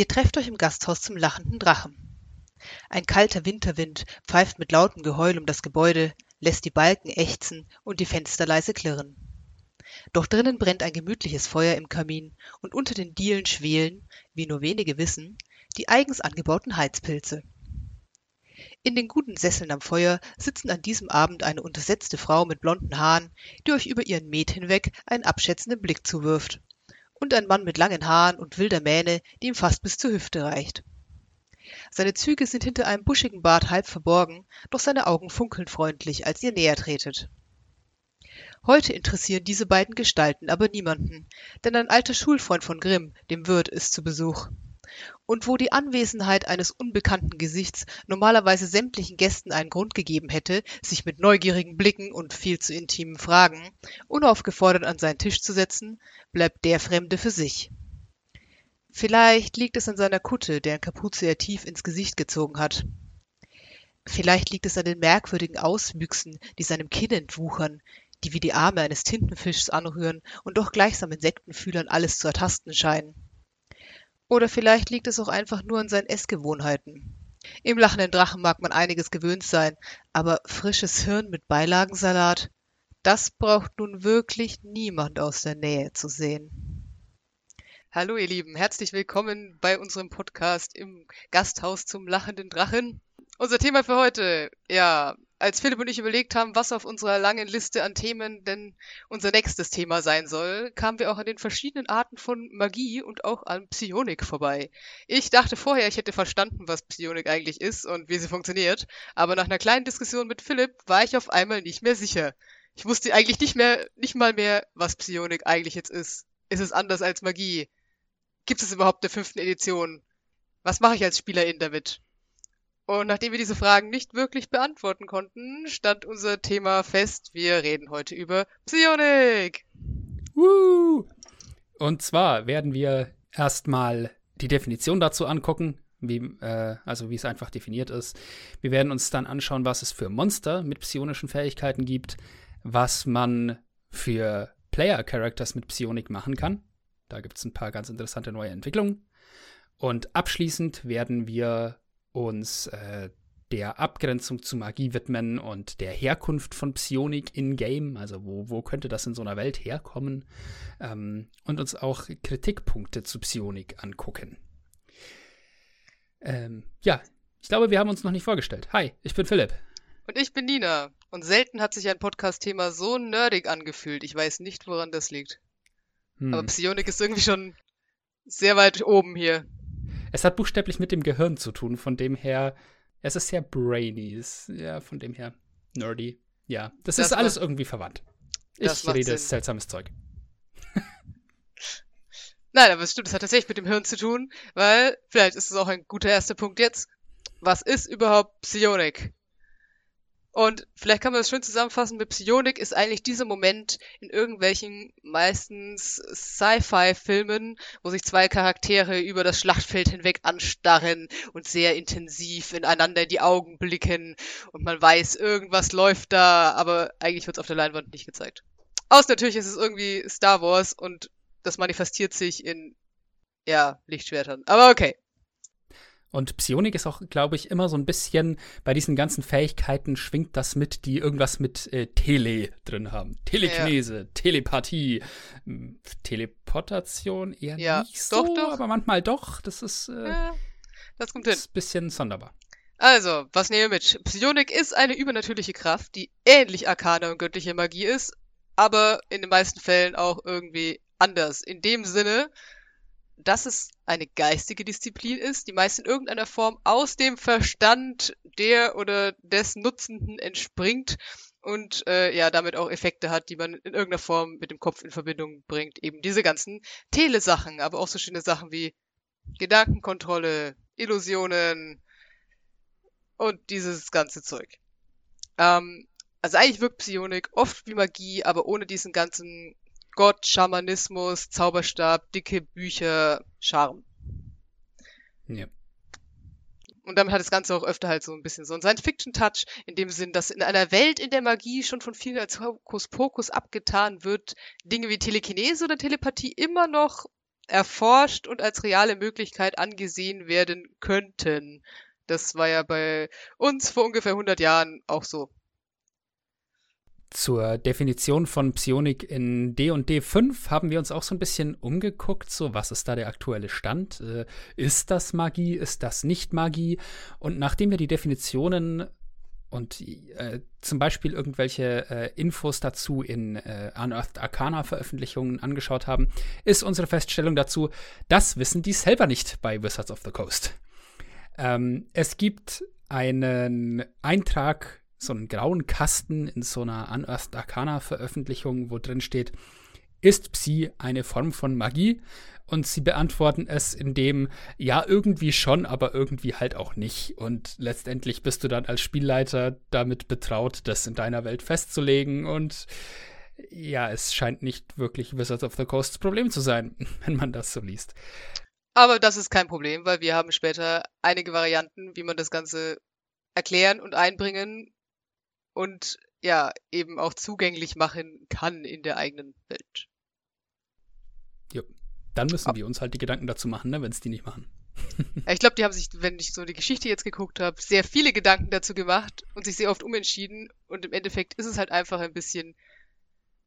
Ihr trefft euch im Gasthaus zum lachenden Drachen. Ein kalter Winterwind pfeift mit lautem Geheul um das Gebäude, lässt die Balken ächzen und die Fenster leise klirren. Doch drinnen brennt ein gemütliches Feuer im Kamin und unter den Dielen schwelen, wie nur wenige wissen, die eigens angebauten Heizpilze. In den guten Sesseln am Feuer sitzen an diesem Abend eine untersetzte Frau mit blonden Haaren, die euch über ihren Met hinweg einen abschätzenden Blick zuwirft, und ein Mann mit langen Haaren und wilder Mähne, die ihm fast bis zur Hüfte reicht. Seine Züge sind hinter einem buschigen Bart halb verborgen, doch seine Augen funkeln freundlich, als ihr näher tretet. Heute interessieren diese beiden Gestalten aber niemanden, denn ein alter Schulfreund von Grimm, dem Wirt, ist zu Besuch und wo die Anwesenheit eines unbekannten Gesichts normalerweise sämtlichen Gästen einen Grund gegeben hätte, sich mit neugierigen Blicken und viel zu intimen Fragen unaufgefordert an seinen Tisch zu setzen, bleibt der Fremde für sich. Vielleicht liegt es an seiner Kutte, deren Kapuze er tief ins Gesicht gezogen hat. Vielleicht liegt es an den merkwürdigen Auswüchsen, die seinem Kinn entwuchern, die wie die Arme eines Tintenfischs anrühren und doch gleichsam Insektenfühlern alles zu ertasten scheinen. Oder vielleicht liegt es auch einfach nur an seinen Essgewohnheiten. Im lachenden Drachen mag man einiges gewöhnt sein, aber frisches Hirn mit Beilagensalat, das braucht nun wirklich niemand aus der Nähe zu sehen. Hallo ihr Lieben, herzlich willkommen bei unserem Podcast im Gasthaus zum lachenden Drachen. Unser Thema für heute, ja, als Philipp und ich überlegt haben, was auf unserer langen Liste an Themen denn unser nächstes Thema sein soll, kamen wir auch an den verschiedenen Arten von Magie und auch an Psionik vorbei. Ich dachte vorher, ich hätte verstanden, was Psionik eigentlich ist und wie sie funktioniert, aber nach einer kleinen Diskussion mit Philipp war ich auf einmal nicht mehr sicher. Ich wusste eigentlich nicht mehr, nicht mal mehr, was Psionik eigentlich jetzt ist. Ist es anders als Magie? Gibt es überhaupt der fünften Edition? Was mache ich als Spielerin damit? Und nachdem wir diese Fragen nicht wirklich beantworten konnten, stand unser Thema fest. Wir reden heute über Psionik. Woo! Und zwar werden wir erstmal die Definition dazu angucken, wie, äh, also wie es einfach definiert ist. Wir werden uns dann anschauen, was es für Monster mit psionischen Fähigkeiten gibt, was man für Player-Characters mit Psionik machen kann. Da gibt es ein paar ganz interessante neue Entwicklungen. Und abschließend werden wir uns äh, der Abgrenzung zu Magie widmen und der Herkunft von Psionik in-game, also wo, wo könnte das in so einer Welt herkommen, ähm, und uns auch Kritikpunkte zu Psionik angucken. Ähm, ja, ich glaube, wir haben uns noch nicht vorgestellt. Hi, ich bin Philipp. Und ich bin Nina. Und selten hat sich ein Podcast-Thema so nerdig angefühlt. Ich weiß nicht, woran das liegt. Hm. Aber Psionik ist irgendwie schon sehr weit oben hier. Es hat buchstäblich mit dem Gehirn zu tun, von dem her, es ist sehr brainy, ist, ja, von dem her nerdy. Ja, das, das ist alles irgendwie verwandt. Ich rede Sinn. seltsames Zeug. Nein, aber es stimmt, es hat tatsächlich mit dem Hirn zu tun, weil vielleicht ist es auch ein guter erster Punkt jetzt. Was ist überhaupt Psionik? Und vielleicht kann man das schön zusammenfassen, mit Psionik ist eigentlich dieser Moment in irgendwelchen meistens Sci-Fi-Filmen, wo sich zwei Charaktere über das Schlachtfeld hinweg anstarren und sehr intensiv ineinander in die Augen blicken und man weiß, irgendwas läuft da, aber eigentlich wird es auf der Leinwand nicht gezeigt. Aus natürlich ist es irgendwie Star Wars und das manifestiert sich in, ja, Lichtschwertern. Aber okay. Und Psionik ist auch, glaube ich, immer so ein bisschen bei diesen ganzen Fähigkeiten schwingt das mit, die irgendwas mit äh, Tele drin haben. Telekinese, ja. Telepathie, hm, Teleportation eher ja. nicht so, doch, doch. aber manchmal doch. Das ist, äh, ja, das kommt hin. Ist ein bisschen sonderbar. Also, was nehmen wir mit? Psionik ist eine übernatürliche Kraft, die ähnlich arkane und göttliche Magie ist, aber in den meisten Fällen auch irgendwie anders. In dem Sinne, dass es eine geistige Disziplin ist, die meist in irgendeiner Form aus dem Verstand der oder des Nutzenden entspringt und äh, ja damit auch Effekte hat, die man in irgendeiner Form mit dem Kopf in Verbindung bringt. Eben diese ganzen Telesachen, aber auch so schöne Sachen wie Gedankenkontrolle, Illusionen und dieses ganze Zeug. Ähm, also eigentlich wirkt Psionik oft wie Magie, aber ohne diesen ganzen Gott, Schamanismus, Zauberstab, dicke Bücher, Charme. Ja. Und damit hat das Ganze auch öfter halt so ein bisschen so einen Science-Fiction-Touch, in dem Sinn, dass in einer Welt, in der Magie schon von vielen als Hokuspokus abgetan wird, Dinge wie Telekinese oder Telepathie immer noch erforscht und als reale Möglichkeit angesehen werden könnten. Das war ja bei uns vor ungefähr 100 Jahren auch so. Zur Definition von Psionik in D&D 5 haben wir uns auch so ein bisschen umgeguckt, so was ist da der aktuelle Stand? Äh, ist das Magie? Ist das nicht Magie? Und nachdem wir die Definitionen und äh, zum Beispiel irgendwelche äh, Infos dazu in äh, Unearthed Arcana Veröffentlichungen angeschaut haben, ist unsere Feststellung dazu, das wissen die selber nicht bei Wizards of the Coast. Ähm, es gibt einen Eintrag, so einen grauen Kasten in so einer Unearthed Arcana Veröffentlichung, wo drin steht, ist Psi eine Form von Magie? Und sie beantworten es indem, ja, irgendwie schon, aber irgendwie halt auch nicht. Und letztendlich bist du dann als Spielleiter damit betraut, das in deiner Welt festzulegen. Und ja, es scheint nicht wirklich Wizards of the Coast Problem zu sein, wenn man das so liest. Aber das ist kein Problem, weil wir haben später einige Varianten, wie man das Ganze erklären und einbringen und ja, eben auch zugänglich machen kann in der eigenen Welt. Ja, dann müssen wir uns halt die Gedanken dazu machen, ne, wenn es die nicht machen. ich glaube, die haben sich, wenn ich so die Geschichte jetzt geguckt habe, sehr viele Gedanken dazu gemacht und sich sehr oft umentschieden. Und im Endeffekt ist es halt einfach ein bisschen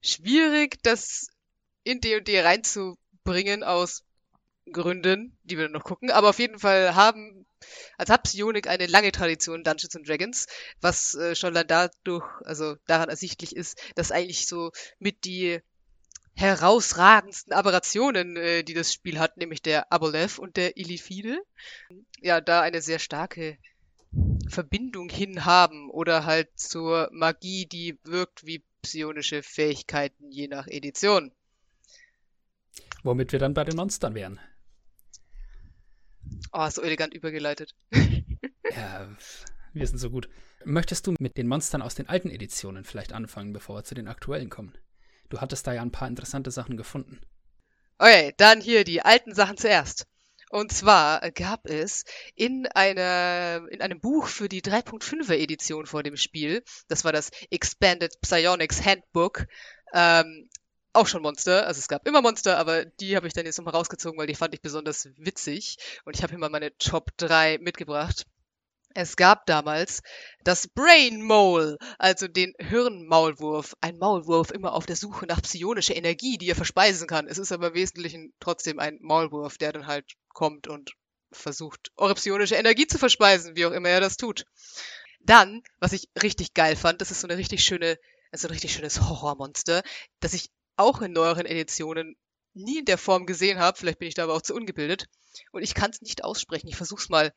schwierig, das in D&D reinzubringen aus Gründen, die wir noch gucken. Aber auf jeden Fall haben, als hat Psionik eine lange Tradition Dungeons and Dragons, was äh, schon dann dadurch, also daran ersichtlich ist, dass eigentlich so mit die herausragendsten Aberrationen, äh, die das Spiel hat, nämlich der Aboleth und der Illithide, ja, da eine sehr starke Verbindung hin haben oder halt zur Magie, die wirkt wie psionische Fähigkeiten, je nach Edition. Womit wir dann bei den Monstern wären. Oh, so elegant übergeleitet. ja, wir sind so gut. Möchtest du mit den Monstern aus den alten Editionen vielleicht anfangen, bevor wir zu den aktuellen kommen? Du hattest da ja ein paar interessante Sachen gefunden. Okay, dann hier die alten Sachen zuerst. Und zwar gab es in, einer, in einem Buch für die 3.5er Edition vor dem Spiel, das war das Expanded Psionics Handbook, ähm, auch schon Monster. Also es gab immer Monster, aber die habe ich dann jetzt nochmal rausgezogen, weil die fand ich besonders witzig. Und ich habe hier mal meine Top 3 mitgebracht. Es gab damals das Brain Mole, also den Hirnmaulwurf. Ein Maulwurf immer auf der Suche nach psionischer Energie, die er verspeisen kann. Es ist aber im Wesentlichen trotzdem ein Maulwurf, der dann halt kommt und versucht, eure psionische Energie zu verspeisen, wie auch immer er das tut. Dann, was ich richtig geil fand, das ist so eine richtig schöne, also ein richtig schönes Horrormonster, das ich auch in neueren Editionen nie in der Form gesehen habe. Vielleicht bin ich da aber auch zu ungebildet. Und ich kann es nicht aussprechen. Ich versuch's mal.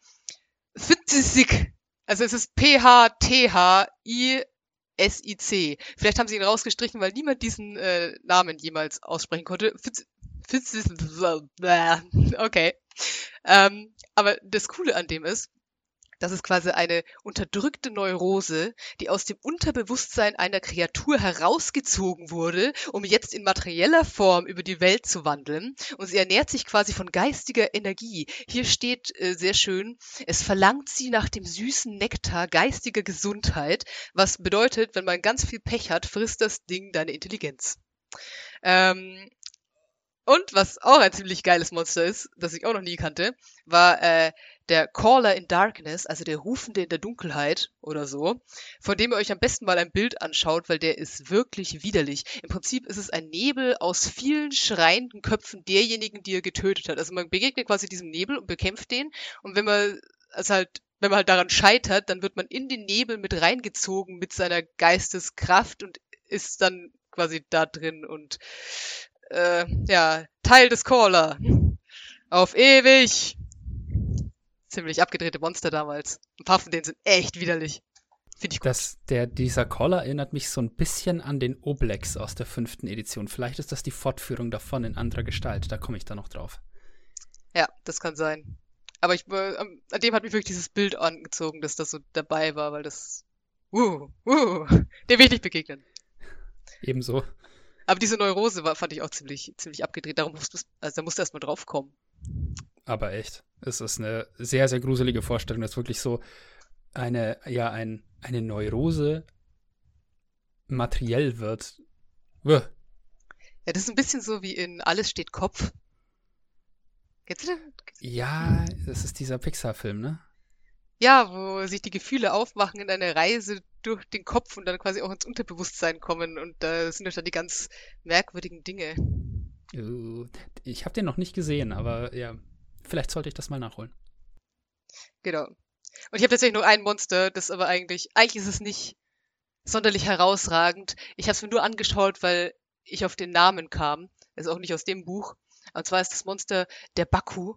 Fitzisik. Also es ist P-H-T-H-I-S-I-C. Vielleicht haben sie ihn rausgestrichen, weil niemand diesen äh, Namen jemals aussprechen konnte. Fitz, Fitz, okay. Ähm, aber das Coole an dem ist, das ist quasi eine unterdrückte Neurose, die aus dem Unterbewusstsein einer Kreatur herausgezogen wurde, um jetzt in materieller Form über die Welt zu wandeln. Und sie ernährt sich quasi von geistiger Energie. Hier steht äh, sehr schön, es verlangt sie nach dem süßen Nektar geistiger Gesundheit, was bedeutet, wenn man ganz viel Pech hat, frisst das Ding deine Intelligenz. Ähm, und was auch ein ziemlich geiles Monster ist, das ich auch noch nie kannte, war äh, der Caller in Darkness, also der Rufende in der Dunkelheit oder so, von dem ihr euch am besten mal ein Bild anschaut, weil der ist wirklich widerlich. Im Prinzip ist es ein Nebel aus vielen schreienden Köpfen derjenigen, die er getötet hat. Also man begegnet quasi diesem Nebel und bekämpft den und wenn man es halt wenn man halt daran scheitert, dann wird man in den Nebel mit reingezogen mit seiner Geisteskraft und ist dann quasi da drin und äh, ja, Teil des Caller. Auf ewig ziemlich abgedrehte Monster damals. Ein paar von denen sind echt widerlich. Finde ich gut. Das, der, dieser Caller erinnert mich so ein bisschen an den Oblex aus der fünften Edition. Vielleicht ist das die Fortführung davon in anderer Gestalt. Da komme ich dann noch drauf. Ja, das kann sein. Aber ich, äh, an dem hat mich wirklich dieses Bild angezogen, dass das so dabei war, weil das. Uh, uh, dem will ich nicht begegnen. Ebenso. Aber diese Neurose war, fand ich auch ziemlich, ziemlich abgedreht. Darum musste, also da musste erst mal drauf kommen. Aber echt, es ist eine sehr, sehr gruselige Vorstellung, dass wirklich so eine, ja, ein, eine Neurose materiell wird. Uah. Ja, das ist ein bisschen so wie in Alles steht Kopf. Kennst du den? Ja, das ist dieser Pixar-Film, ne? Ja, wo sich die Gefühle aufmachen in eine Reise durch den Kopf und dann quasi auch ins Unterbewusstsein kommen. Und da sind dann die ganz merkwürdigen Dinge. Uh, ich habe den noch nicht gesehen, aber ja, vielleicht sollte ich das mal nachholen. Genau. Und ich habe tatsächlich nur ein Monster, das aber eigentlich, eigentlich ist es nicht sonderlich herausragend. Ich habe es mir nur angeschaut, weil ich auf den Namen kam. Ist auch nicht aus dem Buch. Und zwar ist das Monster der Baku.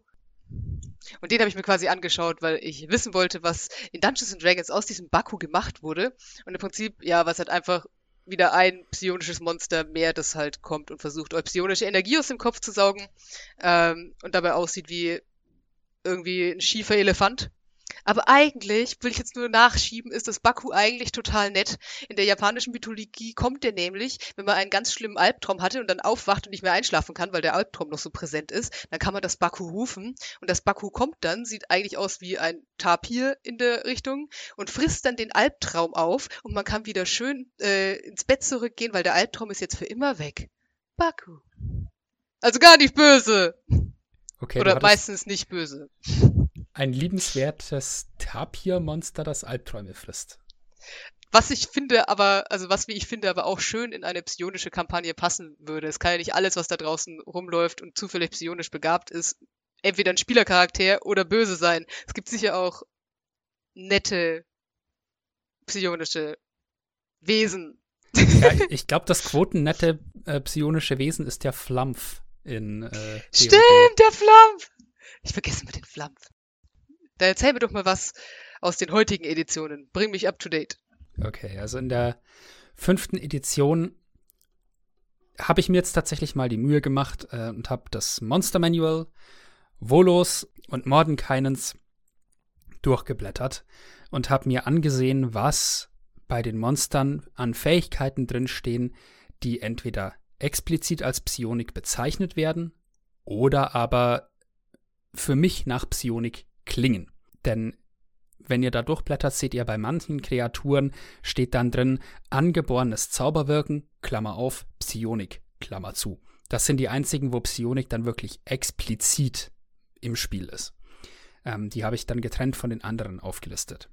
Und den habe ich mir quasi angeschaut, weil ich wissen wollte, was in Dungeons and Dragons aus diesem Baku gemacht wurde. Und im Prinzip, ja, was halt einfach wieder ein psionisches Monster mehr, das halt kommt und versucht, psionische Energie aus dem Kopf zu saugen. Ähm, und dabei aussieht wie irgendwie ein schiefer Elefant. Aber eigentlich, will ich jetzt nur nachschieben, ist das Baku eigentlich total nett. In der japanischen Mythologie kommt der nämlich, wenn man einen ganz schlimmen Albtraum hatte und dann aufwacht und nicht mehr einschlafen kann, weil der Albtraum noch so präsent ist, dann kann man das Baku rufen. Und das Baku kommt dann, sieht eigentlich aus wie ein Tapir in der Richtung und frisst dann den Albtraum auf und man kann wieder schön äh, ins Bett zurückgehen, weil der Albtraum ist jetzt für immer weg. Baku. Also gar nicht böse. Okay, Oder meistens nicht böse. Ein liebenswertes Tapir-Monster, das Albträume frisst. Was ich finde, aber, also was wie ich finde, aber auch schön in eine psionische Kampagne passen würde. Es kann ja nicht alles, was da draußen rumläuft und zufällig psionisch begabt ist, entweder ein Spielercharakter oder böse sein. Es gibt sicher auch nette psionische Wesen. Ja, ich glaube, das quotennette äh, psionische Wesen ist der Flampf in äh, Stimmt, der Flampf! Ich vergesse mal den Flampf. Da erzähl mir doch mal was aus den heutigen Editionen. Bring mich up to date. Okay, also in der fünften Edition habe ich mir jetzt tatsächlich mal die Mühe gemacht äh, und habe das Monster Manual, Volos und Mordenkainens durchgeblättert und habe mir angesehen, was bei den Monstern an Fähigkeiten drinstehen, die entweder explizit als Psionik bezeichnet werden oder aber für mich nach Psionik klingen. Denn wenn ihr da durchblättert, seht ihr bei manchen Kreaturen steht dann drin angeborenes Zauberwirken, Klammer auf, Psionik, Klammer zu. Das sind die einzigen, wo Psionik dann wirklich explizit im Spiel ist. Ähm, die habe ich dann getrennt von den anderen aufgelistet.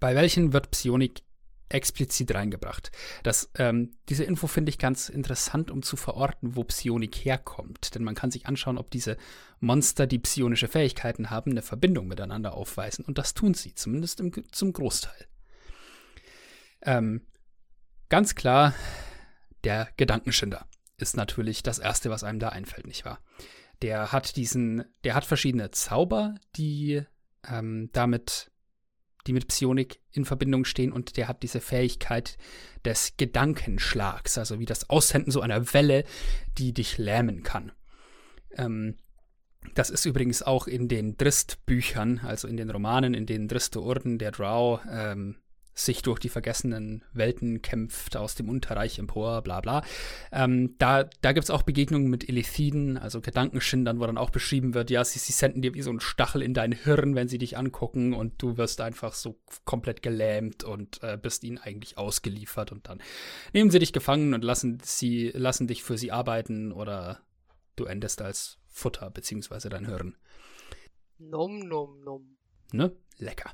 Bei welchen wird Psionik explizit reingebracht. Das, ähm, diese Info finde ich ganz interessant, um zu verorten, wo Psionik herkommt. Denn man kann sich anschauen, ob diese Monster, die psionische Fähigkeiten haben, eine Verbindung miteinander aufweisen. Und das tun sie, zumindest im, zum Großteil. Ähm, ganz klar, der Gedankenschinder ist natürlich das Erste, was einem da einfällt, nicht wahr? Der hat diesen, der hat verschiedene Zauber, die ähm, damit die mit Psionik in Verbindung stehen und der hat diese Fähigkeit des Gedankenschlags, also wie das Aussenden so einer Welle, die dich lähmen kann. Ähm, das ist übrigens auch in den Drist-Büchern, also in den Romanen, in denen Driste Urden, der Drow, ähm, sich durch die vergessenen Welten kämpft, aus dem Unterreich empor, bla bla. Ähm, da da gibt es auch Begegnungen mit Elithiden, also Gedankenschindern, wo dann auch beschrieben wird, ja, sie, sie senden dir wie so einen Stachel in dein Hirn, wenn sie dich angucken und du wirst einfach so komplett gelähmt und äh, bist ihnen eigentlich ausgeliefert und dann nehmen sie dich gefangen und lassen sie, lassen dich für sie arbeiten oder du endest als Futter, beziehungsweise dein Hirn. Nom, nom, nom. Ne? Lecker.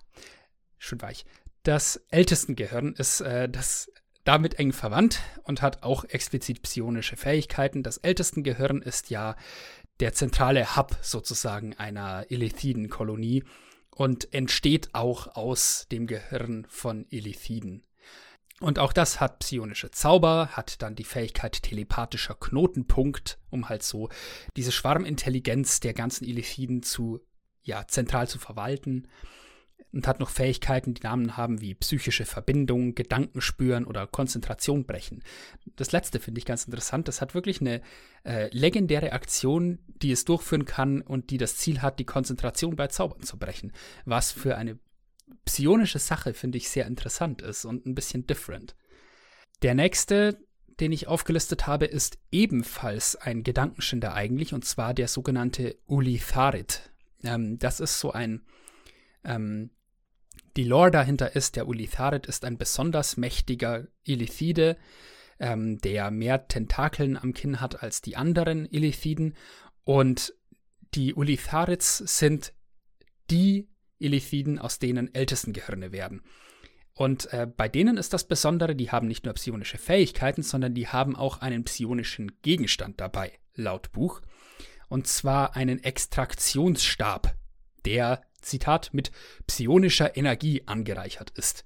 Schön weich. Das Ältestengehirn ist äh, das damit eng verwandt und hat auch explizit psionische Fähigkeiten. Das Ältestengehirn ist ja der zentrale Hub sozusagen einer Illithiden-Kolonie und entsteht auch aus dem Gehirn von Illithiden. Und auch das hat psionische Zauber, hat dann die Fähigkeit telepathischer Knotenpunkt, um halt so diese Schwarmintelligenz der ganzen Illithiden zu, ja, zentral zu verwalten und hat noch Fähigkeiten, die Namen haben wie psychische Verbindung, Gedankenspüren oder Konzentration brechen. Das letzte finde ich ganz interessant. Das hat wirklich eine äh, legendäre Aktion, die es durchführen kann und die das Ziel hat, die Konzentration bei Zaubern zu brechen. Was für eine psionische Sache finde ich sehr interessant ist und ein bisschen different. Der nächste, den ich aufgelistet habe, ist ebenfalls ein Gedankenschinder eigentlich, und zwar der sogenannte Ulitharit. Ähm, das ist so ein ähm, die Lore dahinter ist, der Ulitharit ist ein besonders mächtiger Illithide, ähm, der mehr Tentakeln am Kinn hat als die anderen Illithiden. Und die Ulitharids sind die Illithiden, aus denen ältesten Gehirne werden. Und äh, bei denen ist das Besondere, die haben nicht nur psionische Fähigkeiten, sondern die haben auch einen psionischen Gegenstand dabei, laut Buch. Und zwar einen Extraktionsstab, der, Zitat, mit psionischer Energie angereichert ist.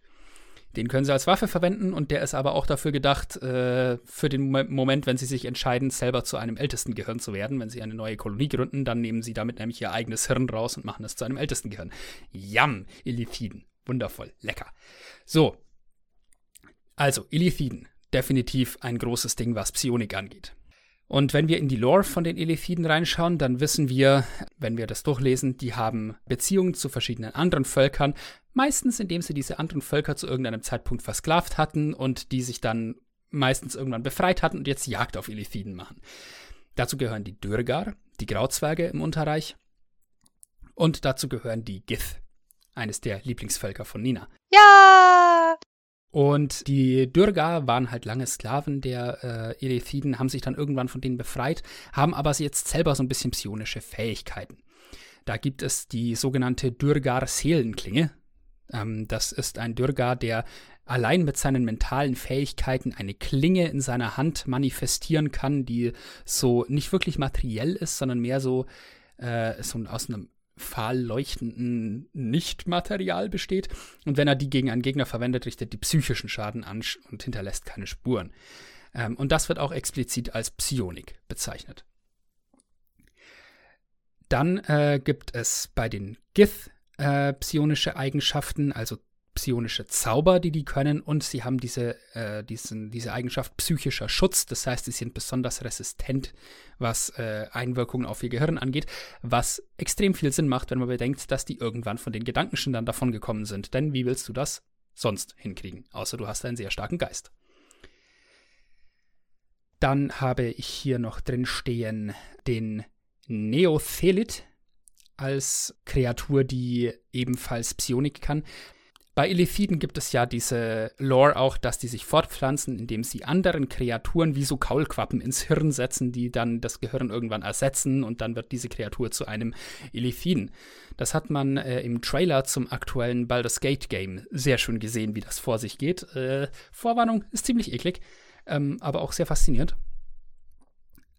Den können sie als Waffe verwenden und der ist aber auch dafür gedacht, äh, für den Moment, wenn sie sich entscheiden, selber zu einem ältesten Gehirn zu werden. Wenn sie eine neue Kolonie gründen, dann nehmen sie damit nämlich ihr eigenes Hirn raus und machen es zu einem ältesten Gehirn. Yam, Illithiden. Wundervoll, lecker. So. Also, Illithiden. Definitiv ein großes Ding, was Psionik angeht. Und wenn wir in die Lore von den Elithiden reinschauen, dann wissen wir, wenn wir das durchlesen, die haben Beziehungen zu verschiedenen anderen Völkern, meistens indem sie diese anderen Völker zu irgendeinem Zeitpunkt versklavt hatten und die sich dann meistens irgendwann befreit hatten und jetzt Jagd auf Elithiden machen. Dazu gehören die Dürgar, die Grauzwerge im Unterreich, und dazu gehören die Gith, eines der Lieblingsvölker von Nina. Ja! Und die Dürga waren halt lange Sklaven der äh, Elethiden, haben sich dann irgendwann von denen befreit, haben aber jetzt selber so ein bisschen psionische Fähigkeiten. Da gibt es die sogenannte Dürgar-Seelenklinge. Ähm, das ist ein Dürgar, der allein mit seinen mentalen Fähigkeiten eine Klinge in seiner Hand manifestieren kann, die so nicht wirklich materiell ist, sondern mehr so, äh, so aus einem fahl leuchtenden Nichtmaterial besteht. Und wenn er die gegen einen Gegner verwendet, richtet die psychischen Schaden an und hinterlässt keine Spuren. Ähm, und das wird auch explizit als Psionik bezeichnet. Dann äh, gibt es bei den Gith äh, psionische Eigenschaften, also psionische Zauber, die die können, und sie haben diese, äh, diesen, diese Eigenschaft psychischer Schutz. Das heißt, sie sind besonders resistent, was äh, Einwirkungen auf ihr Gehirn angeht, was extrem viel Sinn macht, wenn man bedenkt, dass die irgendwann von den Gedankenschindern davon gekommen sind. Denn wie willst du das sonst hinkriegen? Außer du hast einen sehr starken Geist. Dann habe ich hier noch drin stehen den Neothelit als Kreatur, die ebenfalls Psionik kann. Bei Elithiden gibt es ja diese Lore auch, dass die sich fortpflanzen, indem sie anderen Kreaturen wie so Kaulquappen ins Hirn setzen, die dann das Gehirn irgendwann ersetzen und dann wird diese Kreatur zu einem Elithiden. Das hat man äh, im Trailer zum aktuellen Baldur's Gate Game sehr schön gesehen, wie das vor sich geht. Äh, Vorwarnung ist ziemlich eklig, ähm, aber auch sehr faszinierend.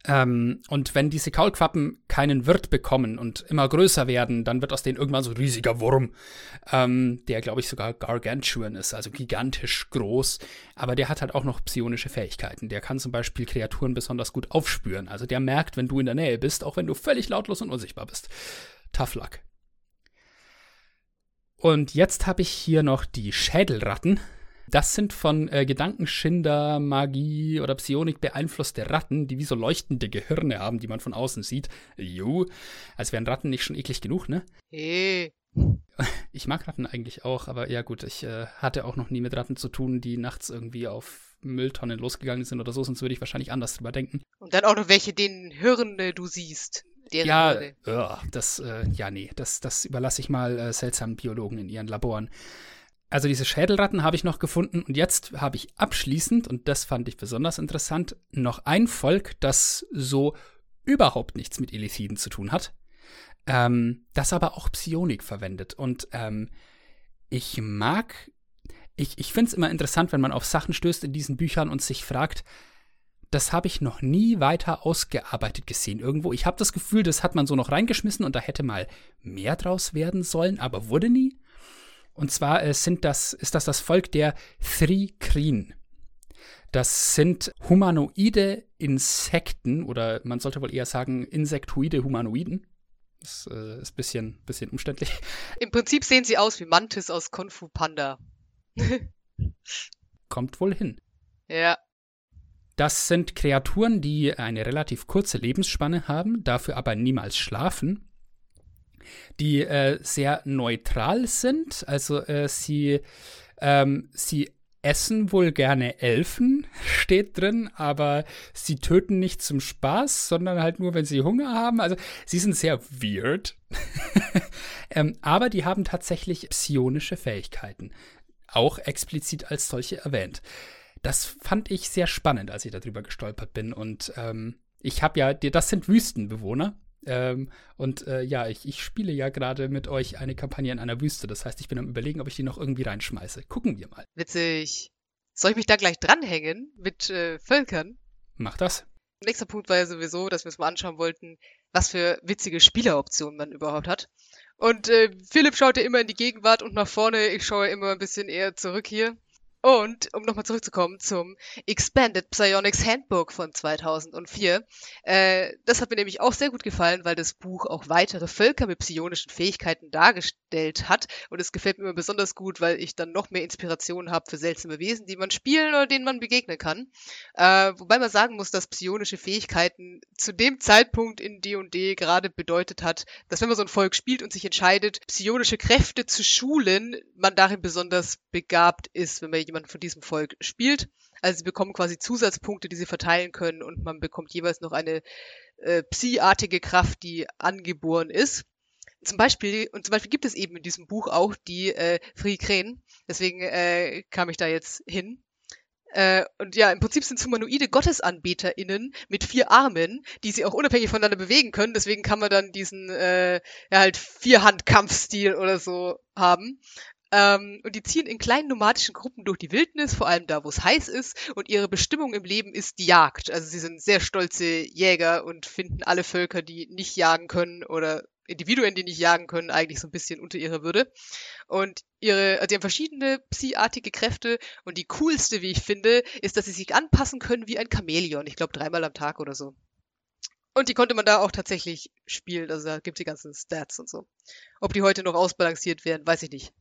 Ähm, und wenn diese Kaulquappen keinen Wirt bekommen und immer größer werden, dann wird aus denen irgendwann so ein riesiger Wurm, ähm, der, glaube ich, sogar gargantuan ist, also gigantisch groß. Aber der hat halt auch noch psionische Fähigkeiten. Der kann zum Beispiel Kreaturen besonders gut aufspüren. Also der merkt, wenn du in der Nähe bist, auch wenn du völlig lautlos und unsichtbar bist. Tough luck. Und jetzt habe ich hier noch die Schädelratten. Das sind von äh, Gedankenschinder, Magie oder Psionik beeinflusste Ratten, die wie so leuchtende Gehirne haben, die man von außen sieht. Jo, als wären Ratten nicht schon eklig genug, ne? Hey. Ich mag Ratten eigentlich auch, aber ja gut, ich äh, hatte auch noch nie mit Ratten zu tun, die nachts irgendwie auf Mülltonnen losgegangen sind oder so, sonst würde ich wahrscheinlich anders drüber denken. Und dann auch noch welche, denen Hirne du siehst. ja, äh, das, äh, ja, nee, das, das überlasse ich mal äh, seltsamen Biologen in ihren Laboren. Also diese Schädelratten habe ich noch gefunden und jetzt habe ich abschließend, und das fand ich besonders interessant, noch ein Volk, das so überhaupt nichts mit Elithiden zu tun hat, ähm, das aber auch Psionik verwendet. Und ähm, ich mag, ich, ich finde es immer interessant, wenn man auf Sachen stößt in diesen Büchern und sich fragt, das habe ich noch nie weiter ausgearbeitet gesehen irgendwo. Ich habe das Gefühl, das hat man so noch reingeschmissen und da hätte mal mehr draus werden sollen, aber wurde nie. Und zwar äh, sind das, ist das das Volk der Thri-Kreen. Das sind humanoide Insekten oder man sollte wohl eher sagen insektoide Humanoiden. Das äh, ist ein bisschen, bisschen umständlich. Im Prinzip sehen sie aus wie Mantis aus Kung Fu Panda. Kommt wohl hin. Ja. Das sind Kreaturen, die eine relativ kurze Lebensspanne haben, dafür aber niemals schlafen die äh, sehr neutral sind. Also äh, sie, ähm, sie essen wohl gerne Elfen, steht drin, aber sie töten nicht zum Spaß, sondern halt nur, wenn sie Hunger haben. Also sie sind sehr weird. ähm, aber die haben tatsächlich psionische Fähigkeiten. Auch explizit als solche erwähnt. Das fand ich sehr spannend, als ich darüber gestolpert bin. Und ähm, ich habe ja, das sind Wüstenbewohner. Ähm, und äh, ja, ich, ich spiele ja gerade mit euch eine Kampagne in einer Wüste. Das heißt, ich bin am überlegen, ob ich die noch irgendwie reinschmeiße. Gucken wir mal. Witzig. Soll ich mich da gleich dranhängen mit äh, Völkern? Mach das. Nächster Punkt war ja sowieso, dass wir uns mal anschauen wollten, was für witzige Spieleroptionen man überhaupt hat. Und äh, Philipp schaut ja immer in die Gegenwart und nach vorne. Ich schaue immer ein bisschen eher zurück hier. Und um nochmal zurückzukommen zum Expanded Psionics Handbook von 2004. Äh, das hat mir nämlich auch sehr gut gefallen, weil das Buch auch weitere Völker mit psionischen Fähigkeiten dargestellt hat. Und es gefällt mir besonders gut, weil ich dann noch mehr Inspiration habe für seltsame Wesen, die man spielen oder denen man begegnen kann. Äh, wobei man sagen muss, dass psionische Fähigkeiten zu dem Zeitpunkt in D&D gerade bedeutet hat, dass wenn man so ein Volk spielt und sich entscheidet, psionische Kräfte zu schulen, man darin besonders begabt ist, wenn man jemand von diesem Volk spielt. Also sie bekommen quasi Zusatzpunkte, die sie verteilen können und man bekommt jeweils noch eine äh, Psi-artige Kraft, die angeboren ist. Zum Beispiel, und zum Beispiel gibt es eben in diesem Buch auch die äh, Frikren. Deswegen äh, kam ich da jetzt hin. Äh, und ja, im Prinzip sind humanoide GottesanbeterInnen mit vier Armen, die sie auch unabhängig voneinander bewegen können. Deswegen kann man dann diesen äh, ja, halt Vierhand-Kampfstil oder so haben. Ähm, und die ziehen in kleinen nomadischen Gruppen durch die Wildnis, vor allem da, wo es heiß ist. Und ihre Bestimmung im Leben ist die Jagd. Also sie sind sehr stolze Jäger und finden alle Völker, die nicht jagen können oder Individuen, die nicht jagen können, eigentlich so ein bisschen unter ihrer Würde. Und ihre, also sie haben verschiedene psi-artige Kräfte und die coolste, wie ich finde, ist, dass sie sich anpassen können wie ein Chamäleon. Ich glaube dreimal am Tag oder so. Und die konnte man da auch tatsächlich spielen. Also da gibt es die ganzen Stats und so. Ob die heute noch ausbalanciert werden, weiß ich nicht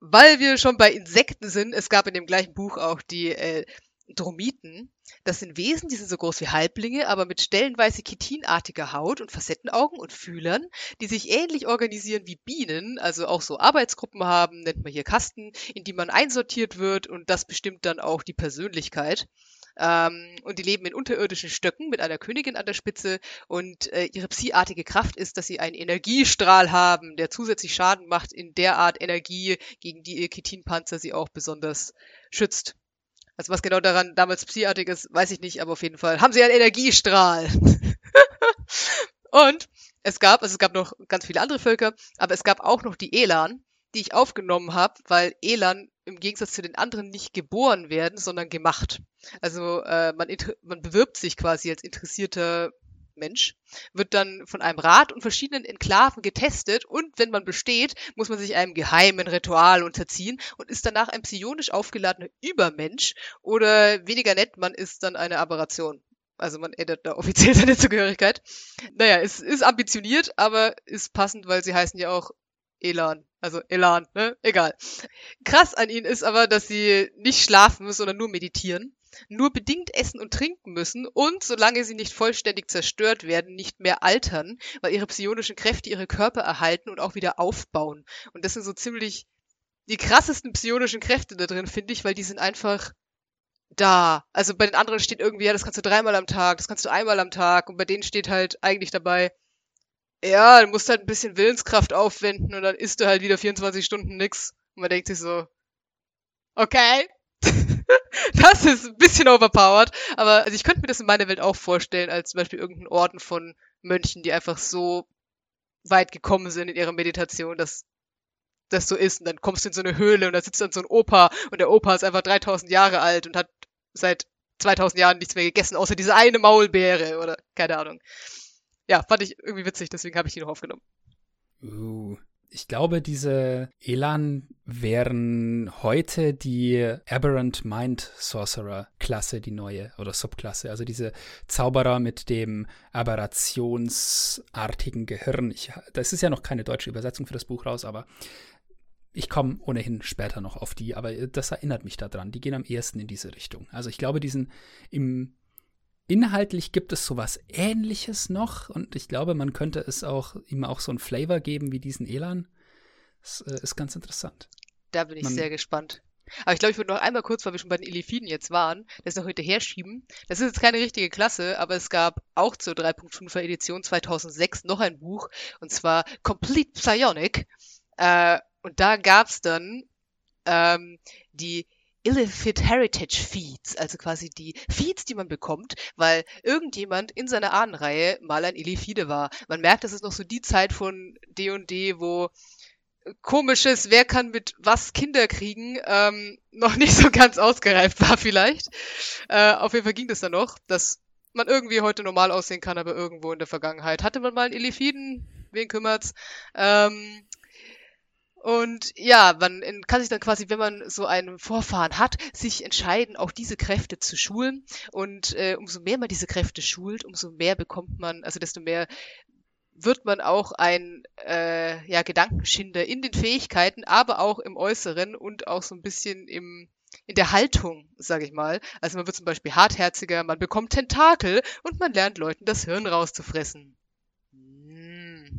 weil wir schon bei Insekten sind, es gab in dem gleichen Buch auch die äh, Dromiten. Das sind Wesen, die sind so groß wie Halblinge, aber mit stellenweise chitinartiger Haut und Facettenaugen und Fühlern, die sich ähnlich organisieren wie Bienen, also auch so Arbeitsgruppen haben, nennt man hier Kasten, in die man einsortiert wird und das bestimmt dann auch die Persönlichkeit. Ähm, und die leben in unterirdischen Stöcken mit einer Königin an der Spitze. Und äh, ihre psi-artige Kraft ist, dass sie einen Energiestrahl haben, der zusätzlich Schaden macht in der Art Energie, gegen die ihr Chitinpanzer sie auch besonders schützt. Also was genau daran damals psi-artig ist, weiß ich nicht, aber auf jeden Fall haben sie einen Energiestrahl. und es gab, also es gab noch ganz viele andere Völker, aber es gab auch noch die Elan, die ich aufgenommen habe, weil Elan im Gegensatz zu den anderen nicht geboren werden, sondern gemacht. Also äh, man, man bewirbt sich quasi als interessierter Mensch, wird dann von einem Rat und verschiedenen Enklaven getestet und wenn man besteht, muss man sich einem geheimen Ritual unterziehen und ist danach ein psionisch aufgeladener Übermensch oder weniger nett, man ist dann eine Aberration. Also man ändert da offiziell seine Zugehörigkeit. Naja, es ist ambitioniert, aber ist passend, weil sie heißen ja auch Elan. Also Elan, ne? Egal. Krass an ihnen ist aber, dass sie nicht schlafen müssen, sondern nur meditieren, nur bedingt essen und trinken müssen und, solange sie nicht vollständig zerstört werden, nicht mehr altern, weil ihre psionischen Kräfte ihre Körper erhalten und auch wieder aufbauen. Und das sind so ziemlich die krassesten psionischen Kräfte da drin, finde ich, weil die sind einfach da. Also bei den anderen steht irgendwie, ja, das kannst du dreimal am Tag, das kannst du einmal am Tag und bei denen steht halt eigentlich dabei, ja, du musst halt ein bisschen Willenskraft aufwenden und dann isst du halt wieder 24 Stunden nix. Und man denkt sich so, okay, das ist ein bisschen overpowered. Aber also ich könnte mir das in meiner Welt auch vorstellen, als zum Beispiel irgendein Orden von Mönchen, die einfach so weit gekommen sind in ihrer Meditation, dass das so ist. Und dann kommst du in so eine Höhle und da sitzt dann so ein Opa und der Opa ist einfach 3000 Jahre alt und hat seit 2000 Jahren nichts mehr gegessen, außer diese eine Maulbeere oder keine Ahnung ja, fand ich irgendwie witzig, deswegen habe ich die noch aufgenommen. Uh, ich glaube, diese Elan wären heute die Aberrant Mind Sorcerer Klasse, die neue oder Subklasse. Also diese Zauberer mit dem aberrationsartigen Gehirn. Ich, das ist ja noch keine deutsche Übersetzung für das Buch raus, aber ich komme ohnehin später noch auf die, aber das erinnert mich daran. Die gehen am ehesten in diese Richtung. Also ich glaube, diesen im Inhaltlich gibt es sowas ähnliches noch und ich glaube, man könnte es auch ihm auch so einen Flavor geben wie diesen Elan. Das äh, ist ganz interessant. Da bin ich man, sehr gespannt. Aber ich glaube, ich würde noch einmal kurz, weil wir schon bei den Elifiden jetzt waren, das noch hinterher schieben. Das ist jetzt keine richtige Klasse, aber es gab auch zur 3.5er Edition 2006 noch ein Buch, und zwar Complete Psionic. Äh, und da gab es dann ähm, die Illifid Heritage Feeds, also quasi die Feeds, die man bekommt, weil irgendjemand in seiner Ahnenreihe mal ein Illifide war. Man merkt, das ist noch so die Zeit von D&D, wo komisches, wer kann mit was Kinder kriegen, ähm, noch nicht so ganz ausgereift war vielleicht. Äh, auf jeden Fall ging das dann noch, dass man irgendwie heute normal aussehen kann, aber irgendwo in der Vergangenheit hatte man mal einen Illifiden, wen kümmert's? Ähm, und ja, man kann sich dann quasi, wenn man so einen Vorfahren hat, sich entscheiden, auch diese Kräfte zu schulen. Und äh, umso mehr man diese Kräfte schult, umso mehr bekommt man, also desto mehr wird man auch ein äh, ja, Gedankenschinder in den Fähigkeiten, aber auch im Äußeren und auch so ein bisschen im, in der Haltung, sage ich mal. Also man wird zum Beispiel hartherziger, man bekommt Tentakel und man lernt Leuten das Hirn rauszufressen.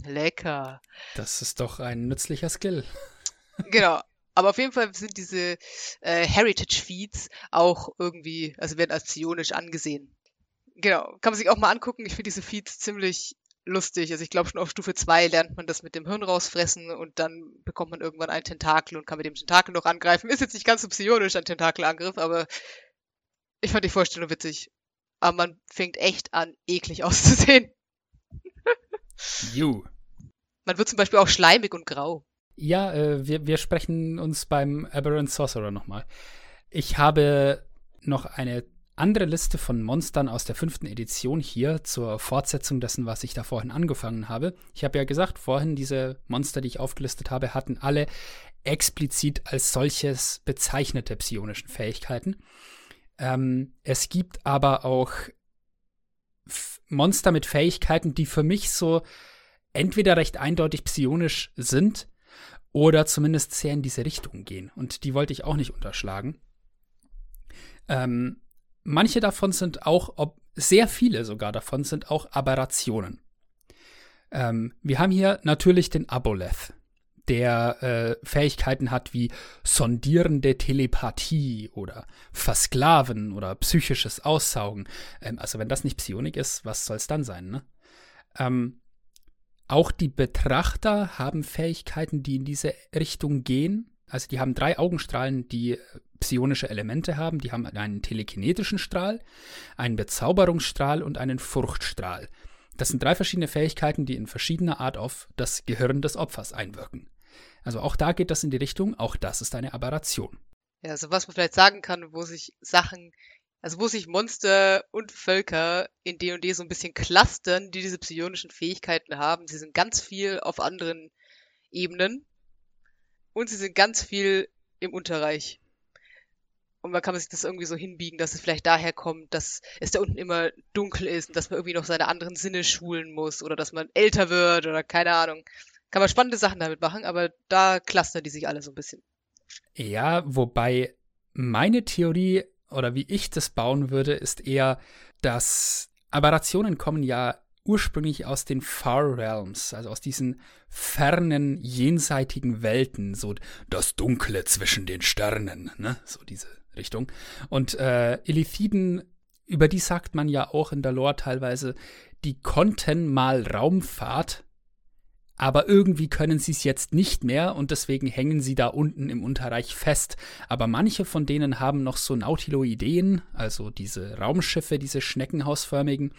Lecker. Das ist doch ein nützlicher Skill. Genau. Aber auf jeden Fall sind diese äh, Heritage Feeds auch irgendwie, also werden als psionisch angesehen. Genau. Kann man sich auch mal angucken. Ich finde diese Feeds ziemlich lustig. Also ich glaube schon auf Stufe 2 lernt man das mit dem Hirn rausfressen und dann bekommt man irgendwann einen Tentakel und kann mit dem Tentakel noch angreifen. Ist jetzt nicht ganz so psionisch ein Tentakelangriff, aber ich fand die Vorstellung witzig. Aber man fängt echt an, eklig auszusehen. You. Man wird zum Beispiel auch schleimig und grau. Ja, äh, wir, wir sprechen uns beim Aberrant Sorcerer nochmal. Ich habe noch eine andere Liste von Monstern aus der fünften Edition hier zur Fortsetzung dessen, was ich da vorhin angefangen habe. Ich habe ja gesagt, vorhin diese Monster, die ich aufgelistet habe, hatten alle explizit als solches bezeichnete psionischen Fähigkeiten. Ähm, es gibt aber auch Monster mit Fähigkeiten, die für mich so entweder recht eindeutig psionisch sind oder zumindest sehr in diese Richtung gehen. Und die wollte ich auch nicht unterschlagen. Ähm, manche davon sind auch, ob, sehr viele sogar davon sind auch Aberrationen. Ähm, wir haben hier natürlich den Aboleth, der äh, Fähigkeiten hat wie sondierende Telepathie oder Versklaven oder psychisches Aussaugen. Ähm, also wenn das nicht Psionik ist, was soll es dann sein, ne? Ähm, auch die Betrachter haben Fähigkeiten, die in diese Richtung gehen. Also die haben drei Augenstrahlen, die psionische Elemente haben. Die haben einen telekinetischen Strahl, einen Bezauberungsstrahl und einen Furchtstrahl. Das sind drei verschiedene Fähigkeiten, die in verschiedener Art auf das Gehirn des Opfers einwirken. Also auch da geht das in die Richtung, auch das ist eine Aberration. Ja, also was man vielleicht sagen kann, wo sich Sachen also wo sich Monster und Völker in D&D so ein bisschen clustern, die diese psionischen Fähigkeiten haben. Sie sind ganz viel auf anderen Ebenen und sie sind ganz viel im Unterreich. Und man kann sich das irgendwie so hinbiegen, dass es vielleicht daher kommt, dass es da unten immer dunkel ist und dass man irgendwie noch seine anderen Sinne schulen muss oder dass man älter wird oder keine Ahnung. Kann man spannende Sachen damit machen, aber da clustern die sich alle so ein bisschen. Ja, wobei meine Theorie oder wie ich das bauen würde, ist eher, dass Aberrationen kommen ja ursprünglich aus den Far Realms, also aus diesen fernen, jenseitigen Welten, so das Dunkle zwischen den Sternen, ne? So diese Richtung. Und äh, Illithiden, über die sagt man ja auch in der Lore teilweise, die konnten mal Raumfahrt, aber irgendwie können sie es jetzt nicht mehr und deswegen hängen sie da unten im Unterreich fest. Aber manche von denen haben noch so Nautiloideen, also diese Raumschiffe, diese schneckenhausförmigen,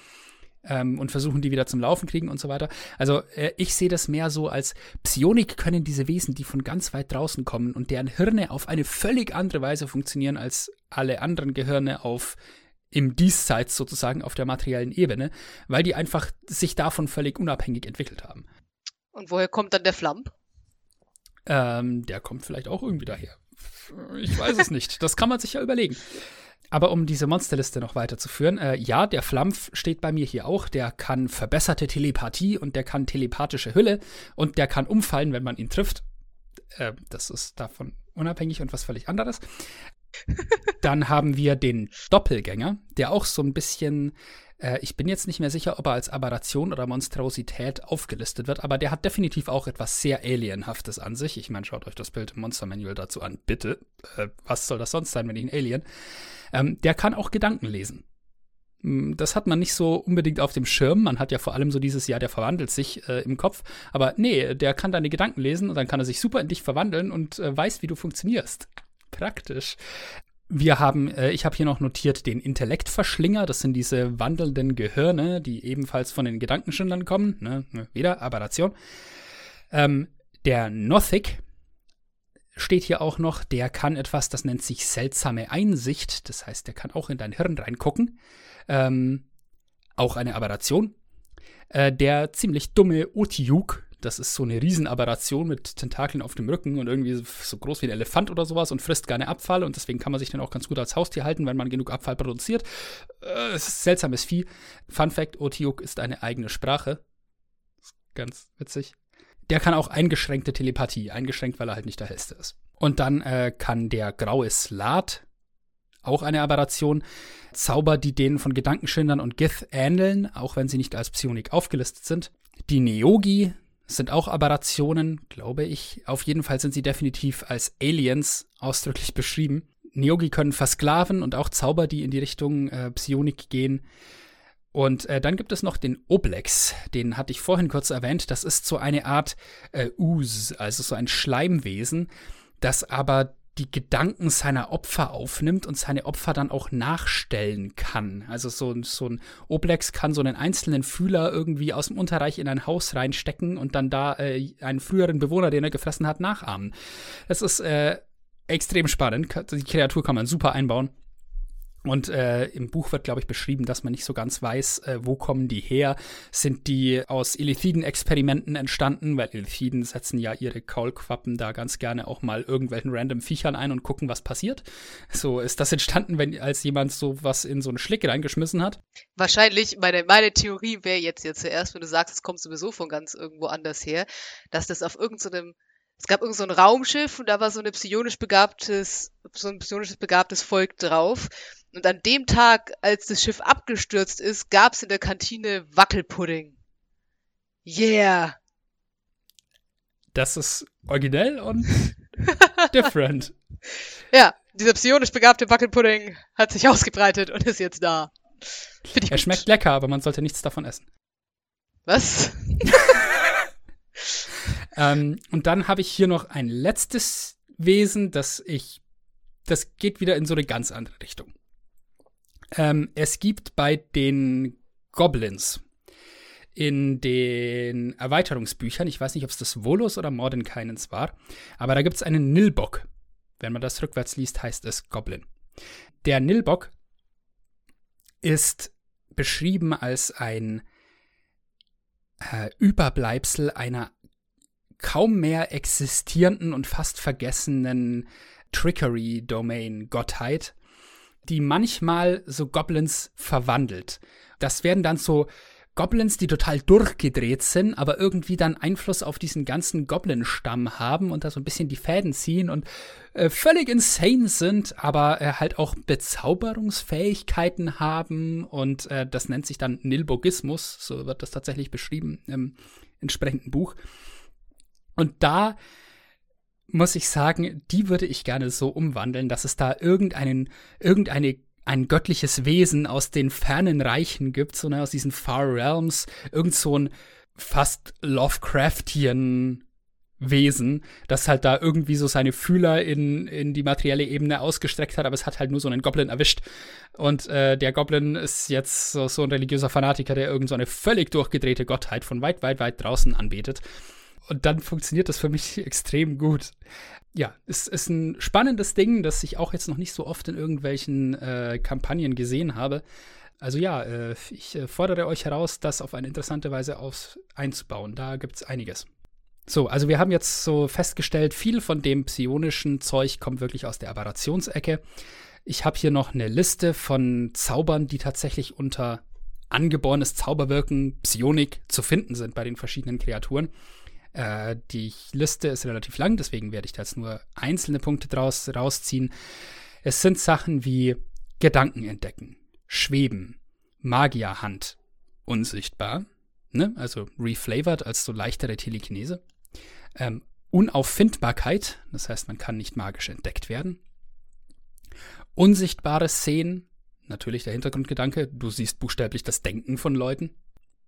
ähm, und versuchen die wieder zum Laufen kriegen und so weiter. Also äh, ich sehe das mehr so als Psionik können diese Wesen, die von ganz weit draußen kommen und deren Hirne auf eine völlig andere Weise funktionieren als alle anderen Gehirne auf im Diesseits sozusagen auf der materiellen Ebene, weil die einfach sich davon völlig unabhängig entwickelt haben. Und woher kommt dann der Flamp? Ähm, der kommt vielleicht auch irgendwie daher. Ich weiß es nicht. Das kann man sich ja überlegen. Aber um diese Monsterliste noch weiterzuführen, äh, ja, der Flampf steht bei mir hier auch. Der kann verbesserte Telepathie und der kann telepathische Hülle und der kann umfallen, wenn man ihn trifft. Äh, das ist davon unabhängig und was völlig anderes. Dann haben wir den Doppelgänger, der auch so ein bisschen äh, ich bin jetzt nicht mehr sicher, ob er als Aberration oder Monstrosität aufgelistet wird, aber der hat definitiv auch etwas sehr Alienhaftes an sich. Ich meine, schaut euch das Bild im Monster Manual dazu an, bitte. Äh, was soll das sonst sein, wenn ich ein Alien? Ähm, der kann auch Gedanken lesen. Hm, das hat man nicht so unbedingt auf dem Schirm. Man hat ja vor allem so dieses Jahr, der verwandelt sich äh, im Kopf. Aber nee, der kann deine Gedanken lesen und dann kann er sich super in dich verwandeln und äh, weiß, wie du funktionierst. Praktisch. Wir haben, äh, ich habe hier noch notiert den Intellektverschlinger. Das sind diese wandelnden Gehirne, die ebenfalls von den Gedankenschindlern kommen. Ne? ne wieder Aberration. Ähm, der Nothic steht hier auch noch. Der kann etwas, das nennt sich seltsame Einsicht. Das heißt, der kann auch in dein Hirn reingucken. Ähm, auch eine Aberration. Äh, der ziemlich dumme Otiuk, das ist so eine Riesenaberration mit Tentakeln auf dem Rücken und irgendwie so groß wie ein Elefant oder sowas und frisst gerne Abfall und deswegen kann man sich dann auch ganz gut als Haustier halten, wenn man genug Abfall produziert. Äh, es ist seltsames Vieh. Fun Fact: Otiuk ist eine eigene Sprache. Ganz witzig. Der kann auch eingeschränkte Telepathie, eingeschränkt, weil er halt nicht der hellste ist. Und dann äh, kann der graue Slat, auch eine Aberration, Zauber, die denen von Gedankenschindern und Gith ähneln, auch wenn sie nicht als Psionik aufgelistet sind. Die Neogi sind auch Aberrationen, glaube ich. Auf jeden Fall sind sie definitiv als Aliens ausdrücklich beschrieben. Neogi können versklaven und auch Zauber, die in die Richtung äh, Psionik gehen. Und äh, dann gibt es noch den Oblex, den hatte ich vorhin kurz erwähnt. Das ist so eine Art äh, Ooze, also so ein Schleimwesen, das aber die Gedanken seiner Opfer aufnimmt und seine Opfer dann auch nachstellen kann. Also so, so ein Oblex kann so einen einzelnen Fühler irgendwie aus dem Unterreich in ein Haus reinstecken und dann da äh, einen früheren Bewohner, den er gefressen hat, nachahmen. Das ist äh, extrem spannend. Die Kreatur kann man super einbauen. Und äh, im Buch wird, glaube ich, beschrieben, dass man nicht so ganz weiß, äh, wo kommen die her. Sind die aus Illithiden-Experimenten entstanden? Weil Illithiden setzen ja ihre Kaulquappen da ganz gerne auch mal irgendwelchen random Viechern ein und gucken, was passiert. So ist das entstanden, wenn als jemand so was in so einen Schlick reingeschmissen hat? Wahrscheinlich, meine, meine Theorie wäre jetzt ja zuerst, wenn du sagst, es kommt sowieso von ganz irgendwo anders her, dass das auf irgendeinem so es gab irgend so ein Raumschiff und da war so eine psionisch begabtes, so ein psionisch begabtes Volk drauf. Und an dem Tag, als das Schiff abgestürzt ist, gab's in der Kantine Wackelpudding. Yeah. Das ist originell und different. Ja, dieser psionisch begabte Wackelpudding hat sich ausgebreitet und ist jetzt da. er gut. schmeckt lecker, aber man sollte nichts davon essen. Was? ähm, und dann habe ich hier noch ein letztes Wesen, das ich, das geht wieder in so eine ganz andere Richtung. Ähm, es gibt bei den Goblins in den Erweiterungsbüchern, ich weiß nicht, ob es das Volus oder Mordenkainens war, aber da gibt es einen Nilbok. Wenn man das rückwärts liest, heißt es Goblin. Der Nilbok ist beschrieben als ein äh, Überbleibsel einer kaum mehr existierenden und fast vergessenen Trickery-Domain-Gottheit, die manchmal so Goblins verwandelt. Das werden dann so Goblins, die total durchgedreht sind, aber irgendwie dann Einfluss auf diesen ganzen Goblin-Stamm haben und da so ein bisschen die Fäden ziehen und äh, völlig insane sind, aber äh, halt auch Bezauberungsfähigkeiten haben und äh, das nennt sich dann Nilbogismus, so wird das tatsächlich beschrieben im entsprechenden Buch. Und da muss ich sagen, die würde ich gerne so umwandeln, dass es da irgendeinen, irgendeine ein göttliches Wesen aus den fernen Reichen gibt, so ne, aus diesen Far Realms, irgend so ein fast Lovecraftian Wesen, das halt da irgendwie so seine Fühler in, in die materielle Ebene ausgestreckt hat, aber es hat halt nur so einen Goblin erwischt. Und äh, der Goblin ist jetzt so, so ein religiöser Fanatiker, der irgend so eine völlig durchgedrehte Gottheit von weit, weit, weit draußen anbetet. Und dann funktioniert das für mich extrem gut. Ja, es ist ein spannendes Ding, das ich auch jetzt noch nicht so oft in irgendwelchen äh, Kampagnen gesehen habe. Also ja, äh, ich äh, fordere euch heraus, das auf eine interessante Weise aus einzubauen. Da gibt es einiges. So, also wir haben jetzt so festgestellt, viel von dem psionischen Zeug kommt wirklich aus der Aberrationsecke. Ich habe hier noch eine Liste von Zaubern, die tatsächlich unter angeborenes Zauberwirken, Psionik zu finden sind bei den verschiedenen Kreaturen. Äh, die Liste ist relativ lang, deswegen werde ich da jetzt nur einzelne Punkte draus rausziehen. Es sind Sachen wie Gedanken entdecken, Schweben, Magierhand, unsichtbar, ne? also reflavored als so leichtere Telekinese. Ähm, Unauffindbarkeit, das heißt, man kann nicht magisch entdeckt werden. Unsichtbare Szenen, natürlich der Hintergrundgedanke, du siehst buchstäblich das Denken von Leuten.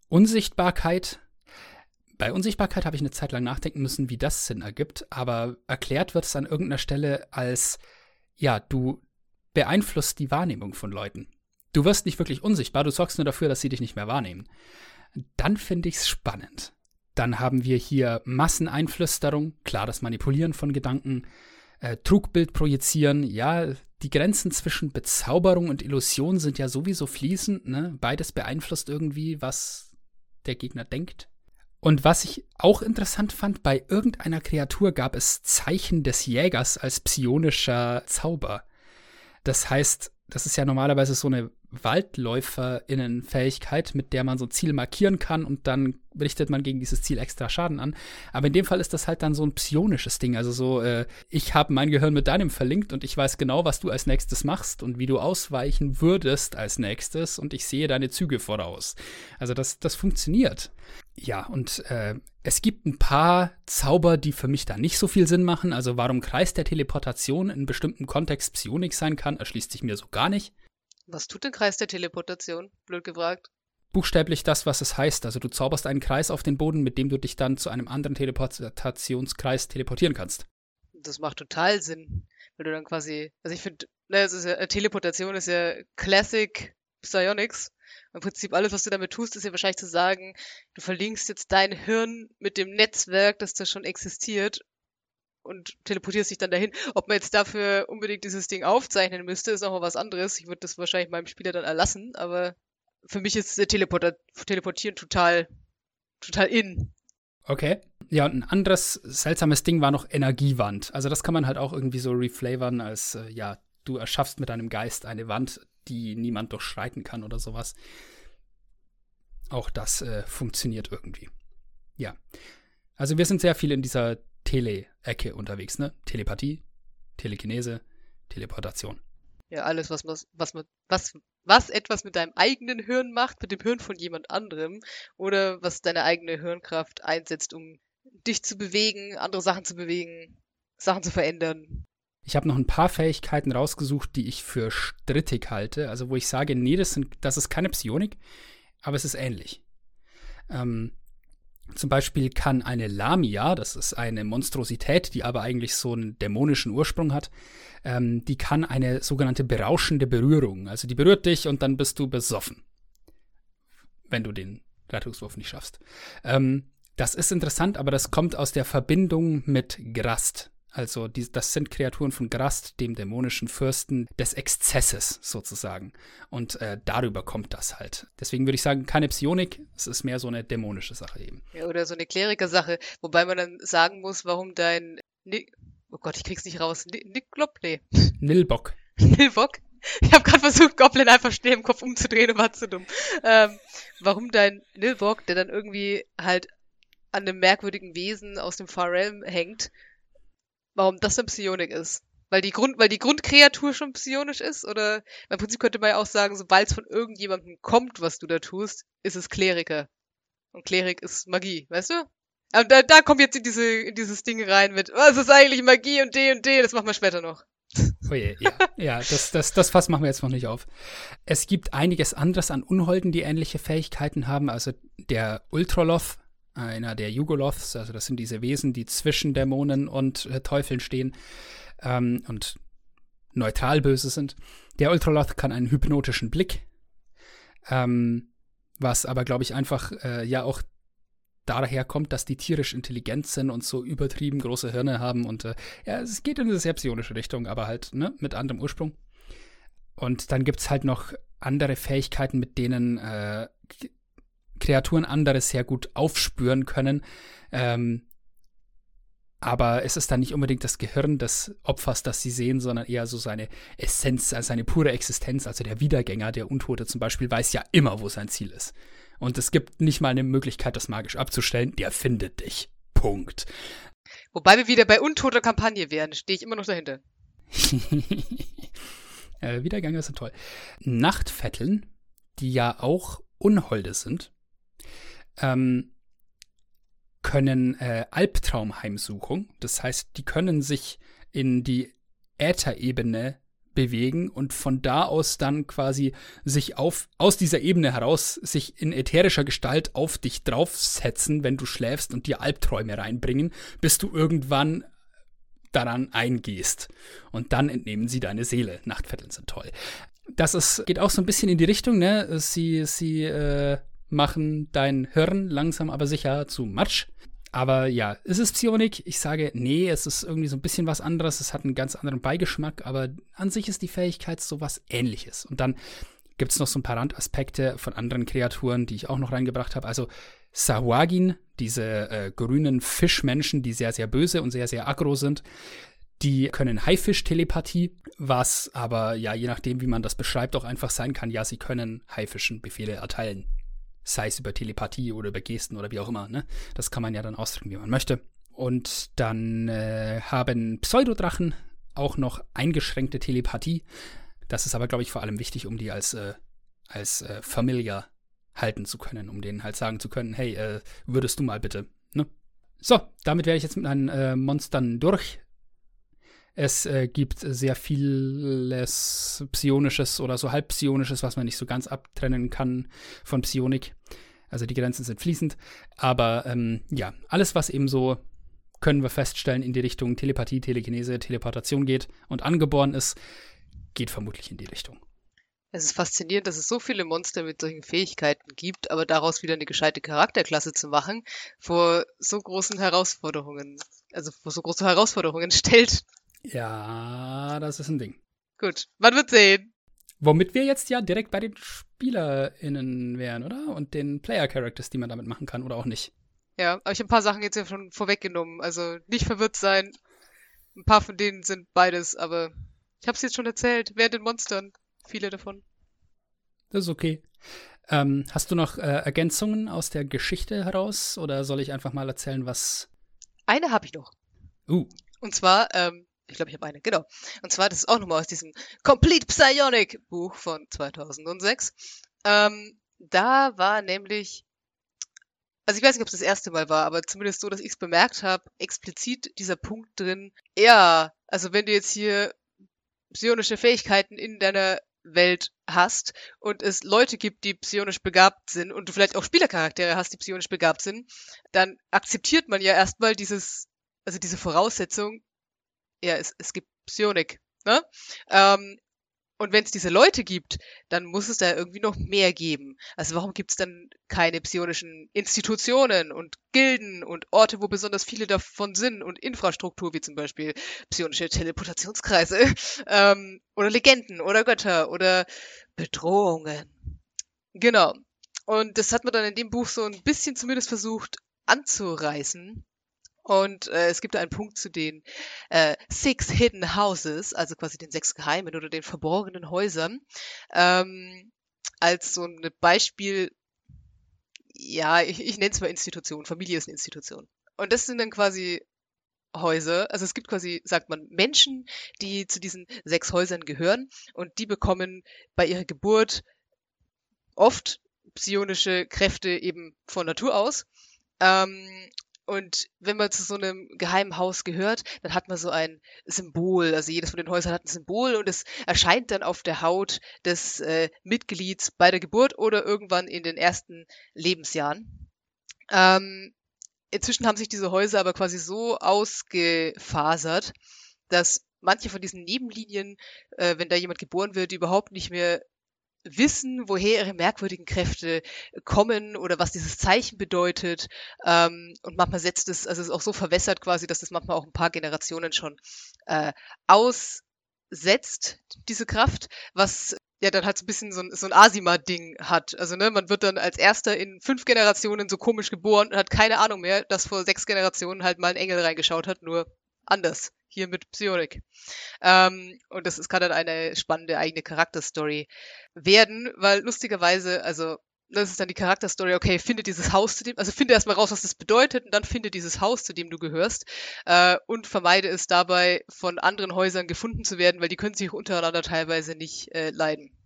Unsichtbarkeit, bei Unsichtbarkeit habe ich eine Zeit lang nachdenken müssen, wie das Sinn ergibt, aber erklärt wird es an irgendeiner Stelle als, ja, du beeinflusst die Wahrnehmung von Leuten. Du wirst nicht wirklich unsichtbar, du sorgst nur dafür, dass sie dich nicht mehr wahrnehmen. Dann finde ich es spannend. Dann haben wir hier Masseneinflüsterung, klar das Manipulieren von Gedanken, äh, Trugbild projizieren, ja, die Grenzen zwischen Bezauberung und Illusion sind ja sowieso fließend, ne? Beides beeinflusst irgendwie, was der Gegner denkt. Und was ich auch interessant fand, bei irgendeiner Kreatur gab es Zeichen des Jägers als psionischer Zauber. Das heißt, das ist ja normalerweise so eine WaldläuferInnen-Fähigkeit, mit der man so ein Ziel markieren kann und dann richtet man gegen dieses Ziel extra Schaden an. Aber in dem Fall ist das halt dann so ein psionisches Ding. Also so, äh, ich habe mein Gehirn mit deinem verlinkt und ich weiß genau, was du als nächstes machst und wie du ausweichen würdest als nächstes und ich sehe deine Züge voraus. Also das, das funktioniert. Ja, und äh, es gibt ein paar Zauber, die für mich da nicht so viel Sinn machen. Also warum Kreis der Teleportation in bestimmten Kontext Psionik sein kann, erschließt sich mir so gar nicht. Was tut der Kreis der Teleportation? Blöd gefragt. Buchstäblich das, was es heißt. Also du zauberst einen Kreis auf den Boden, mit dem du dich dann zu einem anderen Teleportationskreis teleportieren kannst. Das macht total Sinn. Weil du dann quasi, also ich finde, ne, ja, Teleportation ist ja Classic Psionics. Im Prinzip alles, was du damit tust, ist ja wahrscheinlich zu sagen, du verlinkst jetzt dein Hirn mit dem Netzwerk, das da schon existiert und teleportierst dich dann dahin. Ob man jetzt dafür unbedingt dieses Ding aufzeichnen müsste, ist nochmal was anderes. Ich würde das wahrscheinlich meinem Spieler dann erlassen, aber für mich ist Teleporter Teleportieren total, total in. Okay. Ja, und ein anderes seltsames Ding war noch Energiewand. Also das kann man halt auch irgendwie so reflavern als, äh, ja, du erschaffst mit deinem Geist eine Wand, die niemand durchschreiten kann oder sowas. Auch das äh, funktioniert irgendwie. Ja. Also wir sind sehr viel in dieser Tele-Ecke unterwegs, ne? Telepathie, Telekinese, Teleportation. Ja, alles, was, was, was, was, was etwas mit deinem eigenen Hirn macht, mit dem Hirn von jemand anderem, oder was deine eigene Hirnkraft einsetzt, um dich zu bewegen, andere Sachen zu bewegen, Sachen zu verändern. Ich habe noch ein paar Fähigkeiten rausgesucht, die ich für strittig halte. Also wo ich sage, nee, das, sind, das ist keine Psionik, aber es ist ähnlich. Ähm, zum Beispiel kann eine Lamia, das ist eine Monstrosität, die aber eigentlich so einen dämonischen Ursprung hat, ähm, die kann eine sogenannte berauschende Berührung. Also die berührt dich und dann bist du besoffen. Wenn du den Rettungswurf nicht schaffst. Ähm, das ist interessant, aber das kommt aus der Verbindung mit Grast. Also die, das sind Kreaturen von Grast, dem dämonischen Fürsten des Exzesses sozusagen. Und äh, darüber kommt das halt. Deswegen würde ich sagen, keine Psionik, es ist mehr so eine dämonische Sache eben. Ja, oder so eine Kleriker-Sache, wobei man dann sagen muss, warum dein Ni Oh Gott, ich krieg's nicht raus. Niklop? Nee. Nilbock. Nilbock? Ich habe gerade versucht, Goblin einfach schnell im Kopf umzudrehen und war zu dumm. Ähm, warum dein Nilbock, der dann irgendwie halt an einem merkwürdigen Wesen aus dem Far Realm hängt, warum das dann Psionik ist. Weil die, Grund, weil die Grundkreatur schon psionisch ist? Oder im Prinzip könnte man ja auch sagen, sobald es von irgendjemandem kommt, was du da tust, ist es Kleriker. Und Klerik ist Magie, weißt du? Aber da, da kommt jetzt in, diese, in dieses Ding rein mit, was ist eigentlich Magie und D und D, das machen wir später noch. Oh je, ja, ja das, das, das Fass machen wir jetzt noch nicht auf. Es gibt einiges anderes an Unholden, die ähnliche Fähigkeiten haben. Also der Ultraloth einer der Jugoloths, also das sind diese Wesen, die zwischen Dämonen und äh, Teufeln stehen ähm, und neutral böse sind. Der Ultraloth kann einen hypnotischen Blick, ähm, was aber, glaube ich, einfach äh, ja auch daher kommt, dass die tierisch intelligent sind und so übertrieben große Hirne haben und äh, ja, es geht in eine sehr psionische Richtung, aber halt ne, mit anderem Ursprung. Und dann gibt es halt noch andere Fähigkeiten, mit denen äh, Kreaturen anderes sehr gut aufspüren können. Ähm, aber es ist dann nicht unbedingt das Gehirn des Opfers, das sie sehen, sondern eher so seine Essenz, also seine pure Existenz. Also der Wiedergänger, der Untote zum Beispiel, weiß ja immer, wo sein Ziel ist. Und es gibt nicht mal eine Möglichkeit, das magisch abzustellen. Der findet dich. Punkt. Wobei wir wieder bei untoter Kampagne wären, stehe ich immer noch dahinter. äh, Wiedergänger sind toll. Nachtvetteln, die ja auch Unholde sind, ähm, können äh, Albtraumheimsuchung. Das heißt, die können sich in die Ätherebene bewegen und von da aus dann quasi sich auf, aus dieser Ebene heraus sich in ätherischer Gestalt auf dich draufsetzen, wenn du schläfst und dir Albträume reinbringen, bis du irgendwann daran eingehst. Und dann entnehmen sie deine Seele. Nachtvierteln sind toll. Das ist, geht auch so ein bisschen in die Richtung, ne? Sie, sie äh, machen dein Hirn langsam aber sicher zu Matsch. Aber ja, ist es Psionik? Ich sage, nee, es ist irgendwie so ein bisschen was anderes. Es hat einen ganz anderen Beigeschmack, aber an sich ist die Fähigkeit so was ähnliches. Und dann gibt es noch so ein paar Randaspekte von anderen Kreaturen, die ich auch noch reingebracht habe. Also Sahwagin, diese äh, grünen Fischmenschen, die sehr, sehr böse und sehr, sehr aggro sind. Die können Haifisch-Telepathie, was aber ja, je nachdem, wie man das beschreibt, auch einfach sein kann, ja, sie können Haifischen Befehle erteilen sei es über Telepathie oder über Gesten oder wie auch immer. Ne? Das kann man ja dann ausdrücken, wie man möchte. Und dann äh, haben Pseudodrachen auch noch eingeschränkte Telepathie. Das ist aber, glaube ich, vor allem wichtig, um die als, äh, als äh, Familiar halten zu können, um denen halt sagen zu können, hey, äh, würdest du mal bitte. Ne? So, damit wäre ich jetzt mit meinen äh, Monstern durch. Es äh, gibt sehr vieles Psionisches oder so halb Psionisches, was man nicht so ganz abtrennen kann von Psionik. Also die Grenzen sind fließend. Aber ähm, ja, alles, was eben so, können wir feststellen, in die Richtung Telepathie, Telekinese, Teleportation geht und angeboren ist, geht vermutlich in die Richtung. Es ist faszinierend, dass es so viele Monster mit solchen Fähigkeiten gibt, aber daraus wieder eine gescheite Charakterklasse zu machen, vor so großen Herausforderungen, also vor so große Herausforderungen stellt. Ja, das ist ein Ding. Gut, man wird sehen. Womit wir jetzt ja direkt bei den SpielerInnen wären, oder? Und den Player-Characters, die man damit machen kann, oder auch nicht. Ja, aber ich habe ein paar Sachen jetzt ja schon vorweggenommen. Also nicht verwirrt sein. Ein paar von denen sind beides, aber ich habe es jetzt schon erzählt. Wer den Monstern? Viele davon. Das ist okay. Ähm, hast du noch äh, Ergänzungen aus der Geschichte heraus oder soll ich einfach mal erzählen, was. Eine habe ich noch. Uh. Und zwar ähm, ich glaube, ich habe eine, genau. Und zwar, das ist auch nochmal aus diesem Complete Psionic Buch von 2006. Ähm, da war nämlich, also ich weiß nicht, ob es das erste Mal war, aber zumindest so, dass ich es bemerkt habe, explizit dieser Punkt drin, ja, also wenn du jetzt hier psionische Fähigkeiten in deiner Welt hast und es Leute gibt, die psionisch begabt sind und du vielleicht auch Spielercharaktere hast, die psionisch begabt sind, dann akzeptiert man ja erstmal dieses, also diese Voraussetzung, ja, es, es gibt Psionik. Ne? Ähm, und wenn es diese Leute gibt, dann muss es da irgendwie noch mehr geben. Also warum gibt es dann keine psionischen Institutionen und Gilden und Orte, wo besonders viele davon sind und Infrastruktur, wie zum Beispiel psionische Teleportationskreise ähm, oder Legenden oder Götter oder Bedrohungen. Genau. Und das hat man dann in dem Buch so ein bisschen zumindest versucht anzureißen. Und äh, es gibt einen Punkt zu den äh, Six Hidden Houses, also quasi den sechs geheimen oder den verborgenen Häusern, ähm, als so ein Beispiel, ja, ich, ich nenne es mal Institution, Familie ist eine Institution. Und das sind dann quasi Häuser, also es gibt quasi, sagt man, Menschen, die zu diesen sechs Häusern gehören und die bekommen bei ihrer Geburt oft psionische Kräfte eben von Natur aus. Ähm, und wenn man zu so einem geheimen Haus gehört, dann hat man so ein Symbol. Also jedes von den Häusern hat ein Symbol und es erscheint dann auf der Haut des äh, Mitglieds bei der Geburt oder irgendwann in den ersten Lebensjahren. Ähm, inzwischen haben sich diese Häuser aber quasi so ausgefasert, dass manche von diesen Nebenlinien, äh, wenn da jemand geboren wird, überhaupt nicht mehr wissen, woher ihre merkwürdigen Kräfte kommen oder was dieses Zeichen bedeutet. Ähm, und manchmal setzt es, also es ist auch so verwässert quasi, dass es manchmal auch ein paar Generationen schon äh, aussetzt, diese Kraft, was ja dann halt so ein bisschen so ein, so ein Asima-Ding hat. Also ne, man wird dann als erster in fünf Generationen so komisch geboren und hat keine Ahnung mehr, dass vor sechs Generationen halt mal ein Engel reingeschaut hat, nur anders hier mit Psionik. Ähm, und das ist, kann dann eine spannende eigene Charakterstory werden, weil lustigerweise, also das ist dann die Charakterstory, okay, finde dieses Haus zu dem, also finde erstmal raus, was das bedeutet und dann finde dieses Haus, zu dem du gehörst äh, und vermeide es dabei, von anderen Häusern gefunden zu werden, weil die können sich untereinander teilweise nicht äh, leiden.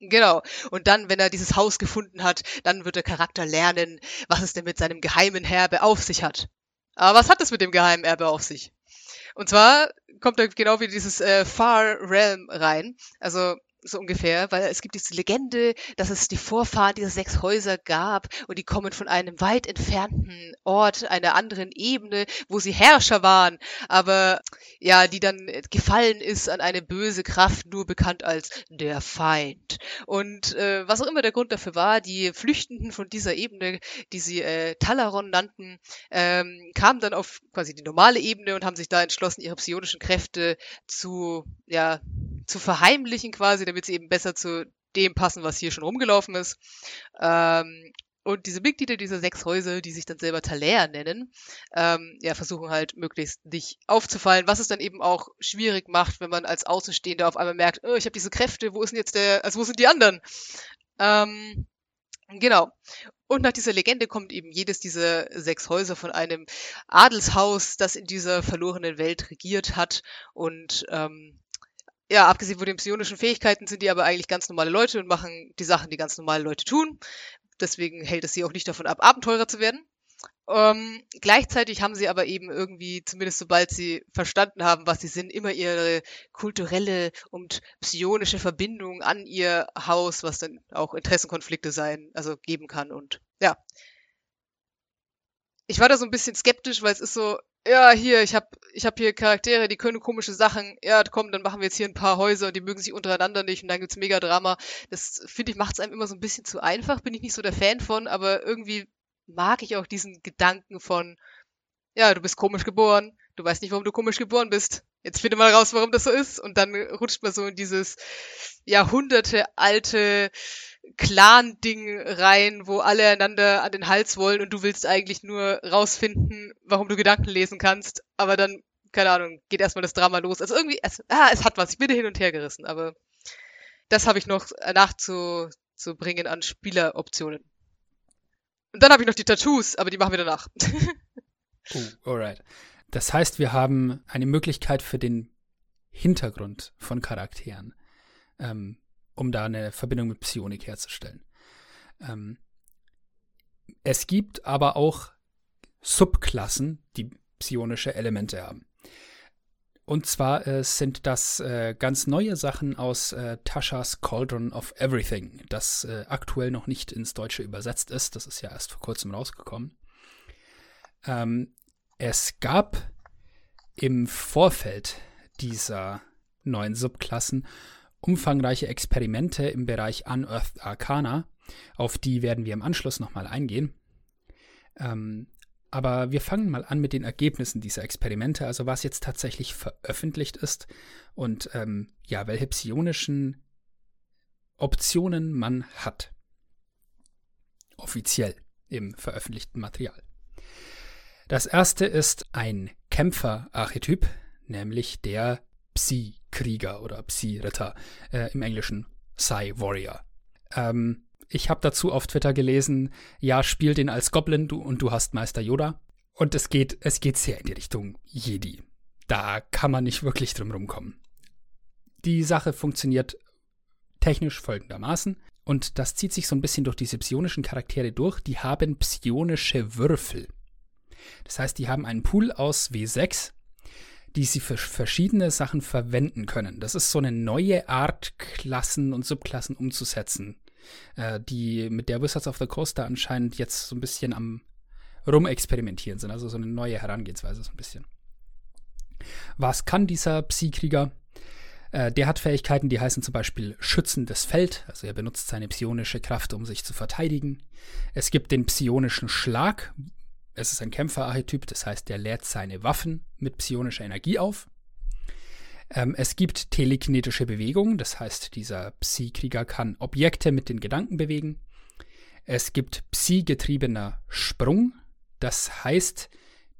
Genau. Und dann, wenn er dieses Haus gefunden hat, dann wird der Charakter lernen, was es denn mit seinem geheimen Herbe auf sich hat. Aber was hat es mit dem geheimen Erbe auf sich? Und zwar kommt da genau wie dieses äh, Far Realm rein. Also so ungefähr, weil es gibt diese Legende, dass es die Vorfahren dieser sechs Häuser gab und die kommen von einem weit entfernten Ort, einer anderen Ebene, wo sie Herrscher waren, aber ja, die dann gefallen ist an eine böse Kraft, nur bekannt als der Feind. Und äh, was auch immer der Grund dafür war, die Flüchtenden von dieser Ebene, die sie äh, Talaron nannten, ähm, kamen dann auf quasi die normale Ebene und haben sich da entschlossen, ihre psionischen Kräfte zu, ja, zu verheimlichen quasi, damit sie eben besser zu dem passen, was hier schon rumgelaufen ist. Ähm, und diese Mitglieder dieser sechs Häuser, die sich dann selber Taler nennen, ähm, ja, versuchen halt möglichst nicht aufzufallen, was es dann eben auch schwierig macht, wenn man als Außenstehender auf einmal merkt, oh, ich habe diese Kräfte, wo ist denn jetzt der, also wo sind die anderen? Ähm, genau. Und nach dieser Legende kommt eben jedes dieser sechs Häuser von einem Adelshaus, das in dieser verlorenen Welt regiert hat und ähm, ja, abgesehen von den psionischen Fähigkeiten sind die aber eigentlich ganz normale Leute und machen die Sachen, die ganz normale Leute tun. Deswegen hält es sie auch nicht davon ab, Abenteurer zu werden. Ähm, gleichzeitig haben sie aber eben irgendwie, zumindest sobald sie verstanden haben, was sie sind, immer ihre kulturelle und psionische Verbindung an ihr Haus, was dann auch Interessenkonflikte sein, also geben kann. Und ja. Ich war da so ein bisschen skeptisch, weil es ist so, ja, hier, ich habe ich hab hier Charaktere, die können komische Sachen. Ja, komm, dann machen wir jetzt hier ein paar Häuser und die mögen sich untereinander nicht und dann gibt's Megadrama. Das finde ich macht es einem immer so ein bisschen zu einfach, bin ich nicht so der Fan von, aber irgendwie mag ich auch diesen Gedanken von, ja, du bist komisch geboren, du weißt nicht, warum du komisch geboren bist. Jetzt finde mal raus, warum das so ist und dann rutscht man so in dieses Jahrhunderte alte Clan-Ding rein, wo alle einander an den Hals wollen und du willst eigentlich nur rausfinden, warum du Gedanken lesen kannst, aber dann, keine Ahnung, geht erstmal das Drama los. Also irgendwie, es, ah, es hat was, ich bin hin und her gerissen, aber das habe ich noch nachzubringen an Spieleroptionen. Und dann habe ich noch die Tattoos, aber die machen wir danach. oh, alright. Das heißt, wir haben eine Möglichkeit für den Hintergrund von Charakteren. Ähm, um da eine Verbindung mit Psionik herzustellen. Ähm, es gibt aber auch Subklassen, die psionische Elemente haben. Und zwar äh, sind das äh, ganz neue Sachen aus äh, Tasha's Cauldron of Everything, das äh, aktuell noch nicht ins Deutsche übersetzt ist. Das ist ja erst vor kurzem rausgekommen. Ähm, es gab im Vorfeld dieser neuen Subklassen umfangreiche Experimente im Bereich Unearthed Arcana. Auf die werden wir im Anschluss nochmal eingehen. Ähm, aber wir fangen mal an mit den Ergebnissen dieser Experimente, also was jetzt tatsächlich veröffentlicht ist und ähm, ja, welche psionischen Optionen man hat. Offiziell im veröffentlichten Material. Das erste ist ein Kämpfer-Archetyp, nämlich der Psi-Krieger oder Psi-Ritter, äh, im Englischen Psi-Warrior. Ähm, ich habe dazu auf Twitter gelesen, ja, spiel den als Goblin du, und du hast Meister Yoda. Und es geht, es geht sehr in die Richtung Jedi. Da kann man nicht wirklich drum rumkommen. Die Sache funktioniert technisch folgendermaßen. Und das zieht sich so ein bisschen durch diese psionischen Charaktere durch. Die haben psionische Würfel. Das heißt, die haben einen Pool aus W6 die sie für verschiedene Sachen verwenden können. Das ist so eine neue Art, Klassen und Subklassen umzusetzen, äh, die mit der Wizards of the Coast da anscheinend jetzt so ein bisschen am rumexperimentieren sind. Also so eine neue Herangehensweise so ein bisschen. Was kann dieser Psi-Krieger? Äh, der hat Fähigkeiten, die heißen zum Beispiel schützendes Feld. Also er benutzt seine psionische Kraft, um sich zu verteidigen. Es gibt den psionischen Schlag, es ist ein Kämpferarchetyp, das heißt, der lädt seine Waffen mit psionischer Energie auf. Ähm, es gibt telekinetische Bewegung, das heißt, dieser Psi-Krieger kann Objekte mit den Gedanken bewegen. Es gibt Psi-getriebener Sprung, das heißt,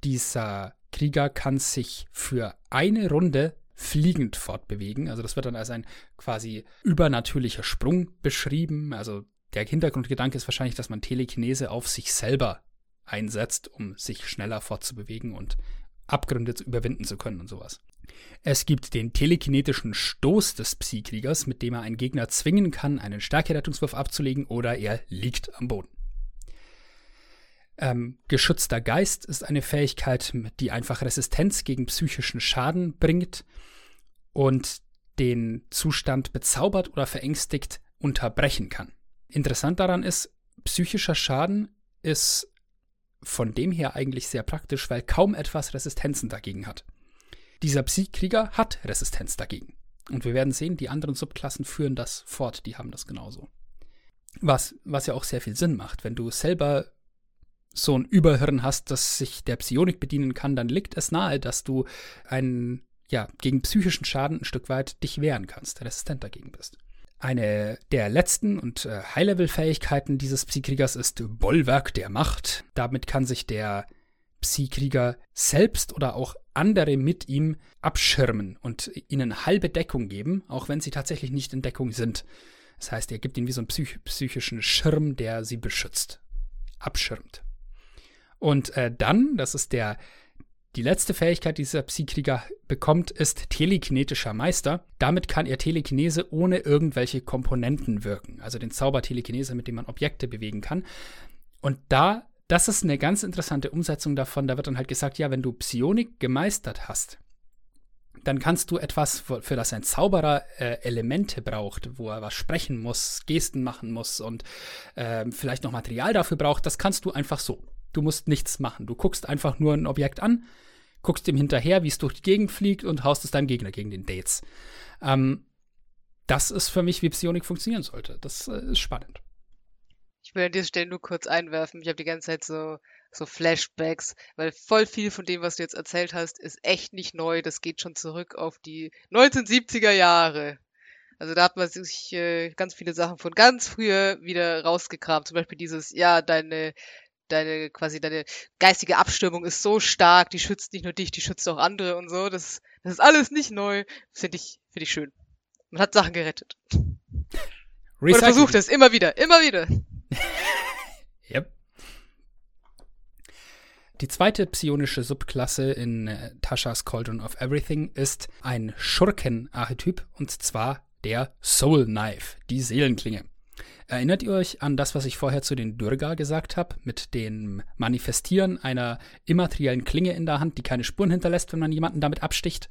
dieser Krieger kann sich für eine Runde fliegend fortbewegen. Also das wird dann als ein quasi übernatürlicher Sprung beschrieben. Also der Hintergrundgedanke ist wahrscheinlich, dass man Telekinese auf sich selber einsetzt, um sich schneller fortzubewegen und Abgründe überwinden zu können und sowas. Es gibt den telekinetischen Stoß des Psy-Kriegers, mit dem er einen Gegner zwingen kann, einen Stärkerettungswurf abzulegen oder er liegt am Boden. Ähm, geschützter Geist ist eine Fähigkeit, die einfach Resistenz gegen psychischen Schaden bringt. Und den Zustand bezaubert oder verängstigt unterbrechen kann. Interessant daran ist, psychischer Schaden ist von dem her eigentlich sehr praktisch, weil kaum etwas Resistenzen dagegen hat. Dieser Psykrieger hat Resistenz dagegen. Und wir werden sehen, die anderen Subklassen führen das fort, die haben das genauso. Was, was ja auch sehr viel Sinn macht. Wenn du selber so ein Überhirn hast, das sich der Psionik bedienen kann, dann liegt es nahe, dass du einen, ja, gegen psychischen Schaden ein Stück weit dich wehren kannst, resistent dagegen bist. Eine der letzten und äh, High-Level-Fähigkeiten dieses Psykriegers ist Bollwerk der Macht. Damit kann sich der Psykrieger selbst oder auch andere mit ihm abschirmen und ihnen halbe Deckung geben, auch wenn sie tatsächlich nicht in Deckung sind. Das heißt, er gibt ihnen wie so einen psych psychischen Schirm, der sie beschützt, abschirmt. Und äh, dann, das ist der die letzte Fähigkeit, die dieser Psykrieger bekommt, ist telekinetischer Meister. Damit kann er Telekinese ohne irgendwelche Komponenten wirken. Also den Zauber Telekinese, mit dem man Objekte bewegen kann. Und da, das ist eine ganz interessante Umsetzung davon. Da wird dann halt gesagt, ja, wenn du Psionik gemeistert hast, dann kannst du etwas, für das ein Zauberer äh, Elemente braucht, wo er was sprechen muss, Gesten machen muss und äh, vielleicht noch Material dafür braucht, das kannst du einfach so. Du musst nichts machen. Du guckst einfach nur ein Objekt an, guckst ihm hinterher, wie es durch die Gegend fliegt und haust es deinem Gegner gegen den Dates. Ähm, das ist für mich, wie Psionik funktionieren sollte. Das äh, ist spannend. Ich will an dieser Stelle nur kurz einwerfen. Ich habe die ganze Zeit so, so Flashbacks, weil voll viel von dem, was du jetzt erzählt hast, ist echt nicht neu. Das geht schon zurück auf die 1970er Jahre. Also da hat man sich äh, ganz viele Sachen von ganz früher wieder rausgekramt. Zum Beispiel dieses, ja, deine deine quasi deine geistige Abstimmung ist so stark, die schützt nicht nur dich, die schützt auch andere und so. Das, das ist alles nicht neu. Finde ich, finde ich schön. Man hat Sachen gerettet. Recycling. Oder versucht es immer wieder, immer wieder. yep. Die zweite psionische Subklasse in äh, Tasha's Cauldron of Everything ist ein Schurken-Archetyp und zwar der Soul Knife, die Seelenklinge. Erinnert ihr euch an das, was ich vorher zu den Durga gesagt habe, mit dem Manifestieren einer immateriellen Klinge in der Hand, die keine Spuren hinterlässt, wenn man jemanden damit absticht?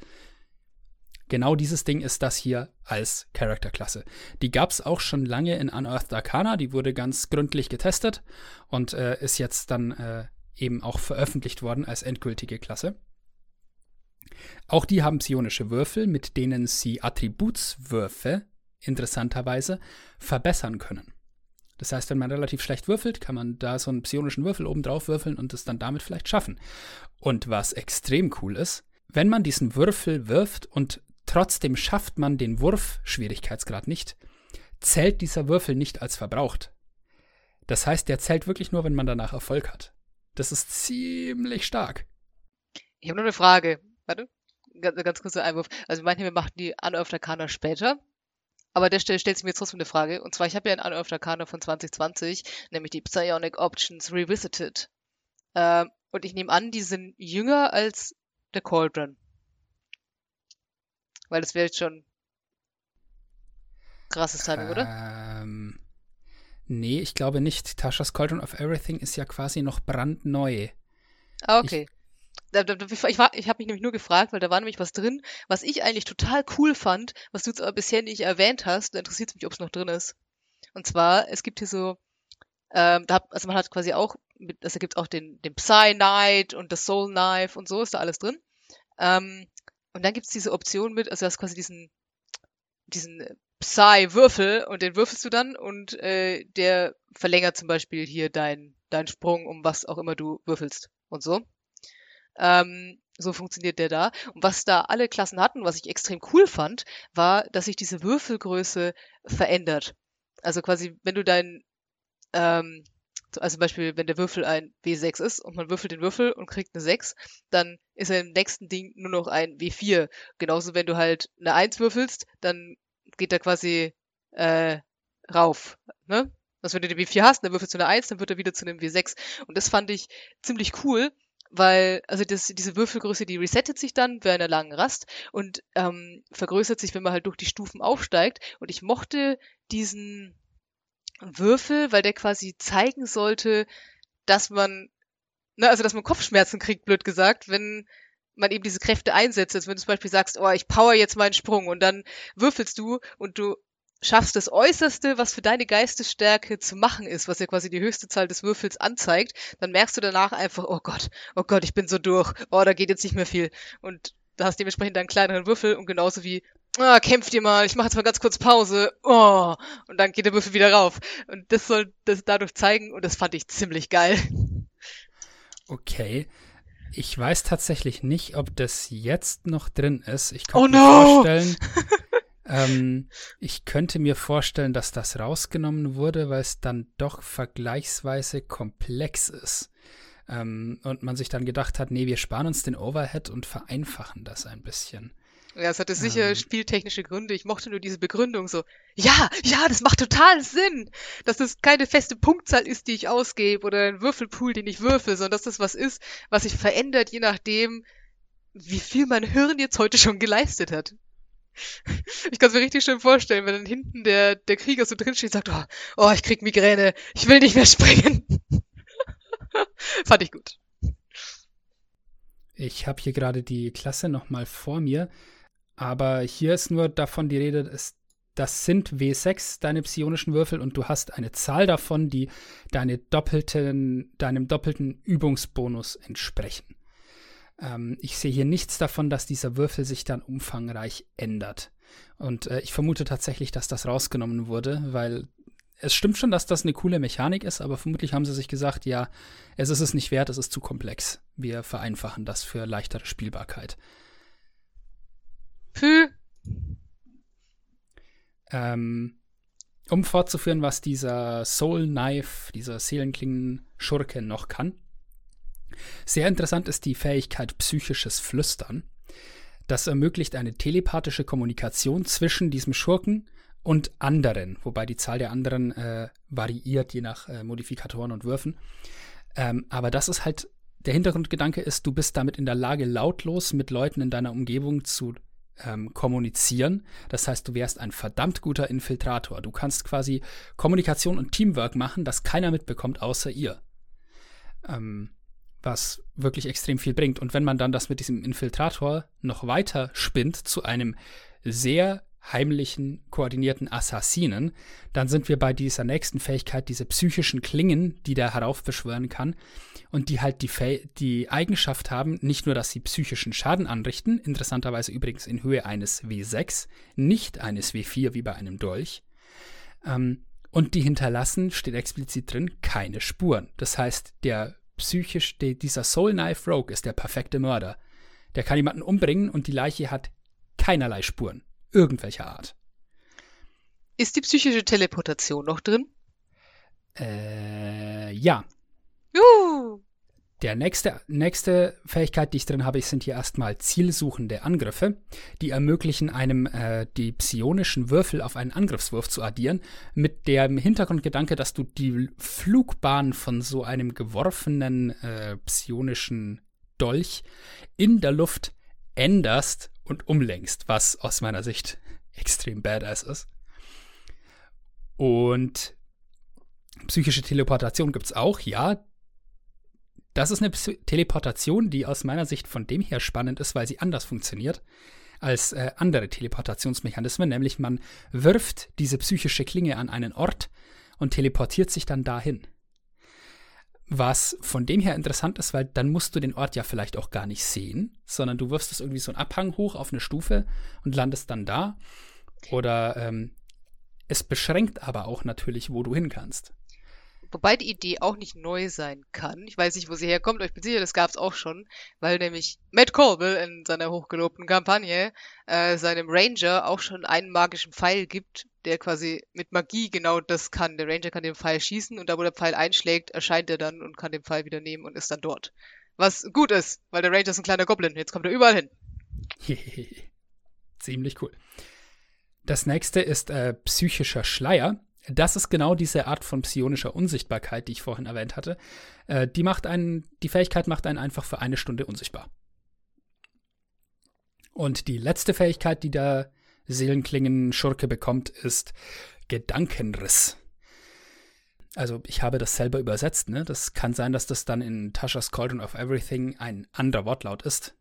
Genau dieses Ding ist das hier als Charakterklasse. Die gab es auch schon lange in Unearthed Arcana, die wurde ganz gründlich getestet und äh, ist jetzt dann äh, eben auch veröffentlicht worden als endgültige Klasse. Auch die haben psionische Würfel, mit denen sie Attributswürfe interessanterweise verbessern können. Das heißt, wenn man relativ schlecht würfelt, kann man da so einen psionischen Würfel oben drauf würfeln und es dann damit vielleicht schaffen. Und was extrem cool ist, wenn man diesen Würfel wirft und trotzdem schafft man den Wurf-Schwierigkeitsgrad nicht, zählt dieser Würfel nicht als verbraucht. Das heißt, der zählt wirklich nur, wenn man danach Erfolg hat. Das ist ziemlich stark. Ich habe nur eine Frage. Warte, ganz, ganz kurzer Einwurf. Also manche machen die Unearthed Arcana später aber der Stelle stellt sich mir jetzt trotzdem eine Frage. Und zwar, ich habe ja einen Unearthed Arcana von 2020, nämlich die Psionic Options Revisited. Ähm, und ich nehme an, die sind jünger als der Cauldron. Weil das wäre jetzt schon krasses Timing, oder? Ähm, nee, ich glaube nicht. Tasha's Cauldron of Everything ist ja quasi noch brandneu. Ah, okay. Ich, ich, ich, ich habe mich nämlich nur gefragt, weil da war nämlich was drin, was ich eigentlich total cool fand, was du jetzt aber bisher nicht erwähnt hast. Da interessiert es mich, ob es noch drin ist. Und zwar, es gibt hier so, ähm, da, also man hat quasi auch, also gibt auch den, den Psy Knight und das Soul Knife und so ist da alles drin. Ähm, und dann gibt es diese Option mit, also du hast quasi diesen, diesen Psy-Würfel und den würfelst du dann und äh, der verlängert zum Beispiel hier deinen dein Sprung, um was auch immer du würfelst und so. Ähm, so funktioniert der da. Und was da alle Klassen hatten, was ich extrem cool fand, war, dass sich diese Würfelgröße verändert. Also quasi, wenn du dein, ähm, also zum Beispiel, wenn der Würfel ein W6 ist und man würfelt den Würfel und kriegt eine 6, dann ist er im nächsten Ding nur noch ein W4. Genauso, wenn du halt eine 1 würfelst, dann geht er quasi äh, rauf. Ne? Also wenn du den W4 hast, dann würfelst du eine 1, dann wird er wieder zu einem W6. Und das fand ich ziemlich cool, weil, also das, diese Würfelgröße, die resettet sich dann bei einer langen Rast und ähm, vergrößert sich, wenn man halt durch die Stufen aufsteigt. Und ich mochte diesen Würfel, weil der quasi zeigen sollte, dass man, ne, also dass man Kopfschmerzen kriegt, blöd gesagt, wenn man eben diese Kräfte einsetzt. Also wenn du zum Beispiel sagst, oh, ich power jetzt meinen Sprung und dann würfelst du und du schaffst das Äußerste, was für deine Geistesstärke zu machen ist, was ja quasi die höchste Zahl des Würfels anzeigt, dann merkst du danach einfach, oh Gott, oh Gott, ich bin so durch, oh, da geht jetzt nicht mehr viel. Und da hast dementsprechend einen kleineren Würfel und genauso wie, ah, kämpft ihr mal, ich mache jetzt mal ganz kurz Pause, oh, und dann geht der Würfel wieder rauf. Und das soll das dadurch zeigen und das fand ich ziemlich geil. Okay. Ich weiß tatsächlich nicht, ob das jetzt noch drin ist. Ich kann oh mir no! vorstellen, ähm, ich könnte mir vorstellen, dass das rausgenommen wurde, weil es dann doch vergleichsweise komplex ist. Ähm, und man sich dann gedacht hat, nee, wir sparen uns den Overhead und vereinfachen das ein bisschen. Ja, es hatte sicher Ähm. spieltechnische Gründe. Ich mochte nur diese Begründung so. Ja, ja, das macht total Sinn, dass es keine feste Punktzahl ist, die ich ausgebe oder ein Würfelpool, den ich würfel, sondern dass das was ist, was sich verändert, je nachdem, wie viel mein Hirn jetzt heute schon geleistet hat. Ich kann es mir richtig schön vorstellen, wenn dann hinten der, der Krieger so drinsteht und sagt, oh, oh, ich krieg Migräne, ich will nicht mehr springen. Fand ich gut. Ich habe hier gerade die Klasse nochmal vor mir, aber hier ist nur davon die Rede, es, das sind W6, deine psionischen Würfel, und du hast eine Zahl davon, die deine doppelten, deinem doppelten Übungsbonus entsprechen. Ähm, ich sehe hier nichts davon, dass dieser Würfel sich dann umfangreich ändert. Und äh, ich vermute tatsächlich, dass das rausgenommen wurde, weil es stimmt schon, dass das eine coole Mechanik ist, aber vermutlich haben sie sich gesagt, ja, es ist es nicht wert, es ist zu komplex. Wir vereinfachen das für leichtere Spielbarkeit. Pü. Ähm, um fortzuführen, was dieser Soul Knife, dieser Seelenklingen-Schurke noch kann. Sehr interessant ist die Fähigkeit psychisches Flüstern. Das ermöglicht eine telepathische Kommunikation zwischen diesem Schurken und anderen, wobei die Zahl der anderen äh, variiert, je nach äh, Modifikatoren und Würfen. Ähm, aber das ist halt, der Hintergrundgedanke ist, du bist damit in der Lage, lautlos mit Leuten in deiner Umgebung zu ähm, kommunizieren. Das heißt, du wärst ein verdammt guter Infiltrator. Du kannst quasi Kommunikation und Teamwork machen, das keiner mitbekommt, außer ihr. Ähm, was wirklich extrem viel bringt. Und wenn man dann das mit diesem Infiltrator noch weiter spinnt zu einem sehr heimlichen, koordinierten Assassinen, dann sind wir bei dieser nächsten Fähigkeit, diese psychischen Klingen, die der heraufbeschwören kann und die halt die, die Eigenschaft haben, nicht nur, dass sie psychischen Schaden anrichten, interessanterweise übrigens in Höhe eines W6, nicht eines W4 wie bei einem Dolch, ähm, und die hinterlassen, steht explizit drin, keine Spuren. Das heißt, der psychisch, der, dieser Soul Knife Rogue ist der perfekte Mörder. Der kann jemanden umbringen und die Leiche hat keinerlei Spuren irgendwelcher Art. Ist die psychische Teleportation noch drin? Äh, ja. Juhu. Der nächste, nächste Fähigkeit, die ich drin habe, sind hier erstmal zielsuchende Angriffe. Die ermöglichen einem äh, die psionischen Würfel auf einen Angriffswurf zu addieren, mit dem Hintergrundgedanke, dass du die Flugbahn von so einem geworfenen äh, psionischen Dolch in der Luft änderst und umlenkst, was aus meiner Sicht extrem badass ist. Und psychische Teleportation gibt es auch, ja. Das ist eine Teleportation, die aus meiner Sicht von dem her spannend ist, weil sie anders funktioniert als äh, andere Teleportationsmechanismen, nämlich man wirft diese psychische Klinge an einen Ort und teleportiert sich dann dahin. Was von dem her interessant ist, weil dann musst du den Ort ja vielleicht auch gar nicht sehen, sondern du wirfst es irgendwie so einen Abhang hoch auf eine Stufe und landest dann da. Oder ähm, es beschränkt aber auch natürlich, wo du hin kannst. Wobei die Idee auch nicht neu sein kann. Ich weiß nicht, wo sie herkommt, aber ich bin sicher, das gab es auch schon, weil nämlich Matt Colville in seiner hochgelobten Kampagne äh, seinem Ranger auch schon einen magischen Pfeil gibt, der quasi mit Magie genau das kann. Der Ranger kann den Pfeil schießen und da, wo der Pfeil einschlägt, erscheint er dann und kann den Pfeil wieder nehmen und ist dann dort. Was gut ist, weil der Ranger ist ein kleiner Goblin. Jetzt kommt er überall hin. Ziemlich cool. Das nächste ist äh, psychischer Schleier. Das ist genau diese Art von psionischer Unsichtbarkeit, die ich vorhin erwähnt hatte. Äh, die macht einen, die Fähigkeit macht einen einfach für eine Stunde unsichtbar. Und die letzte Fähigkeit, die der Seelenklingen-Schurke bekommt, ist Gedankenriss. Also ich habe das selber übersetzt, ne? Das kann sein, dass das dann in Tasha's Cauldron of Everything ein anderer Wortlaut ist.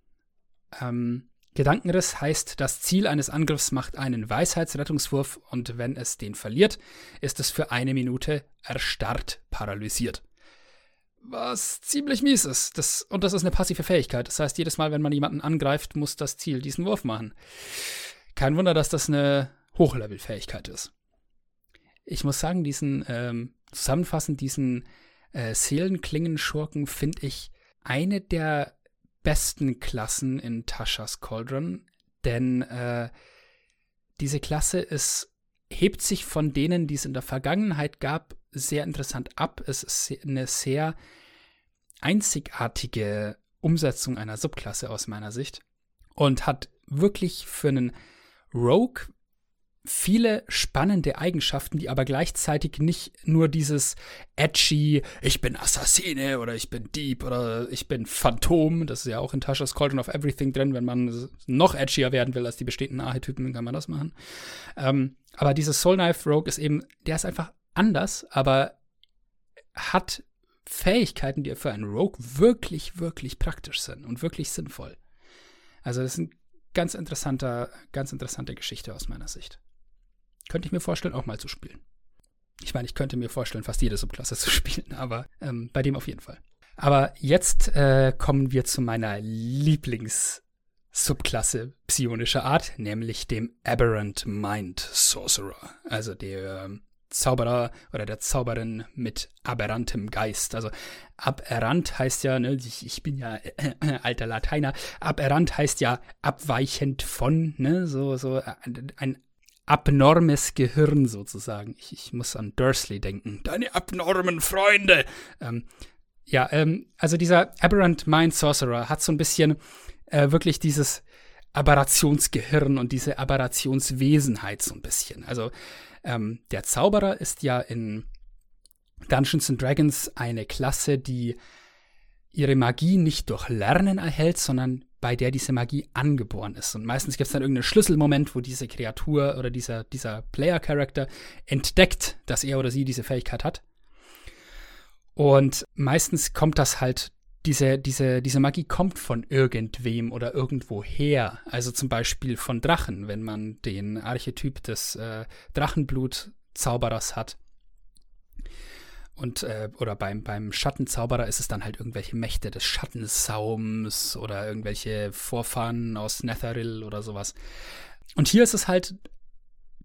Ähm, Gedankenriss heißt, das Ziel eines Angriffs macht einen Weisheitsrettungswurf und wenn es den verliert, ist es für eine Minute erstarrt paralysiert. Was ziemlich mies ist. Das, und das ist eine passive Fähigkeit. Das heißt, jedes Mal, wenn man jemanden angreift, muss das Ziel diesen Wurf machen. Kein Wunder, dass das eine Hochlevel-Fähigkeit ist. Ich muss sagen, diesen, ähm, zusammenfassend, diesen äh, Seelenklingenschurken finde ich eine der besten Klassen in Taschas Cauldron, denn äh, diese Klasse ist, hebt sich von denen, die es in der Vergangenheit gab, sehr interessant ab. Es ist eine sehr einzigartige Umsetzung einer Subklasse aus meiner Sicht und hat wirklich für einen Rogue viele spannende Eigenschaften, die aber gleichzeitig nicht nur dieses edgy, ich bin Assassine oder ich bin Dieb oder ich bin Phantom, das ist ja auch in Tasha's Cauldron of Everything drin, wenn man noch edgier werden will als die bestehenden Archetypen, kann man das machen. Ähm, aber dieses Soul Knife Rogue ist eben, der ist einfach anders, aber hat Fähigkeiten, die für einen Rogue wirklich, wirklich praktisch sind und wirklich sinnvoll. Also das ist eine ganz interessanter, ganz interessante Geschichte aus meiner Sicht. Könnte ich mir vorstellen, auch mal zu spielen. Ich meine, ich könnte mir vorstellen, fast jede Subklasse zu spielen, aber ähm, bei dem auf jeden Fall. Aber jetzt äh, kommen wir zu meiner Lieblings-Subklasse psionischer Art, nämlich dem Aberrant Mind Sorcerer, also der ähm, Zauberer oder der Zauberin mit aberrantem Geist. Also aberrant heißt ja, ne, ich, ich bin ja äh, äh, alter Lateiner, aberrant heißt ja abweichend von, ne, so, so äh, ein abnormes Gehirn sozusagen. Ich, ich muss an Dursley denken. Deine abnormen Freunde. Ähm, ja, ähm, also dieser Aberrant Mind Sorcerer hat so ein bisschen äh, wirklich dieses Aberrationsgehirn und diese Aberrationswesenheit so ein bisschen. Also ähm, der Zauberer ist ja in Dungeons and Dragons eine Klasse, die ihre Magie nicht durch Lernen erhält, sondern bei der diese Magie angeboren ist. Und meistens gibt es dann irgendeinen Schlüsselmoment, wo diese Kreatur oder dieser, dieser Player-Character entdeckt, dass er oder sie diese Fähigkeit hat. Und meistens kommt das halt, diese, diese, diese Magie kommt von irgendwem oder irgendwoher. Also zum Beispiel von Drachen, wenn man den Archetyp des äh, Drachenblut-Zauberers hat und, äh, oder beim, beim Schattenzauberer ist es dann halt irgendwelche Mächte des Schattensaums oder irgendwelche Vorfahren aus Netheril oder sowas. Und hier ist es halt,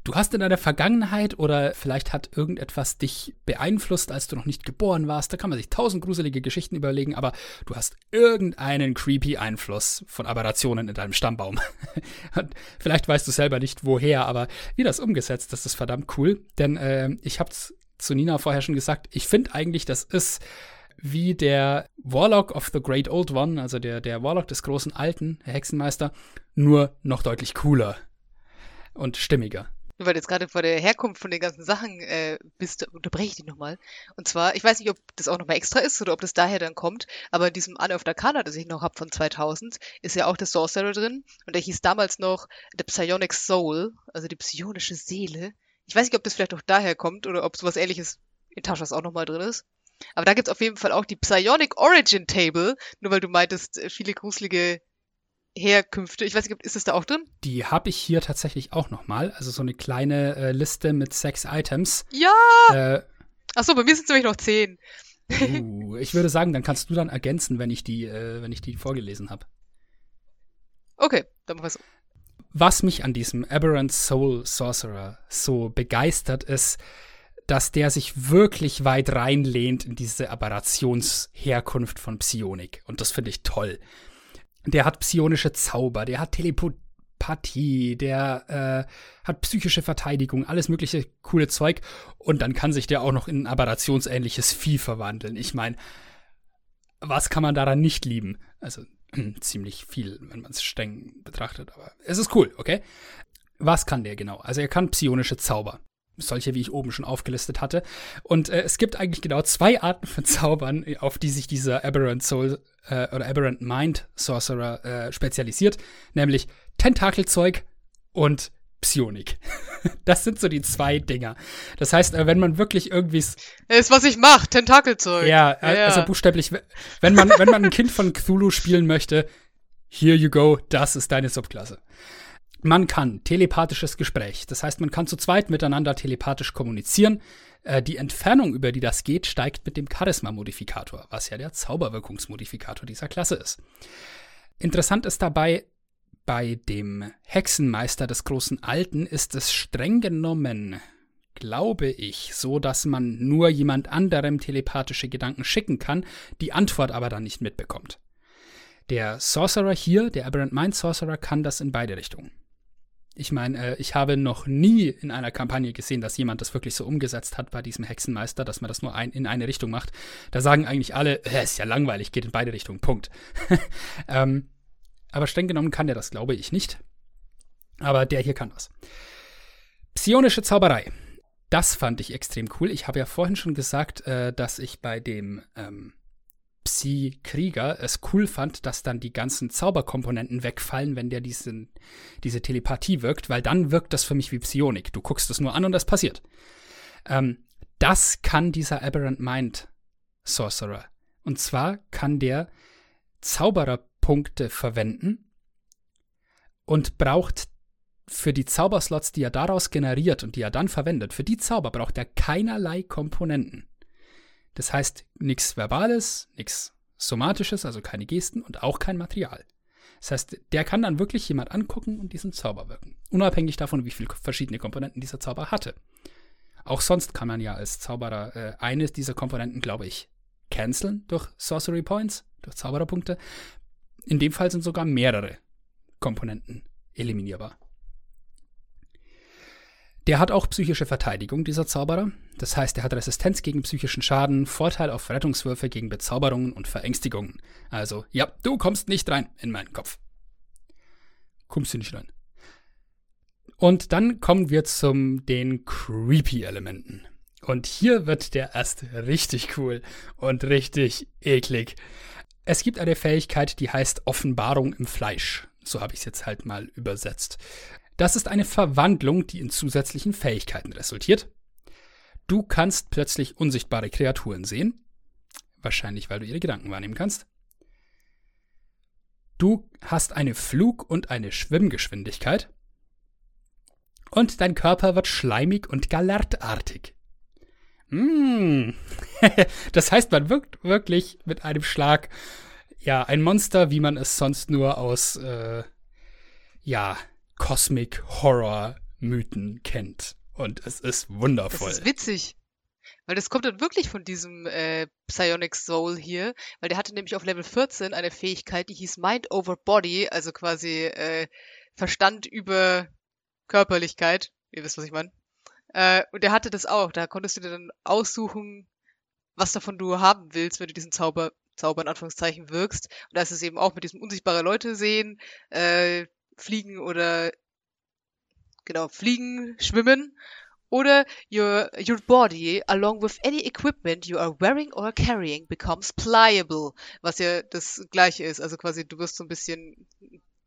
du hast in deiner Vergangenheit oder vielleicht hat irgendetwas dich beeinflusst, als du noch nicht geboren warst. Da kann man sich tausend gruselige Geschichten überlegen, aber du hast irgendeinen creepy Einfluss von Aberrationen in deinem Stammbaum. Vielleicht weißt du selber nicht woher, aber wie das umgesetzt, das ist verdammt cool. Denn äh, ich hab's zu Nina vorher schon gesagt, ich finde eigentlich, das ist wie der Warlock of the Great Old One, also der, der Warlock des großen Alten, der Hexenmeister, nur noch deutlich cooler und stimmiger. Weil du jetzt gerade vor der Herkunft von den ganzen Sachen äh, bist, unterbreche ich dich nochmal. Und zwar, ich weiß nicht, ob das auch nochmal extra ist oder ob das daher dann kommt, aber in diesem Anne of Arcana, das ich noch habe von 2000, ist ja auch der Sorcerer drin und der hieß damals noch The Psionic Soul, also die psionische Seele. Ich weiß nicht, ob das vielleicht auch daher kommt oder ob sowas ähnliches in Taschas auch nochmal drin ist. Aber da gibt's auf jeden Fall auch die Psionic Origin Table, nur weil du meintest, äh, viele gruselige Herkünfte. Ich weiß nicht, ist das da auch drin? Die habe ich hier tatsächlich auch nochmal. Also so eine kleine äh, Liste mit sechs Items. Ja! Äh, Achso, bei mir sind es nämlich noch zehn. uh, ich würde sagen, dann kannst du dann ergänzen, wenn ich die, äh, wenn ich die vorgelesen habe. Okay, dann machen wir so was mich an diesem Aberrant Soul Sorcerer so begeistert, ist, dass der sich wirklich weit reinlehnt in diese Aberrationsherkunft von Psionik. Und das finde ich toll. Der hat psionische Zauber, der hat Telepathie, der äh, hat psychische Verteidigung, alles mögliche coole Zeug. Und dann kann sich der auch noch in ein aberrationsähnliches Vieh verwandeln. Ich meine, was kann man daran nicht lieben? Also ziemlich viel, wenn man es streng betrachtet, aber es ist cool, okay? Was kann der genau? Also er kann psionische Zauber. Solche, wie ich oben schon aufgelistet hatte. Und äh, es gibt eigentlich genau zwei Arten von Zaubern, auf die sich dieser Aberrant Soul äh, oder Aberrant Mind Sorcerer äh, spezialisiert. Nämlich Tentakelzeug und Psionik. Das sind so die zwei Dinger. Das heißt, äh, wenn man wirklich irgendwie. Ist, was ich mache, Tentakelzeug. Ja, ja, also buchstäblich, wenn man, wenn man ein Kind von Cthulhu spielen möchte, here you go, das ist deine Subklasse. Man kann telepathisches Gespräch, das heißt, man kann zu zweit miteinander telepathisch kommunizieren. Äh, die Entfernung, über die das geht, steigt mit dem Charisma-Modifikator, was ja der Zauberwirkungsmodifikator dieser Klasse ist. Interessant ist dabei, bei dem Hexenmeister des großen Alten ist es streng genommen, glaube ich, so, dass man nur jemand anderem telepathische Gedanken schicken kann, die Antwort aber dann nicht mitbekommt. Der Sorcerer hier, der Aberrant Mind Sorcerer, kann das in beide Richtungen. Ich meine, äh, ich habe noch nie in einer Kampagne gesehen, dass jemand das wirklich so umgesetzt hat bei diesem Hexenmeister, dass man das nur ein, in eine Richtung macht. Da sagen eigentlich alle, ist ja langweilig, geht in beide Richtungen, Punkt. ähm, aber streng genommen kann der das, glaube ich nicht. Aber der hier kann das. Psionische Zauberei. Das fand ich extrem cool. Ich habe ja vorhin schon gesagt, äh, dass ich bei dem ähm, Psi-Krieger es cool fand, dass dann die ganzen Zauberkomponenten wegfallen, wenn der diesen, diese Telepathie wirkt, weil dann wirkt das für mich wie Psionik. Du guckst es nur an und das passiert. Ähm, das kann dieser Aberrant Mind Sorcerer. Und zwar kann der Zaubererpunkte verwenden und braucht für die Zauberslots, die er daraus generiert und die er dann verwendet, für die Zauber braucht er keinerlei Komponenten. Das heißt, nichts Verbales, nichts Somatisches, also keine Gesten und auch kein Material. Das heißt, der kann dann wirklich jemand angucken und diesen Zauber wirken. Unabhängig davon, wie viele verschiedene Komponenten dieser Zauber hatte. Auch sonst kann man ja als Zauberer äh, eines dieser Komponenten, glaube ich, canceln durch Sorcery Points, durch Zaubererpunkte. In dem Fall sind sogar mehrere Komponenten eliminierbar. Der hat auch psychische Verteidigung, dieser Zauberer. Das heißt, er hat Resistenz gegen psychischen Schaden, Vorteil auf Rettungswürfe gegen Bezauberungen und Verängstigungen. Also, ja, du kommst nicht rein in meinen Kopf. Kommst du nicht rein. Und dann kommen wir zum den creepy Elementen. Und hier wird der erst richtig cool und richtig eklig. Es gibt eine Fähigkeit, die heißt Offenbarung im Fleisch. So habe ich es jetzt halt mal übersetzt. Das ist eine Verwandlung, die in zusätzlichen Fähigkeiten resultiert. Du kannst plötzlich unsichtbare Kreaturen sehen. Wahrscheinlich, weil du ihre Gedanken wahrnehmen kannst. Du hast eine Flug- und eine Schwimmgeschwindigkeit. Und dein Körper wird schleimig und galertartig. Mm. das heißt, man wirkt wirklich mit einem Schlag ja ein Monster, wie man es sonst nur aus äh, ja Cosmic Horror Mythen kennt. Und es ist wundervoll. Das ist witzig. Weil das kommt dann wirklich von diesem äh, Psionic Soul hier, weil der hatte nämlich auf Level 14 eine Fähigkeit, die hieß Mind over Body, also quasi äh, Verstand über Körperlichkeit. Ihr wisst, was ich meine. Äh, und der hatte das auch. Da konntest du dir dann aussuchen, was davon du haben willst, wenn du diesen Zauber, Zauber in Anführungszeichen wirkst. Und da ist es eben auch mit diesem unsichtbare Leute sehen, äh, fliegen oder genau, fliegen, schwimmen oder your your body along with any equipment you are wearing or carrying becomes pliable, was ja das gleiche ist, also quasi du wirst so ein bisschen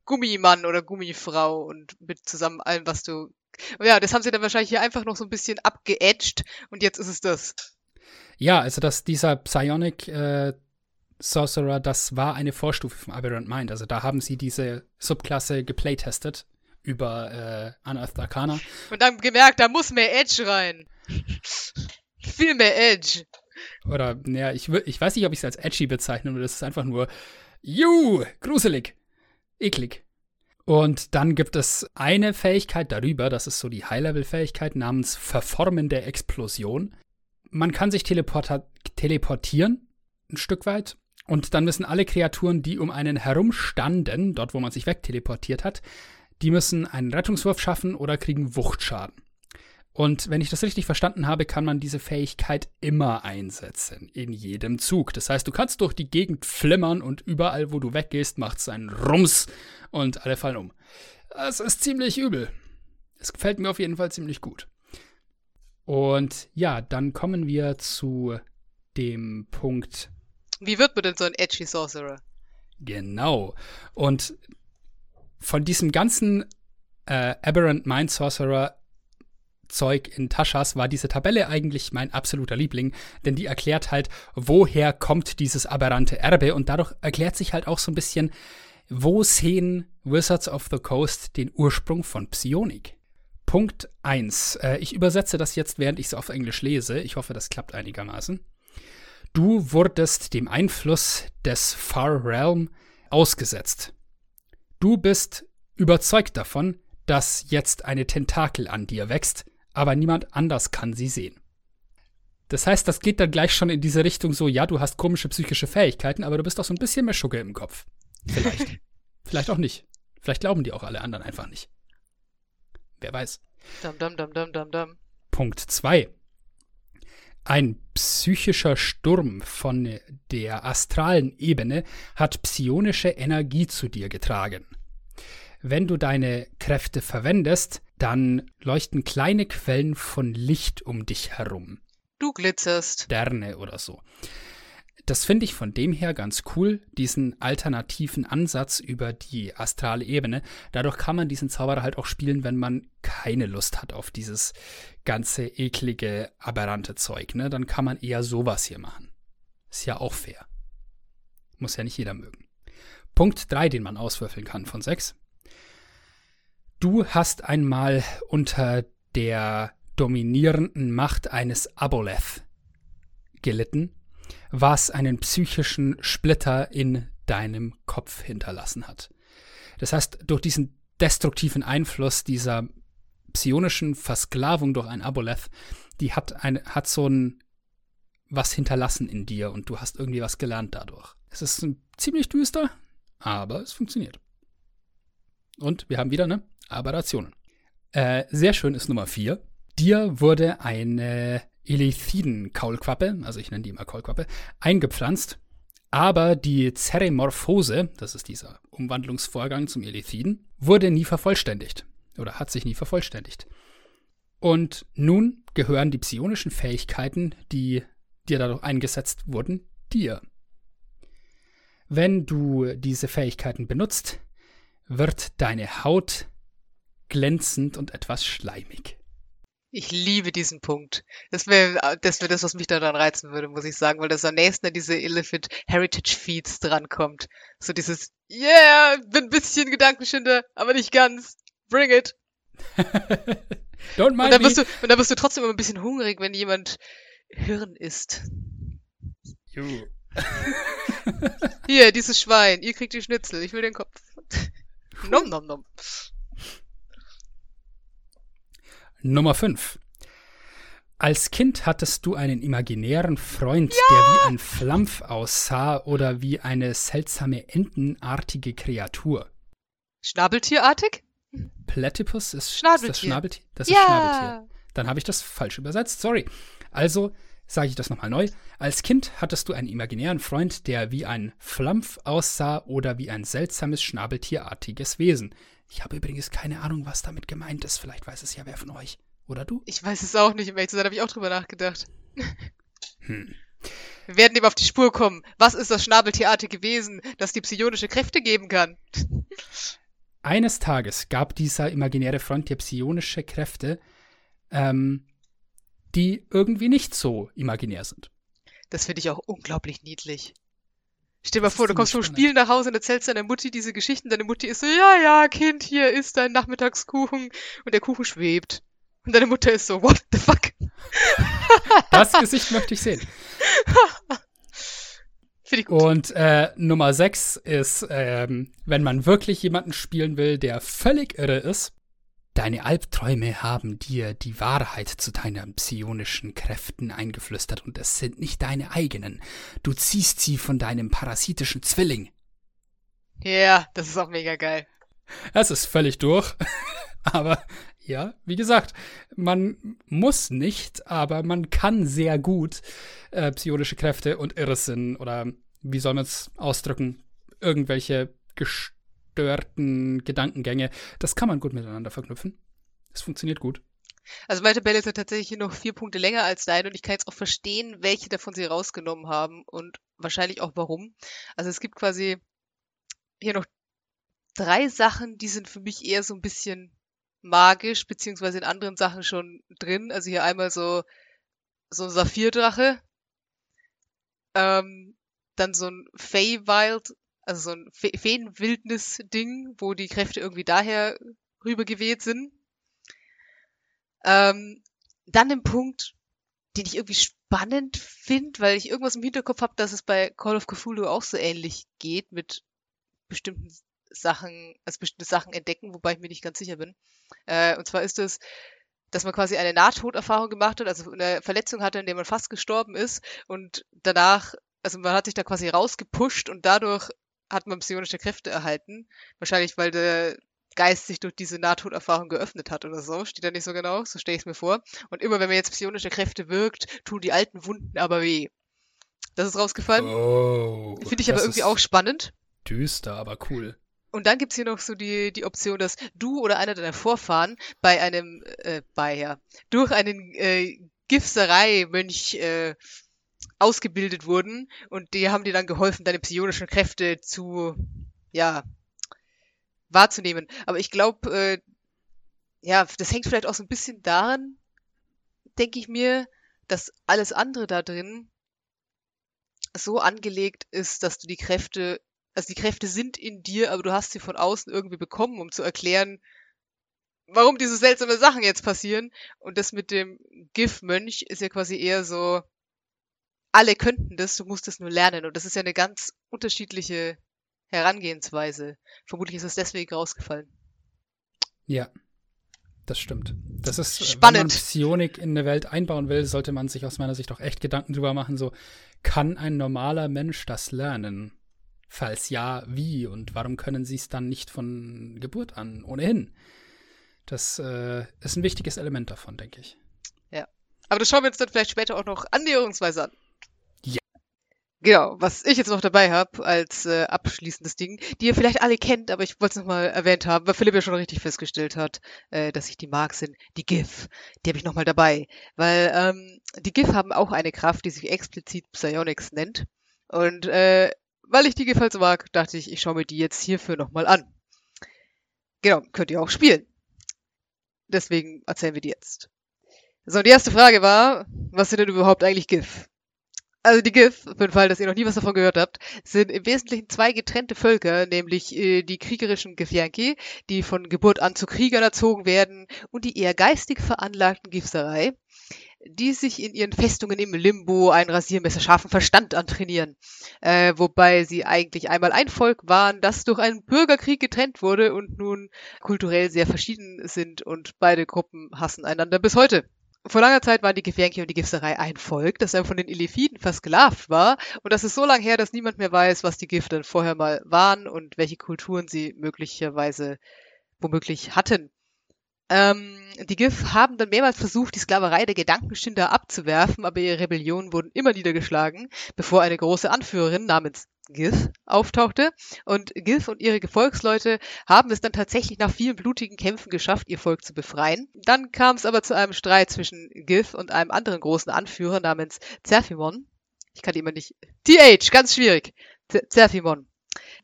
Gummimann oder Gummifrau und mit zusammen allem, was du ja, das haben sie dann wahrscheinlich hier einfach noch so ein bisschen abgeedged und jetzt ist es das. Ja, also dass dieser Psionic äh, Sorcerer, das war eine Vorstufe vom Aberrant Mind. Also da haben sie diese Subklasse geplaytestet über äh, Unearthed Arcana. Und dann gemerkt, da muss mehr Edge rein. Viel mehr Edge. Oder, naja, ich, ich weiß nicht, ob ich es als edgy bezeichne, oder das ist einfach nur, juh, gruselig, eklig. Und dann gibt es eine Fähigkeit darüber, das ist so die High-Level-Fähigkeit namens verformende Explosion. Man kann sich teleportieren, ein Stück weit, und dann müssen alle Kreaturen, die um einen herumstanden, dort wo man sich wegteleportiert hat, die müssen einen Rettungswurf schaffen oder kriegen Wuchtschaden. Und wenn ich das richtig verstanden habe, kann man diese Fähigkeit immer einsetzen, in jedem Zug. Das heißt, du kannst durch die Gegend flimmern und überall, wo du weggehst, macht es einen Rums und alle fallen um. Das ist ziemlich übel. Es gefällt mir auf jeden Fall ziemlich gut. Und ja, dann kommen wir zu dem Punkt wie wird man denn so ein edgy Sorcerer? Genau. Und von diesem ganzen äh, Aberrant Mind Sorcerer Zeug in Taschas war diese Tabelle eigentlich mein absoluter Liebling, denn die erklärt halt, woher kommt dieses aberrante Erbe und dadurch erklärt sich halt auch so ein bisschen, Wo sehen Wizards of the Coast den Ursprung von Psionik? Punkt 1. Äh, ich übersetze das jetzt, während ich es auf Englisch lese. Ich hoffe, das klappt einigermaßen. Du wurdest dem Einfluss des Far Realm ausgesetzt. Du bist überzeugt davon, dass jetzt eine Tentakel an dir wächst, aber niemand anders kann sie sehen. Das heißt, das geht dann gleich schon in diese Richtung so, ja, du hast komische psychische Fähigkeiten, aber du bist doch so ein bisschen mehr Schugge im Kopf. Vielleicht. Vielleicht auch nicht. Vielleicht glauben die auch alle anderen einfach nicht. Wer weiß. Dum, dum, dum, dum, dum, dum. Punkt 2. Ein psychischer Sturm von der astralen Ebene hat psionische Energie zu dir getragen. Wenn du deine Kräfte verwendest, dann leuchten kleine Quellen von Licht um dich herum. Du glitzerst. Sterne oder so. Das finde ich von dem her ganz cool, diesen alternativen Ansatz über die astrale Ebene. Dadurch kann man diesen Zauberer halt auch spielen, wenn man keine Lust hat auf dieses ganze eklige, aberrante Zeug. Ne? Dann kann man eher sowas hier machen. Ist ja auch fair. Muss ja nicht jeder mögen. Punkt 3, den man auswürfeln kann von 6. Du hast einmal unter der dominierenden Macht eines Aboleth gelitten, was einen psychischen Splitter in deinem Kopf hinterlassen hat. Das heißt, durch diesen destruktiven Einfluss dieser psionischen Versklavung durch ein Aboleth, die hat, ein, hat so ein was hinterlassen in dir und du hast irgendwie was gelernt dadurch. Es ist ziemlich düster, aber es funktioniert. Und wir haben wieder eine Aberrationen. Äh, sehr schön ist Nummer 4. Dir wurde eine Elithiden-Kaulquappe, also ich nenne die immer Kaulquappe, eingepflanzt, aber die Zeremorphose, das ist dieser Umwandlungsvorgang zum Elithiden, wurde nie vervollständigt oder hat sich nie vervollständigt. Und nun gehören die psionischen Fähigkeiten, die dir dadurch eingesetzt wurden, dir. Wenn du diese Fähigkeiten benutzt, wird deine Haut glänzend und etwas schleimig. Ich liebe diesen Punkt. Das wäre das, wär das, was mich daran reizen würde, muss ich sagen, weil das am nächsten an diese Elephant Heritage Feeds drankommt. So dieses, yeah, bin ein bisschen Gedankenschinder, aber nicht ganz. Bring it. Don't mind und dann, bist du, und dann bist du trotzdem immer ein bisschen hungrig, wenn jemand Hirn isst. You. Hier, dieses Schwein, ihr kriegt die Schnitzel, ich will den Kopf. nom nom nom. Nummer 5. Als Kind hattest du einen imaginären Freund, der wie ein Flampf aussah oder wie eine seltsame entenartige Kreatur. Schnabeltierartig? Platypus ist, ist das Schnabeltier. Schnabeltier. Das ist Ja. Schnabeltier. Dann habe ich das falsch übersetzt, sorry. Also sage ich das nochmal neu. Als Kind hattest du einen imaginären Freund, der wie ein Flampf aussah oder wie ein seltsames Schnabeltierartiges Wesen. Ich habe übrigens keine Ahnung, was damit gemeint ist. Vielleicht weiß es ja wer von euch. Oder du? Ich weiß es auch nicht, um ehrlich zu sein, habe ich auch drüber nachgedacht. Hm. Wir werden ihm auf die Spur kommen. Was ist das schnabeltierartige Wesen, das die psionische Kräfte geben kann? Eines Tages gab dieser imaginäre Freund dir psionische Kräfte, ähm, die irgendwie nicht so imaginär sind. Das finde ich auch unglaublich niedlich. Stell dir mal vor, du kommst vom Spielen nach Hause und erzählst deiner Mutti diese Geschichten. Deine Mutti ist so, ja, ja, Kind, hier ist dein Nachmittagskuchen. Und der Kuchen schwebt. Und deine Mutter ist so, what the fuck? Das Gesicht möchte ich sehen. Finde ich gut. Und äh, Nummer 6 ist, ähm, wenn man wirklich jemanden spielen will, der völlig irre ist. Deine Albträume haben dir die Wahrheit zu deinen psionischen Kräften eingeflüstert und es sind nicht deine eigenen. Du ziehst sie von deinem parasitischen Zwilling. Ja, das ist auch mega geil. Es ist völlig durch. aber ja, wie gesagt, man muss nicht, aber man kann sehr gut äh, psionische Kräfte und Irrsinn oder wie soll man es ausdrücken, irgendwelche gestörten Gedankengänge, das kann man gut miteinander verknüpfen. Es funktioniert gut. Also meine Tabelle ja tatsächlich noch vier Punkte länger als deine und ich kann jetzt auch verstehen, welche davon sie rausgenommen haben und wahrscheinlich auch warum. Also es gibt quasi hier noch drei Sachen, die sind für mich eher so ein bisschen magisch, beziehungsweise in anderen Sachen schon drin. Also hier einmal so, so ein Saphirdrache, ähm, dann so ein Feywild Also so ein Fe Feenwildnis-Ding, wo die Kräfte irgendwie daher rübergeweht sind. Ähm, dann ein Punkt, den ich irgendwie spannend finde, weil ich irgendwas im Hinterkopf habe, dass es bei Call of Cthulhu auch so ähnlich geht mit bestimmten Sachen, also bestimmte Sachen entdecken, wobei ich mir nicht ganz sicher bin. Äh, und zwar ist es, dass man quasi eine Nahtoderfahrung gemacht hat, also eine Verletzung hatte, in der man fast gestorben ist und danach, also man hat sich da quasi rausgepusht und dadurch hat man psionische Kräfte erhalten. Wahrscheinlich, weil der Geist sich durch diese Nahtoderfahrung geöffnet hat oder so. Steht da nicht so genau, so stelle ich es mir vor. Und immer wenn man jetzt psionische Kräfte wirkt, tun die alten Wunden aber weh. Das ist rausgefallen. Oh, Finde ich aber irgendwie auch spannend. Düster, aber cool. Und dann gibt's hier noch so die, die Option, dass du oder einer deiner Vorfahren bei einem, äh, bei, ja, durch einen äh, Gifserei-Mönch äh, ausgebildet wurden und die haben dir dann geholfen, deine psionischen Kräfte zu, ja, wahrzunehmen. Aber ich glaube, äh, ja, das hängt vielleicht auch so ein bisschen daran, denke ich mir, dass alles andere da drin so angelegt ist, dass du die Kräfte also die Kräfte sind in dir, aber du hast sie von außen irgendwie bekommen, um zu erklären, warum diese seltsame Sachen jetzt passieren. Und das mit dem GIF-Mönch ist ja quasi eher so, alle könnten das, du musst es nur lernen. Und das ist ja eine ganz unterschiedliche Herangehensweise. Vermutlich ist es deswegen rausgefallen. Ja, das stimmt. Das ist, Spannend. wenn man Psionik in eine Welt einbauen will, sollte man sich aus meiner Sicht auch echt Gedanken drüber machen, so, kann ein normaler Mensch das lernen? Falls ja, wie und warum können sie es dann nicht von Geburt an ohnehin? Das äh, ist ein wichtiges Element davon, denke ich. Ja. Aber das schauen wir uns dann vielleicht später auch noch annäherungsweise an. Genau, was ich jetzt noch dabei habe als äh, abschließendes Ding, die ihr vielleicht alle kennt, aber ich wollte es nochmal erwähnt haben, weil Philipp ja schon richtig festgestellt hat, äh, dass ich die mag, sind die GIF. Die habe ich nochmal dabei. Weil ähm, die GIF haben auch eine Kraft, die sich explizit Psionics nennt. Und äh, weil ich die gefällt so mag, dachte ich, ich schaue mir die jetzt hierfür nochmal an. Genau, könnt ihr auch spielen. Deswegen erzählen wir die jetzt. So, die erste Frage war, was sind denn überhaupt eigentlich GIF? Also die GIF, für den Fall, dass ihr noch nie was davon gehört habt, sind im Wesentlichen zwei getrennte Völker, nämlich äh, die kriegerischen Githyanki, die von Geburt an zu Kriegern erzogen werden, und die eher geistig veranlagten Gifserei, die sich in ihren Festungen im Limbo einen rasiermesserscharfen Verstand antrainieren. Äh, wobei sie eigentlich einmal ein Volk waren, das durch einen Bürgerkrieg getrennt wurde und nun kulturell sehr verschieden sind und beide Gruppen hassen einander bis heute. Vor langer Zeit waren die Gefährke und die Gifterei ein Volk, das dann von den Elefiden versklavt war. Und das ist so lange her, dass niemand mehr weiß, was die Gifte vorher mal waren und welche Kulturen sie möglicherweise womöglich hatten. Ähm, die GIF haben dann mehrmals versucht, die Sklaverei der Gedankenschinder abzuwerfen, aber ihre Rebellionen wurden immer niedergeschlagen, bevor eine große Anführerin namens GIF auftauchte. Und GIF und ihre Gefolgsleute haben es dann tatsächlich nach vielen blutigen Kämpfen geschafft, ihr Volk zu befreien. Dann kam es aber zu einem Streit zwischen GIF und einem anderen großen Anführer namens Zerfimon. Ich kann die immer nicht. TH, ganz schwierig. Zerfimon.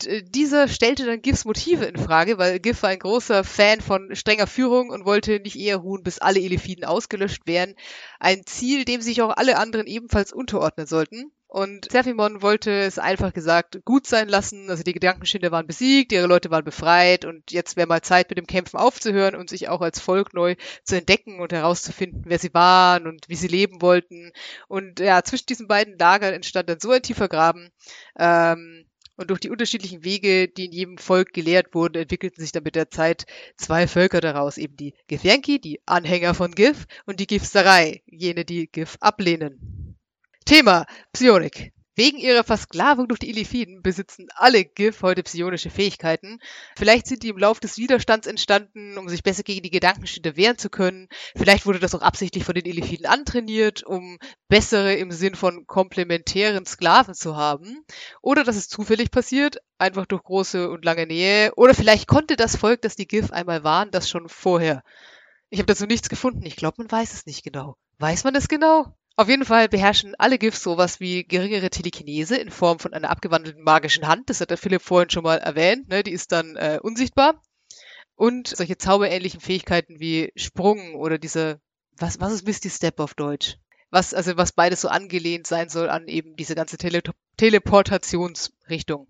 Äh, dieser stellte dann Giffs Motive in Frage, weil Giff war ein großer Fan von strenger Führung und wollte nicht eher ruhen, bis alle Elefiden ausgelöscht wären. Ein Ziel, dem sich auch alle anderen ebenfalls unterordnen sollten. Und Zephimon wollte es einfach gesagt gut sein lassen. Also die Gedankenschinder waren besiegt, ihre Leute waren befreit und jetzt wäre mal Zeit, mit dem Kämpfen aufzuhören und sich auch als Volk neu zu entdecken und herauszufinden, wer sie waren und wie sie leben wollten. Und ja, zwischen diesen beiden Lagern entstand dann so ein tiefer Graben, ähm, und durch die unterschiedlichen Wege, die in jedem Volk gelehrt wurden, entwickelten sich dann mit der Zeit zwei Völker daraus, eben die Githyanki, die Anhänger von Gif, und die Gifserei, jene, die Gif ablehnen. Thema Psionik. Wegen ihrer Versklavung durch die Elifiden besitzen alle GIF heute psionische Fähigkeiten. Vielleicht sind die im Lauf des Widerstands entstanden, um sich besser gegen die Gedankenschnitte wehren zu können. Vielleicht wurde das auch absichtlich von den Elifiden antrainiert, um bessere im Sinn von komplementären Sklaven zu haben. Oder das ist zufällig passiert, einfach durch große und lange Nähe. Oder vielleicht konnte das Volk, das die GIF einmal waren, das schon vorher. Ich habe dazu nichts gefunden. Ich glaube, man weiß es nicht genau. Weiß man es genau? Auf jeden Fall beherrschen alle GIFs sowas wie geringere Telekinese in Form von einer abgewandelten magischen Hand. Das hat der Philipp vorhin schon mal erwähnt. Ne? Die ist dann äh, unsichtbar. Und solche zauberähnlichen Fähigkeiten wie Sprung oder diese, was, was ist Misty Step auf Deutsch? Was, also was beides so angelehnt sein soll an eben diese ganze Tele Teleportationsrichtung.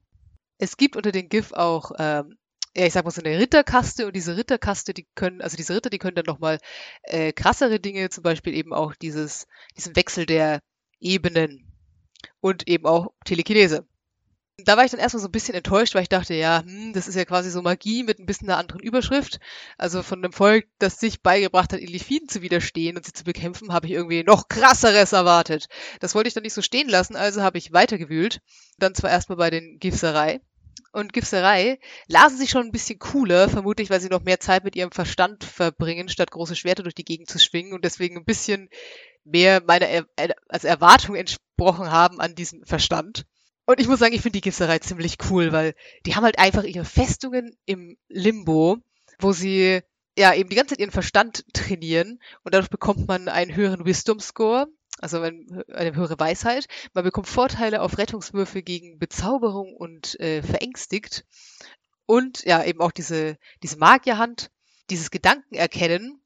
Es gibt unter den GIF auch, ähm, ja, ich sag mal so eine Ritterkaste und diese Ritterkaste, die können, also diese Ritter, die können dann nochmal äh, krassere Dinge, zum Beispiel eben auch dieses, diesen Wechsel der Ebenen und eben auch Telekinese. Da war ich dann erstmal so ein bisschen enttäuscht, weil ich dachte, ja, hm, das ist ja quasi so Magie mit ein bisschen einer anderen Überschrift. Also von einem Volk, das sich beigebracht hat, Illithiden zu widerstehen und sie zu bekämpfen, habe ich irgendwie noch krasseres erwartet. Das wollte ich dann nicht so stehen lassen, also habe ich weitergewühlt. Dann zwar erstmal bei den Gifserei. Und Gifserei lasen sich schon ein bisschen cooler, vermutlich, weil sie noch mehr Zeit mit ihrem Verstand verbringen, statt große Schwerter durch die Gegend zu schwingen und deswegen ein bisschen mehr meiner er als Erwartung entsprochen haben an diesen Verstand. Und ich muss sagen, ich finde die Gipserei ziemlich cool, weil die haben halt einfach ihre Festungen im Limbo, wo sie ja eben die ganze Zeit ihren Verstand trainieren und dadurch bekommt man einen höheren Wisdom Score, also eine höhere Weisheit. Man bekommt Vorteile auf Rettungswürfe gegen Bezauberung und äh, verängstigt. Und ja, eben auch diese, diese Magierhand, dieses Gedankenerkennen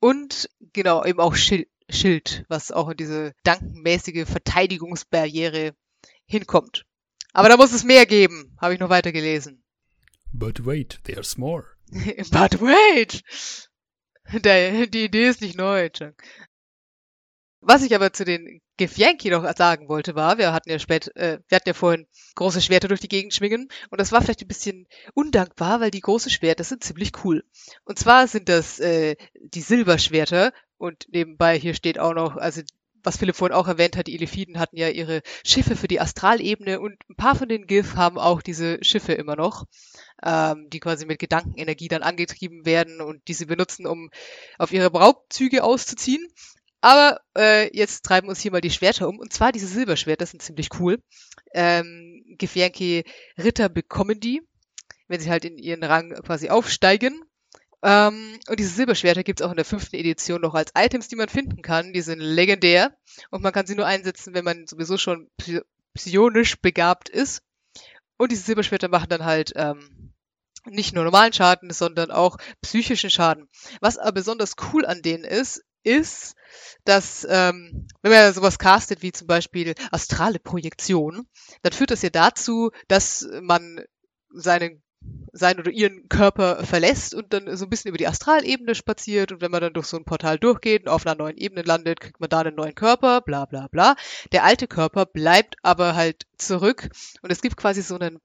und genau, eben auch Schild, Schild, was auch in diese gedankenmäßige Verteidigungsbarriere hinkommt. Aber da muss es mehr geben, habe ich noch weiter gelesen. But wait, there's more. But wait! Der, die Idee ist nicht neu, Chuck. Was ich aber zu den Gifyanki noch sagen wollte, war, wir hatten ja spät, äh, wir hatten ja vorhin große Schwerter durch die Gegend schwingen und das war vielleicht ein bisschen undankbar, weil die großen Schwerter sind ziemlich cool. Und zwar sind das äh, die Silberschwerter und nebenbei hier steht auch noch, also was Philipp vorhin auch erwähnt hat, die Elephiden hatten ja ihre Schiffe für die Astralebene und ein paar von den GIF haben auch diese Schiffe immer noch, ähm, die quasi mit Gedankenenergie dann angetrieben werden und die sie benutzen, um auf ihre Raubzüge auszuziehen. Aber äh, jetzt treiben uns hier mal die Schwerter um. Und zwar diese Silberschwerter sind ziemlich cool. Ähm, Gefährke Ritter bekommen die, wenn sie halt in ihren Rang quasi aufsteigen. Ähm, und diese Silberschwerter gibt es auch in der fünften Edition noch als Items, die man finden kann. Die sind legendär und man kann sie nur einsetzen, wenn man sowieso schon psionisch begabt ist. Und diese Silberschwerter machen dann halt ähm, nicht nur normalen Schaden, sondern auch psychischen Schaden. Was aber besonders cool an denen ist, ist, dass ähm, wenn man sowas castet wie zum Beispiel astrale Projektion, dann führt das ja dazu, dass man seinen seinen oder ihren Körper verlässt und dann so ein bisschen über die Astralebene spaziert und wenn man dann durch so ein Portal durchgeht und auf einer neuen Ebene landet, kriegt man da einen neuen Körper, bla bla bla. Der alte Körper bleibt aber halt zurück und es gibt quasi so einen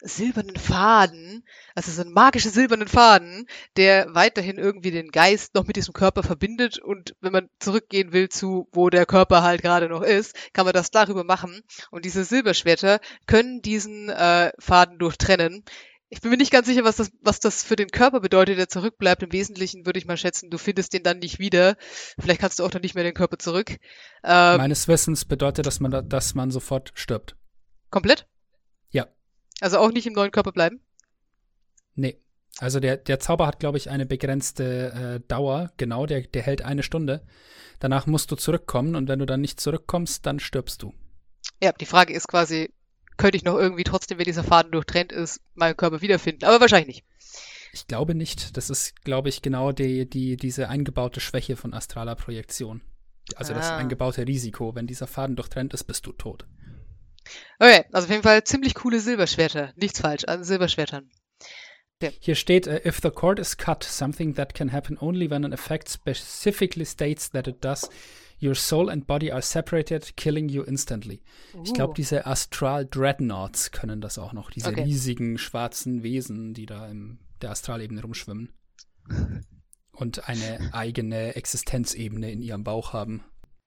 silbernen Faden, also so einen magischen silbernen Faden, der weiterhin irgendwie den Geist noch mit diesem Körper verbindet und wenn man zurückgehen will zu, wo der Körper halt gerade noch ist, kann man das darüber machen und diese Silberschwerter können diesen äh, Faden durchtrennen. Ich bin mir nicht ganz sicher, was das, was das für den Körper bedeutet, der zurückbleibt. Im Wesentlichen würde ich mal schätzen, du findest den dann nicht wieder. Vielleicht kannst du auch dann nicht mehr den Körper zurück. Ähm, Meines Wissens bedeutet, dass man, da, dass man sofort stirbt. Komplett? Also auch nicht im neuen Körper bleiben? Nee. Also der, der Zauber hat, glaube ich, eine begrenzte äh, Dauer. Genau, der, der hält eine Stunde. Danach musst du zurückkommen und wenn du dann nicht zurückkommst, dann stirbst du. Ja, die Frage ist quasi, könnte ich noch irgendwie trotzdem, wenn dieser Faden durchtrennt ist, meinen Körper wiederfinden. Aber wahrscheinlich nicht. Ich glaube nicht. Das ist, glaube ich, genau die, die, diese eingebaute Schwäche von astraler Projektion. Also ah. das eingebaute Risiko. Wenn dieser Faden durchtrennt ist, bist du tot. Okay, also auf jeden Fall ziemlich coole Silberschwerter. Nichts falsch an Silberschwertern. Okay. Hier steht, uh, if the cord is cut, something that can happen only when an effect specifically states that it does, Your soul and body are separated, killing you instantly. Uh. Ich glaube, diese Astral Dreadnoughts können das auch noch. Diese okay. riesigen schwarzen Wesen, die da in der Astralebene rumschwimmen. und eine eigene Existenzebene in ihrem Bauch haben.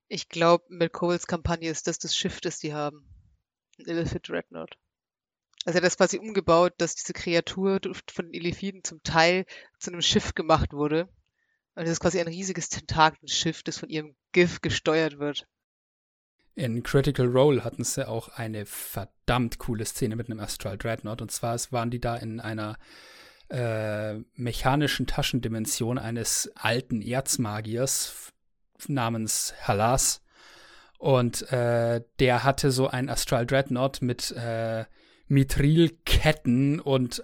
Ich glaube, mit Coles Kampagne ist das das Schiff, das die haben. Ein Illithid Dreadnought. Also er hat das quasi umgebaut, dass diese Kreatur von den Illithiden zum Teil zu einem Schiff gemacht wurde. Und das ist quasi ein riesiges Tentakelschiff, das von ihrem GIF gesteuert wird. In Critical Role hatten sie auch eine verdammt coole Szene mit einem Astral Dreadnought. Und zwar waren die da in einer äh, mechanischen Taschendimension eines alten Erzmagiers namens Halas. Und äh, der hatte so ein Astral Dreadnought mit äh, Mithrilketten und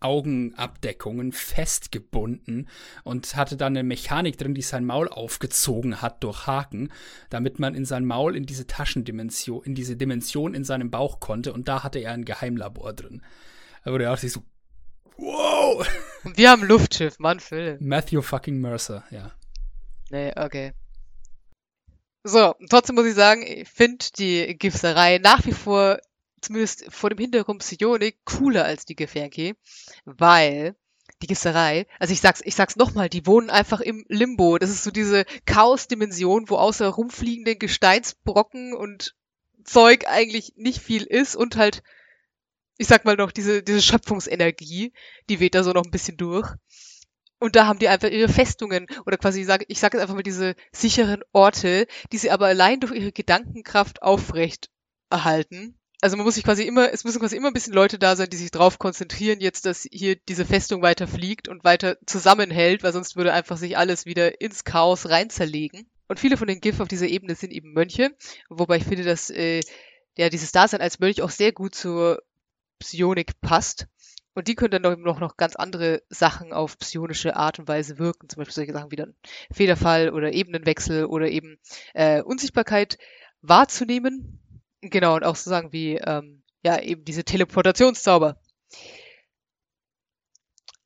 Augenabdeckungen festgebunden und hatte dann eine Mechanik drin, die sein Maul aufgezogen hat durch Haken, damit man in sein Maul in diese Taschendimension, in diese Dimension in seinem Bauch konnte und da hatte er ein Geheimlabor drin. Da wurde auch sich so, wow! Wir haben Luftschiff, Mann, Phil. Matthew fucking Mercer, ja. Nee, okay. So, trotzdem muss ich sagen, ich finde die Gipserei nach wie vor, zumindest vor dem Hintergrund Psionik, cooler als die Gefährke, weil die Gipserei, also ich sag's, ich sag's nochmal, die wohnen einfach im Limbo. Das ist so diese Chaos-Dimension, wo außer rumfliegenden Gesteinsbrocken und Zeug eigentlich nicht viel ist und halt, ich sag mal noch, diese, diese Schöpfungsenergie, die weht da so noch ein bisschen durch. Und da haben die einfach ihre Festungen oder quasi, ich sage ich sag jetzt einfach mal diese sicheren Orte, die sie aber allein durch ihre Gedankenkraft aufrecht erhalten. Also man muss sich quasi immer, es müssen quasi immer ein bisschen Leute da sein, die sich darauf konzentrieren, jetzt, dass hier diese Festung weiter fliegt und weiter zusammenhält, weil sonst würde einfach sich alles wieder ins Chaos rein zerlegen. Und viele von den GIF auf dieser Ebene sind eben Mönche, wobei ich finde, dass äh, ja dieses Dasein als Mönch auch sehr gut zur Psionik passt. Und die können dann noch, noch ganz andere Sachen auf psionische Art und Weise wirken, zum Beispiel solche Sachen wie dann Federfall oder Ebenenwechsel oder eben äh, Unsichtbarkeit wahrzunehmen. Genau, und auch so Sachen wie ähm, ja eben diese Teleportationszauber.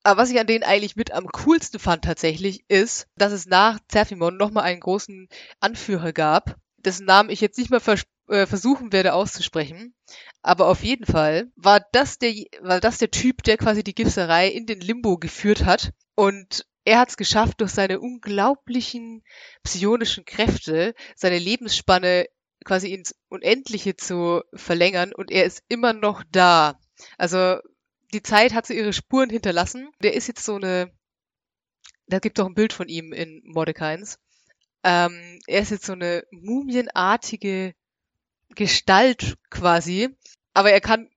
Aber was ich an denen eigentlich mit am coolsten fand tatsächlich, ist, dass es nach Zerfimon nochmal einen großen Anführer gab, dessen Namen ich jetzt nicht mehr vers äh, versuchen werde auszusprechen. Aber auf jeden Fall war das der, war das der Typ, der quasi die Gipserei in den Limbo geführt hat. Und er hat es geschafft, durch seine unglaublichen psionischen Kräfte seine Lebensspanne quasi ins Unendliche zu verlängern und er ist immer noch da. Also die Zeit hat so ihre Spuren hinterlassen. Der ist jetzt so eine, da gibt doch ein Bild von ihm in Mordekains. Ähm, er ist jetzt so eine mumienartige Gestalt quasi, aber er kann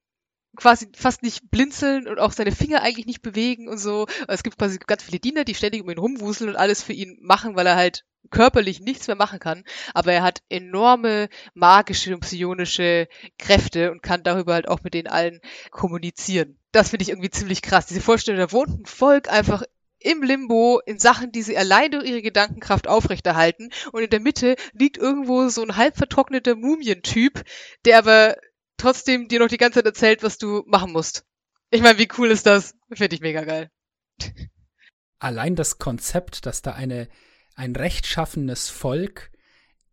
quasi fast nicht blinzeln und auch seine Finger eigentlich nicht bewegen und so. Es gibt quasi ganz viele Diener, die ständig um ihn rumwuseln und alles für ihn machen, weil er halt körperlich nichts mehr machen kann. Aber er hat enorme magische und psionische Kräfte und kann darüber halt auch mit den allen kommunizieren. Das finde ich irgendwie ziemlich krass. Diese Vorstellung, da wohnt ein Volk einfach im Limbo in Sachen, die sie allein durch ihre Gedankenkraft aufrechterhalten. Und in der Mitte liegt irgendwo so ein halb vertrockneter Mumientyp, der aber trotzdem dir noch die ganze Zeit erzählt, was du machen musst. Ich meine, wie cool ist das? Finde ich mega geil. Allein das Konzept, dass da eine, ein rechtschaffenes Volk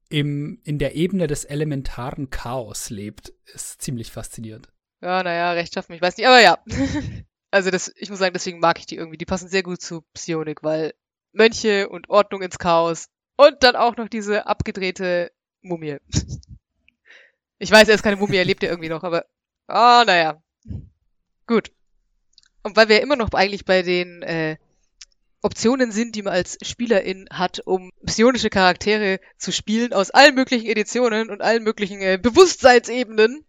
im, in der Ebene des elementaren Chaos lebt, ist ziemlich faszinierend. Ja, naja, rechtschaffen, ich weiß nicht, aber ja. also das, ich muss sagen, deswegen mag ich die irgendwie. Die passen sehr gut zu Psionik, weil Mönche und Ordnung ins Chaos und dann auch noch diese abgedrehte Mumie. Ich weiß, er ist keine Mumie, er lebt ja irgendwie noch, aber ah, oh, naja. Gut. Und weil wir immer noch eigentlich bei den äh, Optionen sind, die man als Spielerin hat, um psionische Charaktere zu spielen aus allen möglichen Editionen und allen möglichen äh, Bewusstseinsebenen,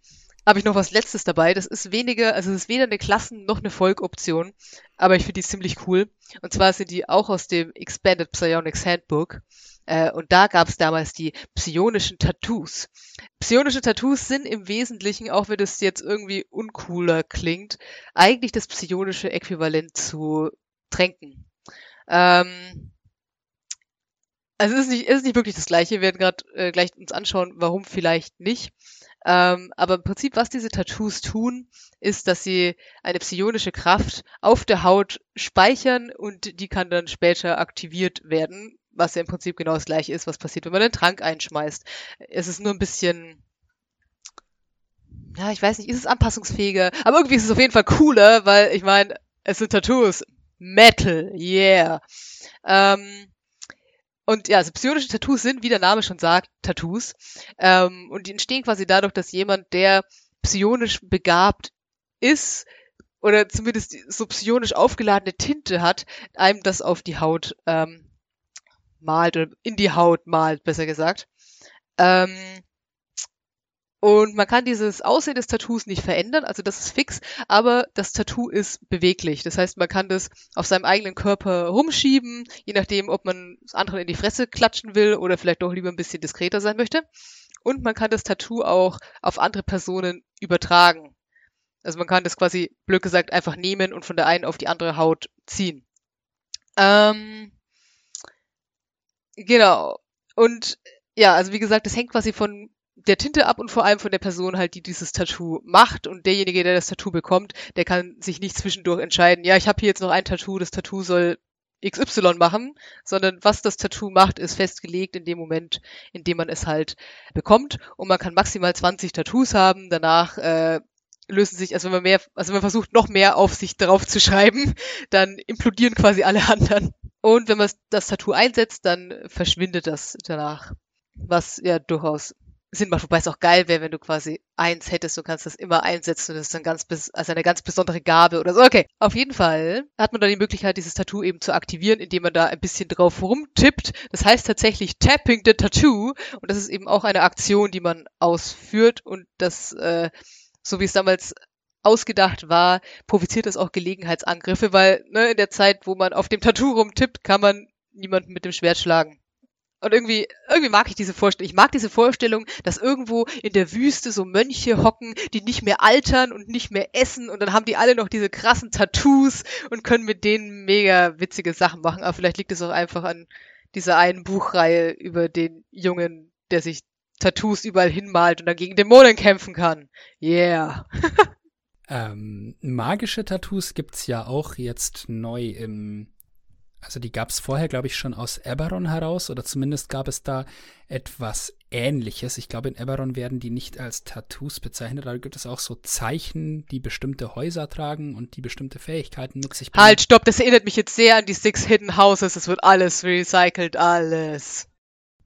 habe ich noch was Letztes dabei. Das ist weniger, also es ist weder eine Klassen- noch eine Volkoption, aber ich finde die ziemlich cool. Und zwar sind die auch aus dem Expanded Psionics Handbook. Äh, und da gab es damals die psionischen Tattoos. Psionische Tattoos sind im Wesentlichen, auch wenn das jetzt irgendwie uncooler klingt, eigentlich das psionische Äquivalent zu Tränken. Ähm, also es ist nicht, es ist nicht wirklich das Gleiche. Wir werden gerade äh, gleich uns anschauen, warum vielleicht nicht. Ähm, aber im Prinzip, was diese Tattoos tun, ist, dass sie eine psionische Kraft auf der Haut speichern und die kann dann später aktiviert werden was ja im Prinzip genau das gleiche ist, was passiert, wenn man den Trank einschmeißt. Es ist nur ein bisschen, ja, ich weiß nicht, ist es anpassungsfähiger, aber irgendwie ist es auf jeden Fall cooler, weil ich meine, es sind Tattoos. Metal, yeah. Ähm, und ja, also psionische Tattoos sind, wie der Name schon sagt, Tattoos. Ähm, und die entstehen quasi dadurch, dass jemand, der psionisch begabt ist, oder zumindest so psionisch aufgeladene Tinte hat, einem das auf die Haut ähm, malt oder in die Haut malt, besser gesagt. Ähm, und man kann dieses Aussehen des Tattoos nicht verändern, also das ist fix, aber das Tattoo ist beweglich. Das heißt, man kann das auf seinem eigenen Körper rumschieben, je nachdem, ob man es anderen in die Fresse klatschen will oder vielleicht doch lieber ein bisschen diskreter sein möchte. Und man kann das Tattoo auch auf andere Personen übertragen. Also man kann das quasi, blöd gesagt, einfach nehmen und von der einen auf die andere Haut ziehen. Ähm, Genau. Und ja, also wie gesagt, das hängt quasi von der Tinte ab und vor allem von der Person halt, die dieses Tattoo macht. Und derjenige, der das Tattoo bekommt, der kann sich nicht zwischendurch entscheiden, ja, ich habe hier jetzt noch ein Tattoo, das Tattoo soll XY machen, sondern was das Tattoo macht, ist festgelegt in dem Moment, in dem man es halt bekommt. Und man kann maximal 20 Tattoos haben. Danach äh, lösen sich, also wenn man mehr, also wenn man versucht, noch mehr auf sich drauf zu schreiben, dann implodieren quasi alle anderen. Und wenn man das Tattoo einsetzt, dann verschwindet das danach. Was ja durchaus Sinn macht, wobei es auch geil wäre, wenn du quasi eins hättest, du kannst das immer einsetzen und das ist dann ganz bis, also eine ganz besondere Gabe oder so. Okay, auf jeden Fall hat man dann die Möglichkeit, dieses Tattoo eben zu aktivieren, indem man da ein bisschen drauf rumtippt. Das heißt tatsächlich Tapping the Tattoo und das ist eben auch eine Aktion, die man ausführt und das, äh, so wie es damals ausgedacht war, provoziert das auch Gelegenheitsangriffe, weil ne, in der Zeit, wo man auf dem Tattoo rumtippt, kann man niemanden mit dem Schwert schlagen. Und irgendwie, irgendwie mag ich diese Vorstellung. Ich mag diese Vorstellung, dass irgendwo in der Wüste so Mönche hocken, die nicht mehr altern und nicht mehr essen und dann haben die alle noch diese krassen Tattoos und können mit denen mega witzige Sachen machen. Aber vielleicht liegt es auch einfach an dieser einen Buchreihe über den Jungen, der sich Tattoos überall hinmalt und dann gegen Dämonen kämpfen kann. Yeah. ähm, magische Tattoos gibt's ja auch jetzt neu im also die gab es vorher, glaube ich, schon aus Eberron heraus oder zumindest gab es da etwas Ähnliches. Ich glaube, in Eberron werden die nicht als Tattoos bezeichnet, da gibt es auch so Zeichen, die bestimmte Häuser tragen und die bestimmte Fähigkeiten mit sich bringen. Halt, stopp, das erinnert mich jetzt sehr an die Six Hidden Houses. Es wird alles recycelt, alles.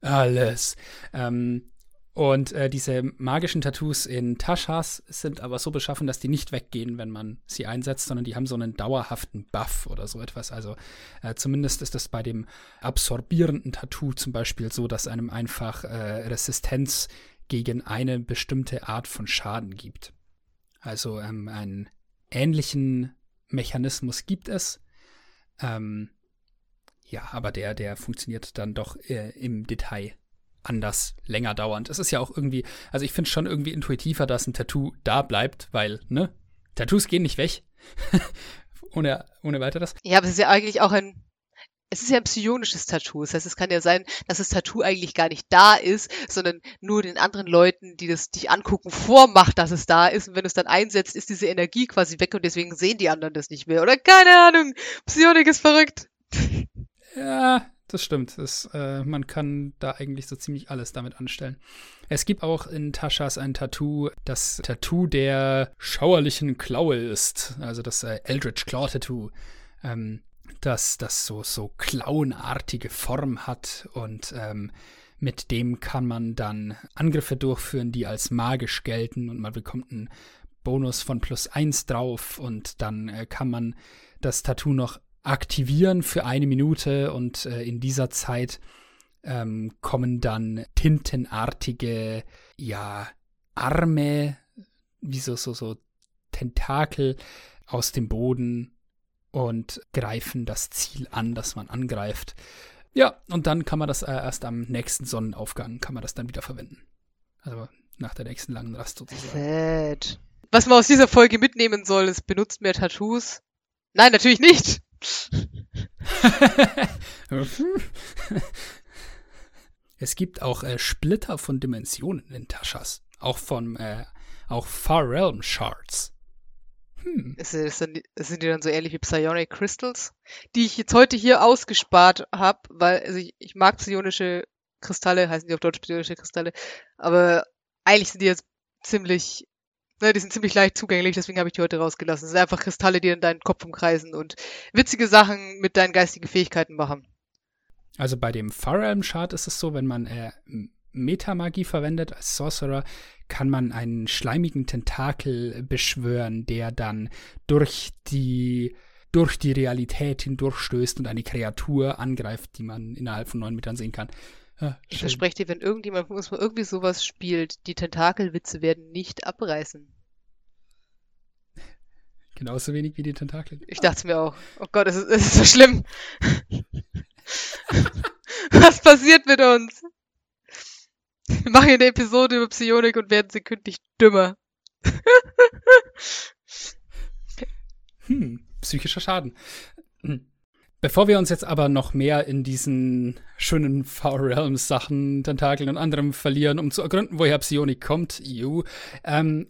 Alles. Ähm, und äh, diese magischen Tattoos in Taschas sind aber so beschaffen, dass die nicht weggehen, wenn man sie einsetzt, sondern die haben so einen dauerhaften Buff oder so etwas. Also äh, zumindest ist das bei dem absorbierenden Tattoo zum Beispiel so, dass einem einfach äh, Resistenz gegen eine bestimmte Art von Schaden gibt. Also ähm, einen ähnlichen Mechanismus gibt es. Ähm, ja, aber der, der funktioniert dann doch äh, im Detail anders länger dauernd. Es ist ja auch irgendwie, also ich finde es schon irgendwie intuitiver, dass ein Tattoo da bleibt, weil, ne? Tattoos gehen nicht weg. ohne, ohne weiteres. Ja, aber es ist ja eigentlich auch ein, es ist ja ein psionisches Tattoo. Das heißt, es kann ja sein, dass das Tattoo eigentlich gar nicht da ist, sondern nur den anderen Leuten, die das dich angucken, vormacht, dass es da ist. Und wenn du es dann einsetzt, ist diese Energie quasi weg und deswegen sehen die anderen das nicht mehr. Oder keine Ahnung. Psionik ist verrückt. Ja, das stimmt. Das, äh, man kann da eigentlich so ziemlich alles damit anstellen. Es gibt auch in Taschas ein Tattoo, das Tattoo der schauerlichen Klaue ist. Also das äh, Eldritch Claw Tattoo. Ähm, das, das so, so klauenartige Form hat und ähm, mit dem kann man dann Angriffe durchführen, die als magisch gelten und man bekommt einen Bonus von plus eins drauf und dann äh, kann man das Tattoo noch aktivieren für eine Minute und äh, in dieser Zeit ähm, kommen dann tintenartige, ja, Arme, wie so, so, so Tentakel aus dem Boden und greifen das Ziel an, das man angreift. Ja, und dann kann man das äh, erst am nächsten Sonnenaufgang, kann man das dann wieder verwenden. Also nach der nächsten langen Rast sozusagen. Sad. Was man aus dieser Folge mitnehmen soll, ist, benutzt mehr Tattoos. Nein, natürlich nicht. Es gibt auch äh, Splitter von Dimensionen in Taschas. Auch von äh, auch Far Realm Shards. Hm. Ist, sind die dann so ähnlich wie Psionic Crystals, die ich jetzt heute hier ausgespart habe, weil also ich, ich mag psionische Kristalle, heißen die auf Deutsch psionische Kristalle, aber eigentlich sind die jetzt ziemlich Ne, die sind ziemlich leicht zugänglich, deswegen habe ich die heute rausgelassen. Es sind einfach Kristalle, die in deinen Kopf umkreisen und witzige Sachen mit deinen geistigen Fähigkeiten machen. Also bei dem Farelm Chart ist es so, wenn man äh, Metamagie verwendet als Sorcerer, kann man einen schleimigen Tentakel beschwören, der dann durch die durch die Realität hindurchstößt und eine Kreatur angreift, die man innerhalb von neun Metern sehen kann. Ja, ich verspreche dir, wenn irgendjemand von uns mal irgendwie sowas spielt, die Tentakelwitze werden nicht abreißen. Genauso wenig wie die Tentakel. Ich dachte mir auch, oh Gott, es ist, es ist so schlimm. Was passiert mit uns? Wir machen eine Episode über Psionik und werden sekündlich dümmer. hm, psychischer Schaden. Hm. Bevor wir uns jetzt aber noch mehr in diesen schönen Four Realms Sachen, Tentakeln und anderem verlieren, um zu ergründen, woher Psionik kommt, EU, ähm,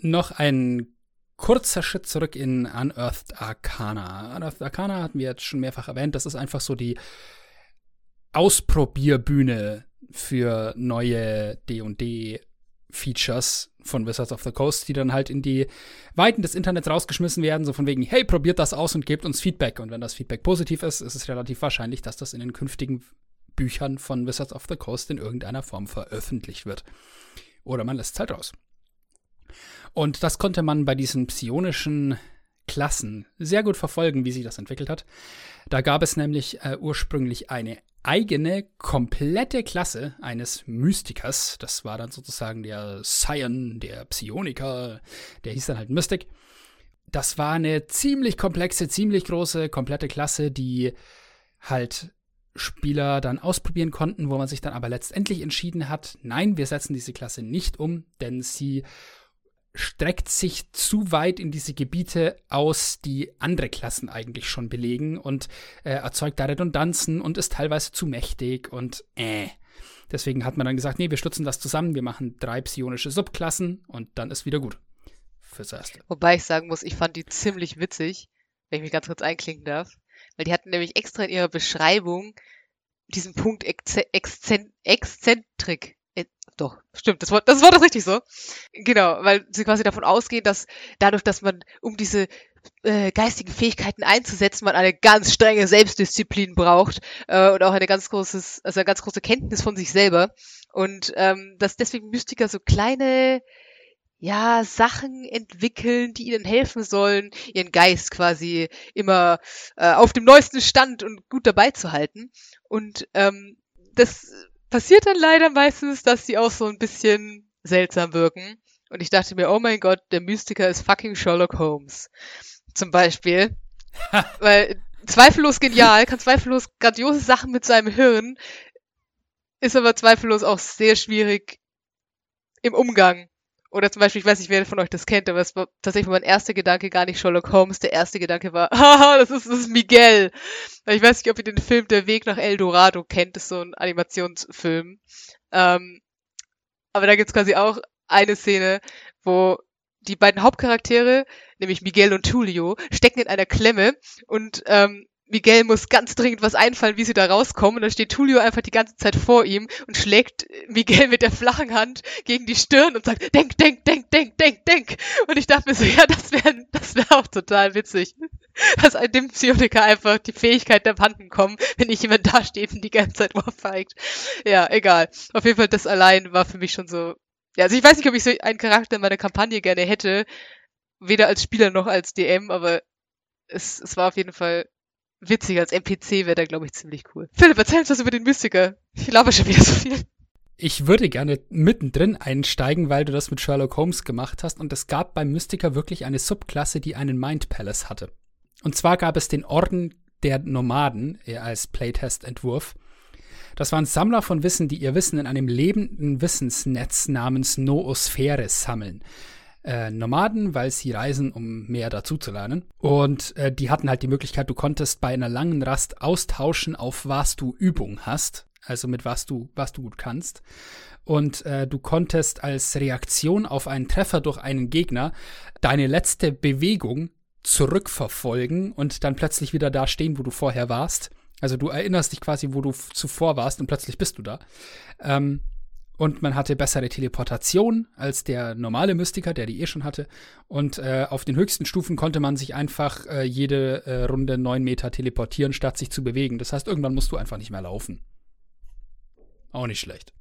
noch ein kurzer Schritt zurück in Unearthed Arcana. Unearthed Arcana hatten wir jetzt schon mehrfach erwähnt. Das ist einfach so die Ausprobierbühne für neue D&D Features von Wizards of the Coast, die dann halt in die Weiten des Internets rausgeschmissen werden, so von wegen, hey, probiert das aus und gebt uns Feedback. Und wenn das Feedback positiv ist, ist es relativ wahrscheinlich, dass das in den künftigen Büchern von Wizards of the Coast in irgendeiner Form veröffentlicht wird. Oder man lässt es halt raus. Und das konnte man bei diesen psionischen Klassen sehr gut verfolgen, wie sich das entwickelt hat. Da gab es nämlich äh, ursprünglich eine eigene, komplette Klasse eines Mystikers. Das war dann sozusagen der Scion, der Psioniker, der hieß dann halt Mystic. Das war eine ziemlich komplexe, ziemlich große, komplette Klasse, die halt Spieler dann ausprobieren konnten, wo man sich dann aber letztendlich entschieden hat, nein, wir setzen diese Klasse nicht um, denn sie streckt sich zu weit in diese Gebiete aus, die andere Klassen eigentlich schon belegen und äh, erzeugt da Redundanzen und ist teilweise zu mächtig und äh. Deswegen hat man dann gesagt, nee, wir stutzen das zusammen, wir machen drei psionische Subklassen und dann ist wieder gut. Fürs Erste. Wobei ich sagen muss, ich fand die ziemlich witzig, wenn ich mich ganz kurz einklinken darf. Weil die hatten nämlich extra in ihrer Beschreibung diesen Punkt Exzentrik doch, stimmt, das war, das war doch richtig so. Genau, weil sie quasi davon ausgehen, dass dadurch, dass man, um diese äh, geistigen Fähigkeiten einzusetzen, man eine ganz strenge Selbstdisziplin braucht äh, und auch eine ganz großes, also eine ganz große Kenntnis von sich selber. Und ähm, dass deswegen Mystiker so kleine ja, Sachen entwickeln, die ihnen helfen sollen, ihren Geist quasi immer äh, auf dem neuesten Stand und gut dabei zu halten. Und ähm, das passiert dann leider meistens, dass sie auch so ein bisschen seltsam wirken. Und ich dachte mir, oh mein Gott, der Mystiker ist fucking Sherlock Holmes. Zum Beispiel. Weil zweifellos genial, kann zweifellos grandiose Sachen mit seinem Hirn, ist aber zweifellos auch sehr schwierig im Umgang. Oder zum Beispiel, ich weiß nicht, wer von euch das kennt, aber es war tatsächlich mein erster Gedanke gar nicht Sherlock Holmes. Der erste Gedanke war, haha, das ist, das ist Miguel. Ich weiß nicht, ob ihr den Film Der Weg nach El Dorado kennt. Das ist so ein Animationsfilm. Ähm, aber da gibt's quasi auch eine Szene, wo die beiden Hauptcharaktere, nämlich Miguel und Tulio, stecken in einer Klemme und ähm, Miguel muss ganz dringend was einfallen, wie sie da rauskommen. Und dann steht Tulio einfach die ganze Zeit vor ihm und schlägt Miguel mit der flachen Hand gegen die Stirn und sagt, denk, denk, denk, denk, denk, denk. Und ich dachte mir so, ja, das wäre das wär auch total witzig. Dass dem Psioniker einfach die Fähigkeit der Panden kommen, wenn nicht jemand da steht und die ganze Zeit ohrfeigt. Ja, egal. Auf jeden Fall, das allein war für mich schon so. Ja, also ich weiß nicht, ob ich so einen Charakter in meiner Kampagne gerne hätte. Weder als Spieler noch als DM, aber es, es war auf jeden Fall witzig. Als NPC wäre der, glaube ich, ziemlich cool. Philipp, erzähl uns was über den Mystiker. Ich laber schon wieder so viel. Ich würde gerne mittendrin einsteigen, weil du das mit Sherlock Holmes gemacht hast. Und es gab beim Mystiker wirklich eine Subklasse, die einen Mind Palace hatte. Und zwar gab es den Orden der Nomaden äh, als Playtest-Entwurf. Das waren Sammler von Wissen, die ihr Wissen in einem lebenden Wissensnetz namens Noosphäre sammeln äh, Nomaden, weil sie reisen, um mehr dazu zu lernen. Und äh, die hatten halt die Möglichkeit, du konntest bei einer langen Rast austauschen, auf was du Übung hast, also mit was du, was du gut kannst. Und äh, du konntest als Reaktion auf einen Treffer durch einen Gegner deine letzte Bewegung zurückverfolgen und dann plötzlich wieder da stehen, wo du vorher warst. Also du erinnerst dich quasi, wo du zuvor warst und plötzlich bist du da. Ähm, und man hatte bessere Teleportation als der normale Mystiker, der die eh schon hatte. Und äh, auf den höchsten Stufen konnte man sich einfach äh, jede äh, Runde neun Meter teleportieren, statt sich zu bewegen. Das heißt, irgendwann musst du einfach nicht mehr laufen. Auch nicht schlecht.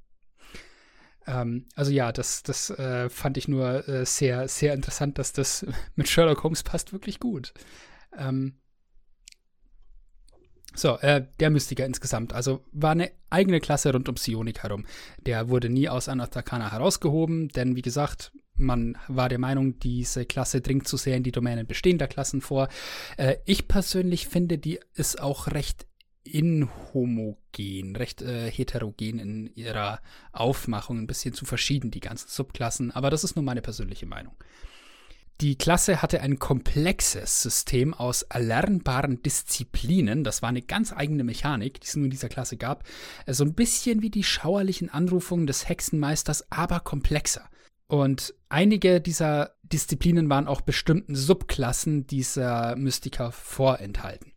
Ähm, also ja, das, das äh, fand ich nur äh, sehr, sehr interessant, dass das mit Sherlock Holmes passt wirklich gut. Ähm, so, äh, der Mystiker insgesamt. Also war eine eigene Klasse rund um Psionik herum. Der wurde nie aus Anatakana herausgehoben, denn wie gesagt, man war der Meinung, diese Klasse dringt zu sehr in die Domänen bestehender Klassen vor. Äh, ich persönlich finde, die ist auch recht inhomogen, recht äh, heterogen in ihrer Aufmachung, ein bisschen zu verschieden, die ganzen Subklassen, aber das ist nur meine persönliche Meinung. Die Klasse hatte ein komplexes System aus erlernbaren Disziplinen. Das war eine ganz eigene Mechanik, die es nur in dieser Klasse gab. Äh, so ein bisschen wie die schauerlichen Anrufungen des Hexenmeisters, aber komplexer. Und einige dieser Disziplinen waren auch bestimmten Subklassen dieser Mystiker vorenthalten.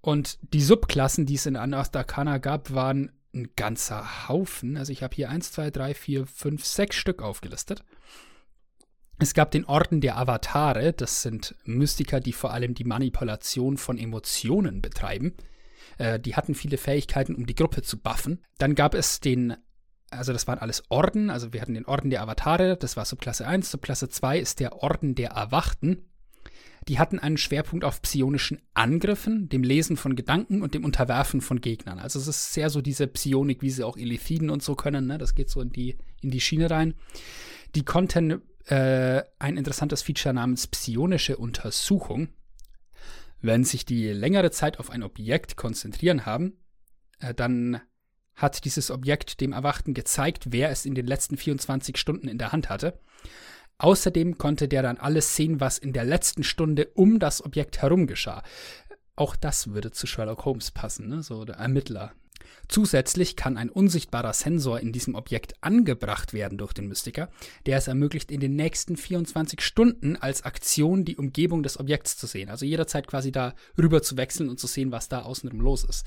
Und die Subklassen, die es in Anath Arcana gab, waren ein ganzer Haufen. Also ich habe hier 1, 2, 3, 4, 5, 6 Stück aufgelistet. Es gab den Orden der Avatare, das sind Mystiker, die vor allem die Manipulation von Emotionen betreiben. Äh, die hatten viele Fähigkeiten, um die Gruppe zu buffen. Dann gab es den, also das waren alles Orden, also wir hatten den Orden der Avatare, das war Subklasse 1. Subklasse 2 ist der Orden der Erwachten. Die hatten einen Schwerpunkt auf psionischen Angriffen, dem Lesen von Gedanken und dem Unterwerfen von Gegnern. Also es ist sehr so diese Psionik, wie sie auch Elithiden und so können. Ne? Das geht so in die, in die Schiene rein. Die konnten äh, ein interessantes Feature namens psionische Untersuchung. Wenn sich die längere Zeit auf ein Objekt konzentrieren haben, äh, dann hat dieses Objekt dem Erwachten gezeigt, wer es in den letzten 24 Stunden in der Hand hatte. Außerdem konnte der dann alles sehen, was in der letzten Stunde um das Objekt herum geschah. Auch das würde zu Sherlock Holmes passen, ne? so der Ermittler. Zusätzlich kann ein unsichtbarer Sensor in diesem Objekt angebracht werden durch den Mystiker, der es ermöglicht, in den nächsten 24 Stunden als Aktion die Umgebung des Objekts zu sehen. Also jederzeit quasi da rüber zu wechseln und zu sehen, was da außenrum los ist.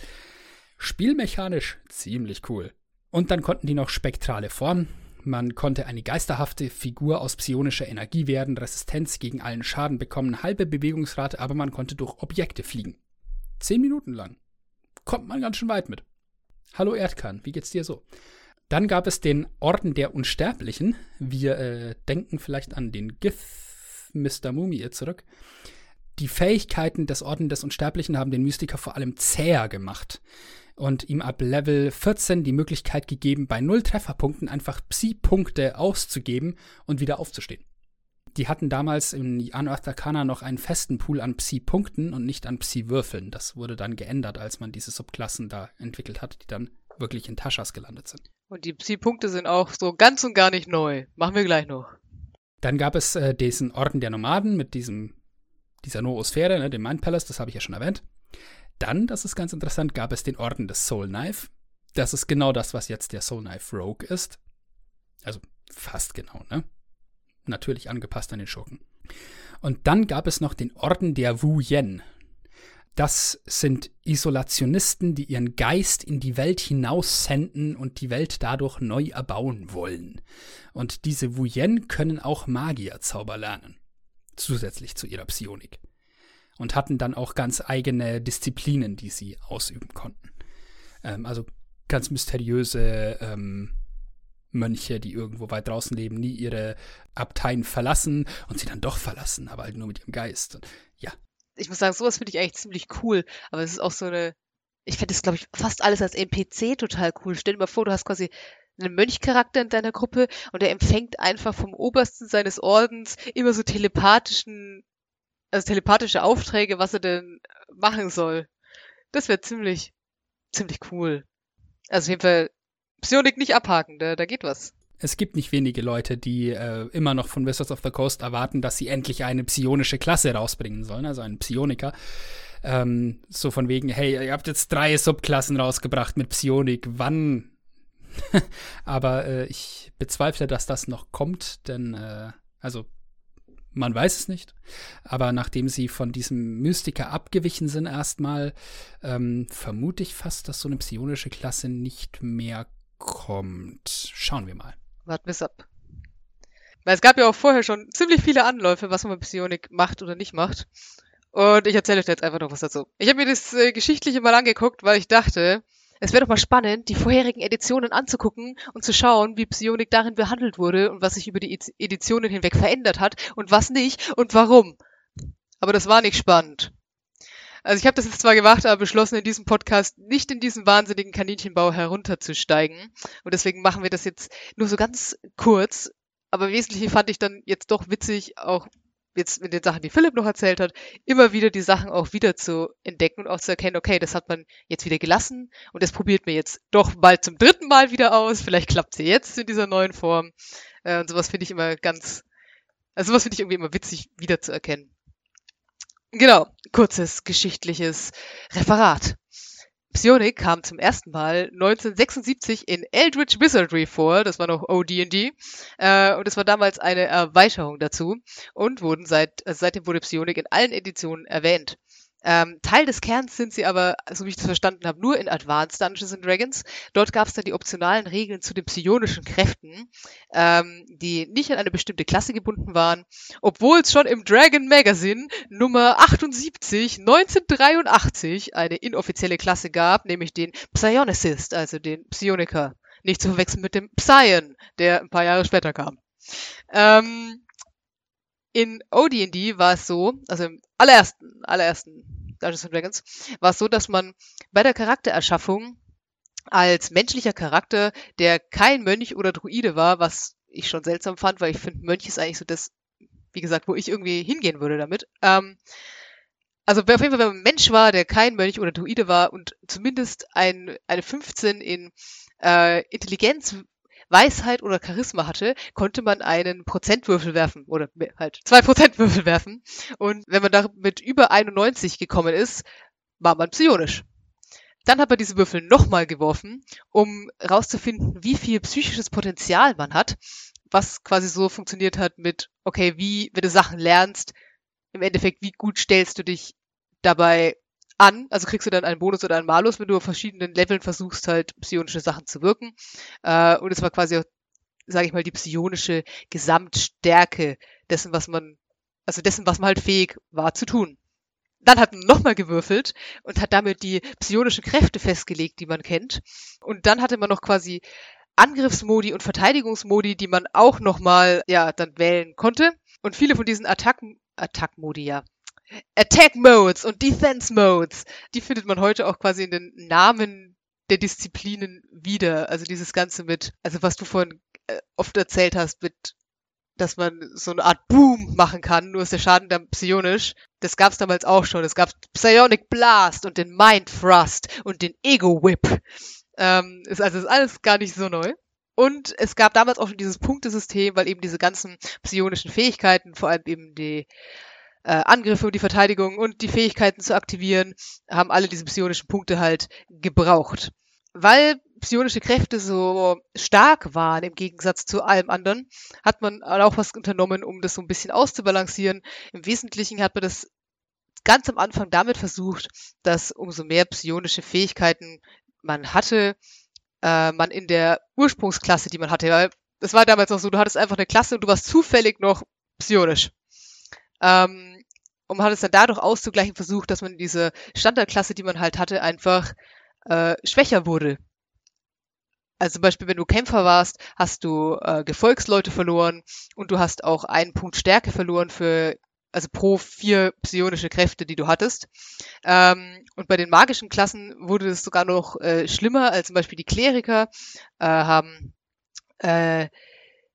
Spielmechanisch ziemlich cool. Und dann konnten die noch spektrale Formen. Man konnte eine geisterhafte Figur aus psionischer Energie werden, Resistenz gegen allen Schaden bekommen, halbe Bewegungsrate, aber man konnte durch Objekte fliegen. Zehn Minuten lang. Kommt man ganz schön weit mit. Hallo Erdkan, wie geht's dir so? Dann gab es den Orden der Unsterblichen. Wir äh, denken vielleicht an den Gith Mr. Mumie zurück. Die Fähigkeiten des Orden des Unsterblichen haben den Mystiker vor allem zäher gemacht und ihm ab Level 14 die Möglichkeit gegeben, bei null Trefferpunkten einfach Psi-Punkte auszugeben und wieder aufzustehen. Die hatten damals in Unearthed Arcana noch einen festen Pool an Psi-Punkten und nicht an Psi-Würfeln. Das wurde dann geändert, als man diese Subklassen da entwickelt hat, die dann wirklich in Taschas gelandet sind. Und die Psi-Punkte sind auch so ganz und gar nicht neu. Machen wir gleich noch. Dann gab es äh, diesen Orden der Nomaden mit diesem, dieser Noosphäre, ne, dem Mind Palace, das habe ich ja schon erwähnt. Dann, das ist ganz interessant, gab es den Orden des Soul Knife. Das ist genau das, was jetzt der Soul Knife Rogue ist. Also fast genau, ne? Natürlich angepasst an den Schurken. Und dann gab es noch den Orden der Wu Yen. Das sind Isolationisten, die ihren Geist in die Welt hinaus senden und die Welt dadurch neu erbauen wollen. Und diese Wu Yen können auch Magierzauber lernen. Zusätzlich zu ihrer Psionik. Und hatten dann auch ganz eigene Disziplinen, die sie ausüben konnten. Ähm, also ganz mysteriöse ähm, Mönche, die irgendwo weit draußen leben, nie ihre Abteien verlassen und sie dann doch verlassen, aber halt nur mit ihrem Geist. Und, ja. Ich muss sagen, sowas finde ich eigentlich ziemlich cool, aber es ist auch so eine, ich finde das, glaube ich, fast alles als NPC total cool. Stell dir mal vor, du hast quasi einen Mönchcharakter in deiner Gruppe und er empfängt einfach vom Obersten seines Ordens immer so telepathischen, also telepathische Aufträge, was er denn machen soll. Das wäre ziemlich, ziemlich cool. Also auf jeden Fall Psionik nicht abhaken, da, da geht was. Es gibt nicht wenige Leute, die äh, immer noch von Wizards of the Coast erwarten, dass sie endlich eine psionische Klasse rausbringen sollen, also einen Psioniker. Ähm, so von wegen, hey, ihr habt jetzt drei Subklassen rausgebracht mit Psionik, wann? Aber äh, ich bezweifle, dass das noch kommt, denn, äh, also man weiß es nicht. Aber nachdem sie von diesem Mystiker abgewichen sind erstmal, ähm, vermute ich fast, dass so eine psionische Klasse nicht mehr kommt. Schauen wir mal. Warten wir ab. Weil es gab ja auch vorher schon ziemlich viele Anläufe, was man mit Psionik macht oder nicht macht. Und ich erzähle euch jetzt einfach noch was dazu. Ich habe mir das äh, Geschichtliche mal angeguckt, weil ich dachte, es wäre doch mal spannend, die vorherigen Editionen anzugucken und zu schauen, wie Psionik darin behandelt wurde und was sich über die Editionen hinweg verändert hat und was nicht und warum. Aber das war nicht spannend. Also ich habe das jetzt zwar gemacht, aber beschlossen, in diesem Podcast nicht in diesen wahnsinnigen Kaninchenbau herunterzusteigen. Und deswegen machen wir das jetzt nur so ganz kurz. Aber wesentlich fand ich dann jetzt doch witzig, auch jetzt mit den Sachen, die Philipp noch erzählt hat, immer wieder die Sachen auch wieder zu entdecken und auch zu erkennen, okay, das hat man jetzt wieder gelassen und das probiert mir jetzt doch bald zum dritten Mal wieder aus. Vielleicht klappt sie jetzt in dieser neuen Form. Äh, und sowas finde ich immer ganz, Also was finde ich irgendwie immer witzig wiederzuerkennen. Genau, kurzes geschichtliches Referat. Psionic kam zum ersten Mal 1976 in Eldritch Wizardry vor, das war noch OD&D, äh, und es war damals eine Erweiterung dazu und wurden seit, äh, seitdem wurde Psionic in allen Editionen erwähnt. Ähm, Teil des Kerns sind sie aber, so wie ich das verstanden habe, nur in Advanced Dungeons and Dragons. Dort gab es dann die optionalen Regeln zu den psionischen Kräften, ähm, die nicht an eine bestimmte Klasse gebunden waren, obwohl es schon im Dragon Magazine Nummer 78 1983 eine inoffizielle Klasse gab, nämlich den Psionicist, also den Psioniker. Nicht zu verwechseln mit dem Psion, der ein paar Jahre später kam. Ähm, in OD&D war es so, also im allerersten, allerersten Dungeons Dragons, war es so, dass man bei der Charaktererschaffung als menschlicher Charakter, der kein Mönch oder Druide war, was ich schon seltsam fand, weil ich finde, Mönch ist eigentlich so das, wie gesagt, wo ich irgendwie hingehen würde damit. Ähm, also auf jeden Fall, wenn man ein Mensch war, der kein Mönch oder Druide war und zumindest ein, eine 15 in äh, Intelligenz Weisheit oder Charisma hatte, konnte man einen Prozentwürfel werfen oder halt zwei Prozentwürfel werfen. Und wenn man damit über 91 gekommen ist, war man psionisch. Dann hat man diese Würfel nochmal geworfen, um rauszufinden, wie viel psychisches Potenzial man hat, was quasi so funktioniert hat mit, okay, wie, wenn du Sachen lernst, im Endeffekt, wie gut stellst du dich dabei an, also kriegst du dann einen Bonus oder einen Malus, wenn du auf verschiedenen Leveln versuchst, halt psionische Sachen zu wirken. Äh, und es war quasi, sage ich mal, die psionische Gesamtstärke dessen, was man, also dessen, was man halt fähig war zu tun. Dann hat man nochmal gewürfelt und hat damit die psionischen Kräfte festgelegt, die man kennt. Und dann hatte man noch quasi Angriffsmodi und Verteidigungsmodi, die man auch nochmal, ja, dann wählen konnte. Und viele von diesen Attacken, Attack-Modi, ja, Attack Modes und Defense Modes, die findet man heute auch quasi in den Namen der Disziplinen wieder. Also dieses Ganze mit, also was du vorhin äh, oft erzählt hast, mit, dass man so eine Art Boom machen kann, nur ist der Schaden dann psionisch. Das gab es damals auch schon. Es gab Psionic Blast und den Mind Thrust und den Ego Whip. Ähm, ist also ist alles gar nicht so neu. Und es gab damals auch schon dieses Punktesystem, weil eben diese ganzen psionischen Fähigkeiten, vor allem eben die äh, Angriffe und die Verteidigung und die Fähigkeiten zu aktivieren, haben alle diese psionischen Punkte halt gebraucht. Weil psionische Kräfte so stark waren im Gegensatz zu allem anderen, hat man auch was unternommen, um das so ein bisschen auszubalancieren. Im Wesentlichen hat man das ganz am Anfang damit versucht, dass umso mehr psionische Fähigkeiten man hatte, äh, man in der Ursprungsklasse, die man hatte, weil es war damals noch so, du hattest einfach eine Klasse und du warst zufällig noch psionisch. Ähm, und hat es dann dadurch auszugleichen versucht, dass man diese Standardklasse, die man halt hatte, einfach äh, schwächer wurde. Also zum Beispiel, wenn du Kämpfer warst, hast du äh, Gefolgsleute verloren und du hast auch einen Punkt Stärke verloren für, also pro vier psionische Kräfte, die du hattest. Ähm, und bei den magischen Klassen wurde es sogar noch äh, schlimmer, als zum Beispiel die Kleriker äh, haben äh,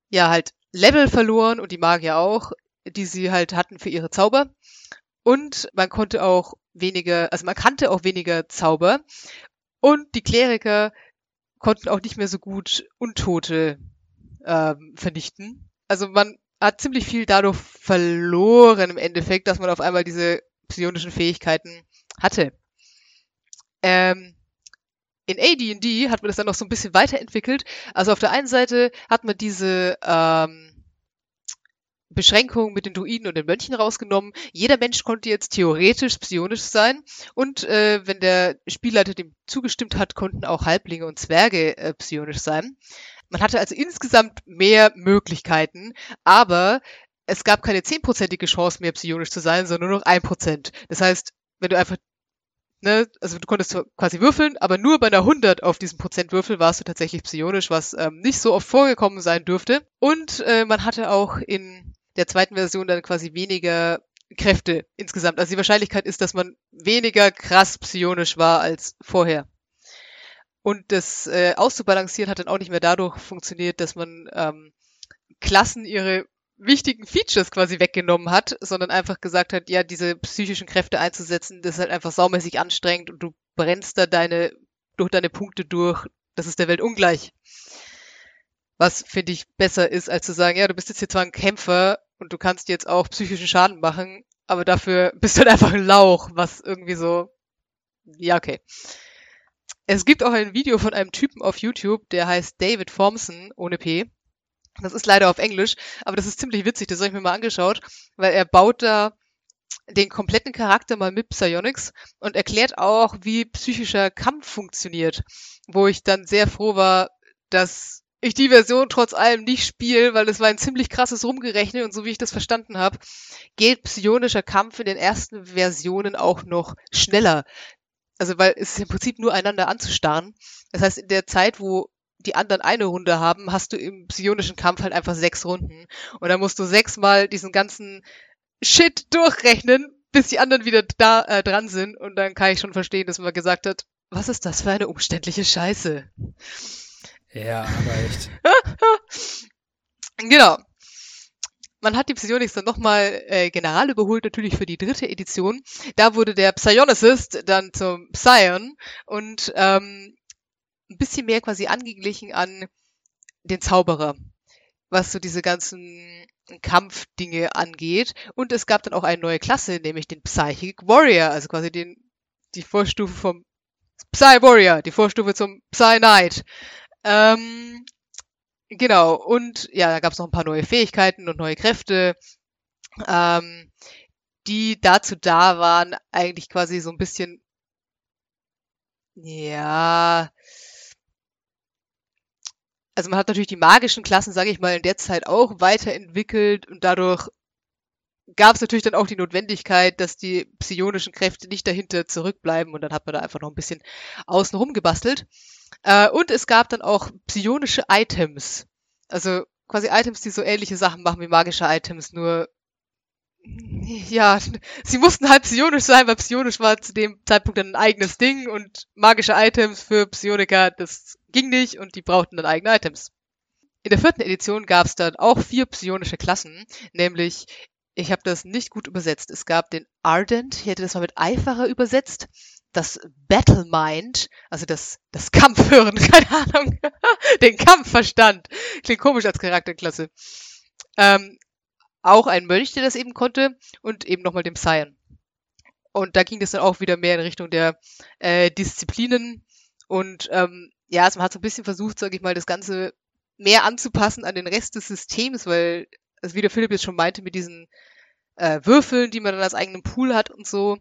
ja halt Level verloren und die Magier auch, die sie halt hatten für ihre Zauber. Und man konnte auch weniger, also man kannte auch weniger Zauber. Und die Kleriker konnten auch nicht mehr so gut Untote ähm, vernichten. Also man hat ziemlich viel dadurch verloren im Endeffekt, dass man auf einmal diese psionischen Fähigkeiten hatte. Ähm, in AD&D hat man das dann noch so ein bisschen weiterentwickelt. Also auf der einen Seite hat man diese ähm, Beschränkungen mit den Druiden und den Mönchen rausgenommen. Jeder Mensch konnte jetzt theoretisch psionisch sein und äh, wenn der Spielleiter dem zugestimmt hat, konnten auch Halblinge und Zwerge äh, psionisch sein. Man hatte also insgesamt mehr Möglichkeiten, aber es gab keine zehnprozentige Chance mehr psionisch zu sein, sondern nur noch ein Prozent. Das heißt, wenn du einfach Ne, also du konntest quasi würfeln, aber nur bei einer 100 auf diesem Prozentwürfel warst du tatsächlich psionisch, was ähm, nicht so oft vorgekommen sein dürfte. Und äh, man hatte auch in der zweiten Version dann quasi weniger Kräfte insgesamt. Also die Wahrscheinlichkeit ist, dass man weniger krass psionisch war als vorher. Und das äh, auszubalancieren hat dann auch nicht mehr dadurch funktioniert, dass man ähm, Klassen ihre wichtigen Features quasi weggenommen hat, sondern einfach gesagt hat, ja, diese psychischen Kräfte einzusetzen, das ist halt einfach saumäßig anstrengend und du brennst da deine, durch deine Punkte durch. Das ist der Welt ungleich. Was finde ich besser ist, als zu sagen, ja, du bist jetzt hier zwar ein Kämpfer, und du kannst jetzt auch psychischen Schaden machen, aber dafür bist du halt einfach ein Lauch, was irgendwie so, ja, okay. Es gibt auch ein Video von einem Typen auf YouTube, der heißt David Formson, ohne P. Das ist leider auf Englisch, aber das ist ziemlich witzig, das habe ich mir mal angeschaut, weil er baut da den kompletten Charakter mal mit Psionics und erklärt auch, wie psychischer Kampf funktioniert, wo ich dann sehr froh war, dass ich die Version trotz allem nicht spiele, weil es war ein ziemlich krasses Rumgerechnet und so wie ich das verstanden habe, geht psionischer Kampf in den ersten Versionen auch noch schneller. Also weil es ist im Prinzip nur einander anzustarren. Das heißt, in der Zeit, wo die anderen eine Runde haben, hast du im psionischen Kampf halt einfach sechs Runden. Und dann musst du sechsmal diesen ganzen Shit durchrechnen, bis die anderen wieder da äh, dran sind. Und dann kann ich schon verstehen, dass man gesagt hat, was ist das für eine umständliche Scheiße? Ja, aber echt. genau. Man hat die Psionics dann nochmal äh, general überholt, natürlich für die dritte Edition. Da wurde der Psionicist dann zum Psion und ähm, ein bisschen mehr quasi angeglichen an den Zauberer, was so diese ganzen Kampfdinge angeht. Und es gab dann auch eine neue Klasse, nämlich den Psychic Warrior, also quasi den, die Vorstufe vom Psy Warrior, die Vorstufe zum Psy Knight. Ähm, genau, und ja, da gab es noch ein paar neue Fähigkeiten und neue Kräfte, ähm, die dazu da waren, eigentlich quasi so ein bisschen, ja, also man hat natürlich die magischen Klassen, sage ich mal, in der Zeit auch weiterentwickelt und dadurch gab es natürlich dann auch die Notwendigkeit, dass die psionischen Kräfte nicht dahinter zurückbleiben und dann hat man da einfach noch ein bisschen außenrum gebastelt. Äh, und es gab dann auch psionische Items. Also quasi Items, die so ähnliche Sachen machen wie magische Items, nur ja, sie mussten halt psionisch sein, weil psionisch war zu dem Zeitpunkt dann ein eigenes Ding und magische Items für Psioniker, das ging nicht und die brauchten dann eigene Items. In der vierten Edition gab es dann auch vier psionische Klassen, nämlich, ich habe das nicht gut übersetzt, es gab den Ardent, ich hätte das mal mit Eiferer übersetzt, das Battle Mind, also das, das Kampfhören, keine Ahnung, den Kampfverstand, klingt komisch als Charakterklasse. Ähm, auch ein Mönch, der das eben konnte, und eben nochmal dem Scion. Und da ging es dann auch wieder mehr in Richtung der äh, Disziplinen. Und ähm, ja, also man hat so ein bisschen versucht, sage ich mal, das Ganze mehr anzupassen an den Rest des Systems, weil, also wie der Philipp jetzt schon meinte, mit diesen äh, Würfeln, die man dann als eigenen Pool hat und so,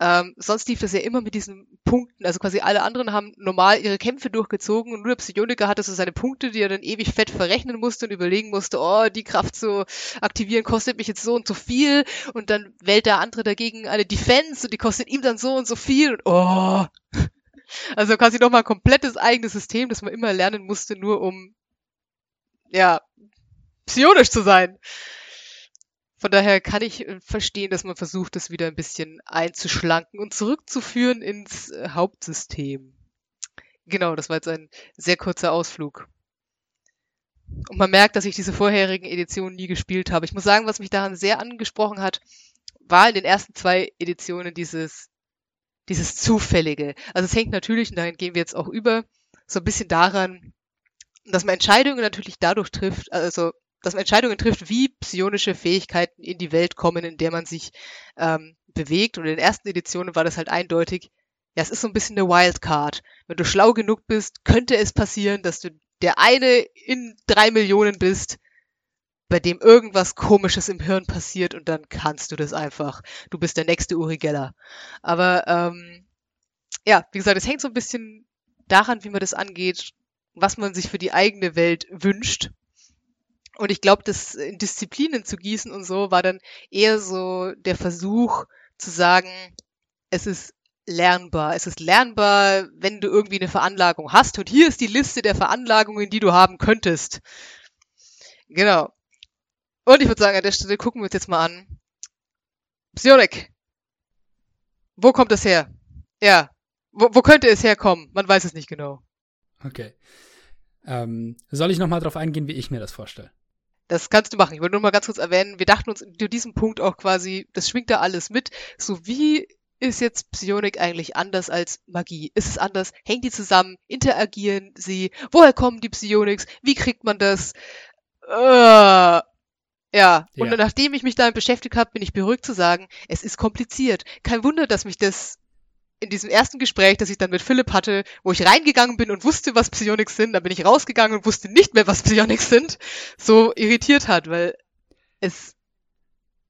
ähm, sonst lief das ja immer mit diesen Punkten. Also quasi alle anderen haben normal ihre Kämpfe durchgezogen und nur der Psioniker hatte so seine Punkte, die er dann ewig fett verrechnen musste und überlegen musste, oh, die Kraft zu aktivieren kostet mich jetzt so und so viel und dann wählt der andere dagegen eine Defense und die kostet ihm dann so und so viel und oh. Also quasi nochmal ein komplettes eigenes System, das man immer lernen musste, nur um ja, psionisch zu sein. Von daher kann ich äh, verstehen, dass man versucht, das wieder ein bisschen einzuschlanken und zurückzuführen ins äh, Hauptsystem. Genau, das war jetzt ein sehr kurzer Ausflug. Und man merkt, dass ich diese vorherigen Editionen nie gespielt habe. Ich muss sagen, was mich daran sehr angesprochen hat, war in den ersten zwei Editionen dieses, dieses Zufällige. Also es hängt natürlich, und dahin gehen wir jetzt auch über, so ein bisschen daran, dass man Entscheidungen natürlich dadurch trifft, also dass man Entscheidungen trifft, wie psionische Fähigkeiten in die Welt kommen, in der man sich ähm, bewegt. Und in den ersten Editionen war das halt eindeutig, ja, es ist so ein bisschen eine Wildcard. Wenn du schlau genug bist, könnte es passieren, dass du der eine in drei Millionen bist, bei dem irgendwas Komisches im Hirn passiert und dann kannst du das einfach. Du bist der nächste Uri Geller. Aber ähm, ja, wie gesagt, es hängt so ein bisschen daran, wie man das angeht, was man sich für die eigene Welt wünscht und ich glaube, das in Disziplinen zu gießen und so war dann eher so der Versuch zu sagen, es ist lernbar. Es ist lernbar, wenn du irgendwie eine Veranlagung hast. Und hier ist die Liste der Veranlagungen, die du haben könntest. Genau. Und ich würde sagen, an der Stelle gucken wir uns jetzt mal an. Psionik. Wo kommt das her? Ja. Wo, wo könnte es herkommen? Man weiß es nicht genau. Okay. Ähm, soll ich nochmal drauf eingehen, wie ich mir das vorstelle? Das kannst du machen. Ich wollte nur mal ganz kurz erwähnen, wir dachten uns zu diesem Punkt auch quasi, das schwingt da alles mit. So wie ist jetzt Psionik eigentlich anders als Magie? Ist es anders? Hängen die zusammen? Interagieren sie? Woher kommen die Psionics? Wie kriegt man das? Äh, Ja, Ja. und nachdem ich mich damit beschäftigt habe, bin ich beruhigt zu sagen, es ist kompliziert. Kein Wunder, dass mich das in diesem ersten Gespräch, das ich dann mit Philipp hatte, wo ich reingegangen bin und wusste, was Psionics sind, dann bin ich rausgegangen und wusste nicht mehr, was Psionics sind, so irritiert hat, weil es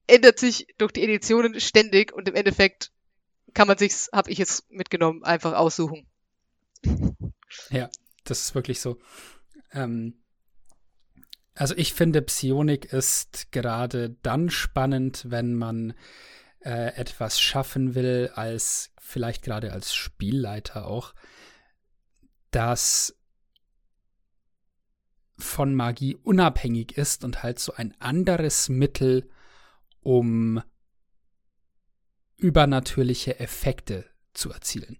ändert sich durch die Editionen ständig und im Endeffekt kann man sich's, habe ich jetzt mitgenommen, einfach aussuchen. Ja, das ist wirklich so. Ähm, also ich finde, Psionik ist gerade dann spannend, wenn man äh, etwas schaffen will, als vielleicht gerade als Spielleiter auch, das von Magie unabhängig ist und halt so ein anderes Mittel, um übernatürliche Effekte zu erzielen.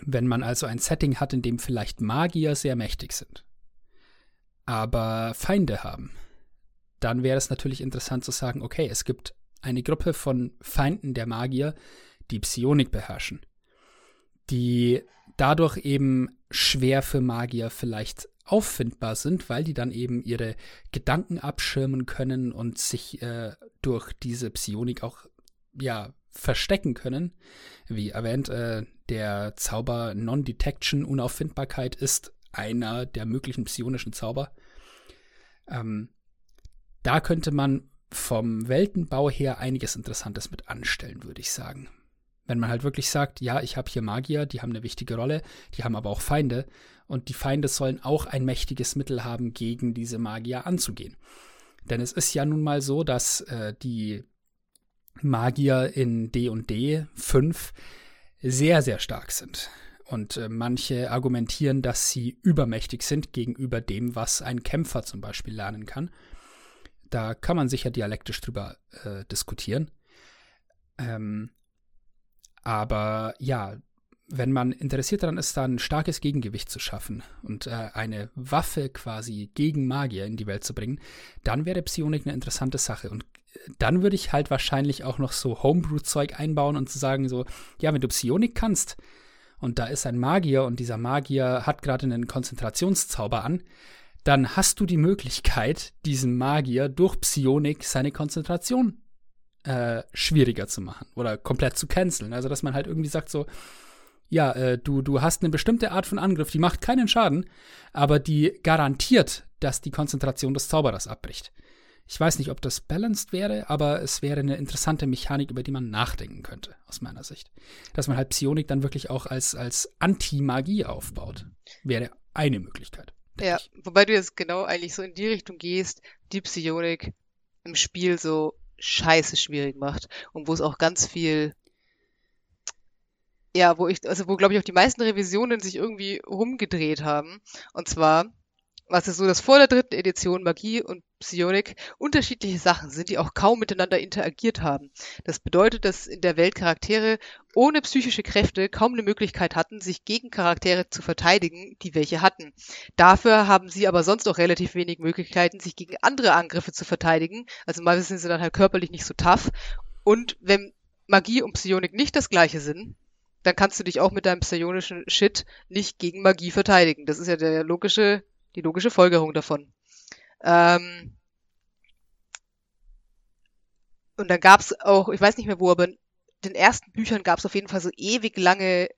Wenn man also ein Setting hat, in dem vielleicht Magier sehr mächtig sind, aber Feinde haben, dann wäre es natürlich interessant zu sagen, okay, es gibt eine Gruppe von Feinden der Magier, die Psionik beherrschen, die dadurch eben schwer für Magier vielleicht auffindbar sind, weil die dann eben ihre Gedanken abschirmen können und sich äh, durch diese Psionik auch ja verstecken können. Wie erwähnt, äh, der Zauber Non-Detection, Unauffindbarkeit, ist einer der möglichen psionischen Zauber. Ähm, da könnte man vom Weltenbau her einiges Interessantes mit anstellen, würde ich sagen. Wenn man halt wirklich sagt, ja, ich habe hier Magier, die haben eine wichtige Rolle, die haben aber auch Feinde und die Feinde sollen auch ein mächtiges Mittel haben, gegen diese Magier anzugehen. Denn es ist ja nun mal so, dass äh, die Magier in D&D 5 sehr, sehr stark sind. Und äh, manche argumentieren, dass sie übermächtig sind gegenüber dem, was ein Kämpfer zum Beispiel lernen kann. Da kann man sicher dialektisch drüber äh, diskutieren. Ähm, aber ja, wenn man interessiert daran ist, da ein starkes Gegengewicht zu schaffen und äh, eine Waffe quasi gegen Magier in die Welt zu bringen, dann wäre Psionik eine interessante Sache. Und äh, dann würde ich halt wahrscheinlich auch noch so Homebrew-Zeug einbauen und zu sagen, so, ja, wenn du Psionik kannst und da ist ein Magier und dieser Magier hat gerade einen Konzentrationszauber an, dann hast du die Möglichkeit, diesem Magier durch Psionik seine Konzentration äh, schwieriger zu machen oder komplett zu canceln. Also, dass man halt irgendwie sagt, so, ja, äh, du, du hast eine bestimmte Art von Angriff, die macht keinen Schaden, aber die garantiert, dass die Konzentration des Zauberers abbricht. Ich weiß nicht, ob das balanced wäre, aber es wäre eine interessante Mechanik, über die man nachdenken könnte, aus meiner Sicht. Dass man halt Psionik dann wirklich auch als, als Anti-Magie aufbaut, wäre eine Möglichkeit. Ja, wobei du jetzt genau eigentlich so in die Richtung gehst, die Psionik im Spiel so scheiße schwierig macht und wo es auch ganz viel ja, wo ich, also wo glaube ich auch die meisten Revisionen sich irgendwie rumgedreht haben. Und zwar, was ist so, dass vor der dritten Edition Magie und Psionik unterschiedliche Sachen sind, die auch kaum miteinander interagiert haben. Das bedeutet, dass in der Welt Charaktere ohne psychische Kräfte kaum eine Möglichkeit hatten, sich gegen Charaktere zu verteidigen, die welche hatten. Dafür haben sie aber sonst auch relativ wenig Möglichkeiten, sich gegen andere Angriffe zu verteidigen. Also meistens sind sie dann halt körperlich nicht so tough. Und wenn Magie und Psionik nicht das gleiche sind, dann kannst du dich auch mit deinem psionischen Shit nicht gegen Magie verteidigen. Das ist ja der logische, die logische Folgerung davon. Ähm und dann gab's auch, ich weiß nicht mehr wo, aber in den ersten Büchern gab's auf jeden Fall so ewig lange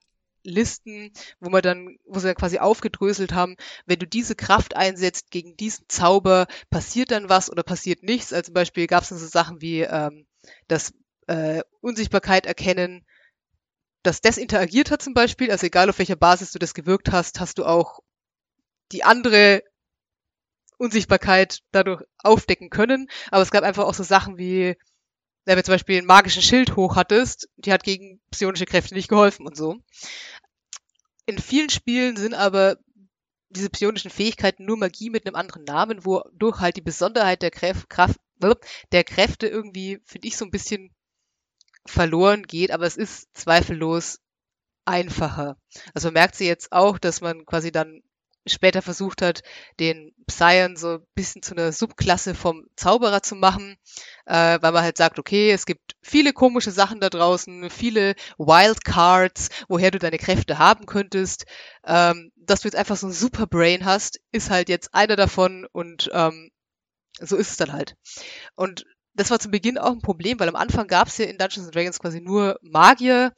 Listen, wo man dann, wo sie dann quasi aufgedröselt haben, wenn du diese Kraft einsetzt gegen diesen Zauber, passiert dann was oder passiert nichts. Also zum Beispiel gab's dann so Sachen wie ähm, das äh, Unsichtbarkeit erkennen, dass das interagiert hat zum Beispiel, also egal auf welcher Basis du das gewirkt hast, hast du auch die andere Unsichtbarkeit dadurch aufdecken können. Aber es gab einfach auch so Sachen wie, wenn du zum Beispiel einen magischen Schild hoch hattest, die hat gegen psionische Kräfte nicht geholfen und so. In vielen Spielen sind aber diese psionischen Fähigkeiten nur Magie mit einem anderen Namen, wodurch halt die Besonderheit der, Kraft, der Kräfte irgendwie, finde ich, so ein bisschen verloren geht, aber es ist zweifellos einfacher. Also man merkt sie jetzt auch, dass man quasi dann später versucht hat, den Psion so ein bisschen zu einer Subklasse vom Zauberer zu machen, äh, weil man halt sagt, okay, es gibt viele komische Sachen da draußen, viele Wildcards, woher du deine Kräfte haben könntest. Ähm, dass du jetzt einfach so ein Superbrain hast, ist halt jetzt einer davon und ähm, So ist es dann halt. Und das war zu Beginn auch ein Problem, weil am Anfang gab es ja in Dungeons Dragons quasi nur Magier,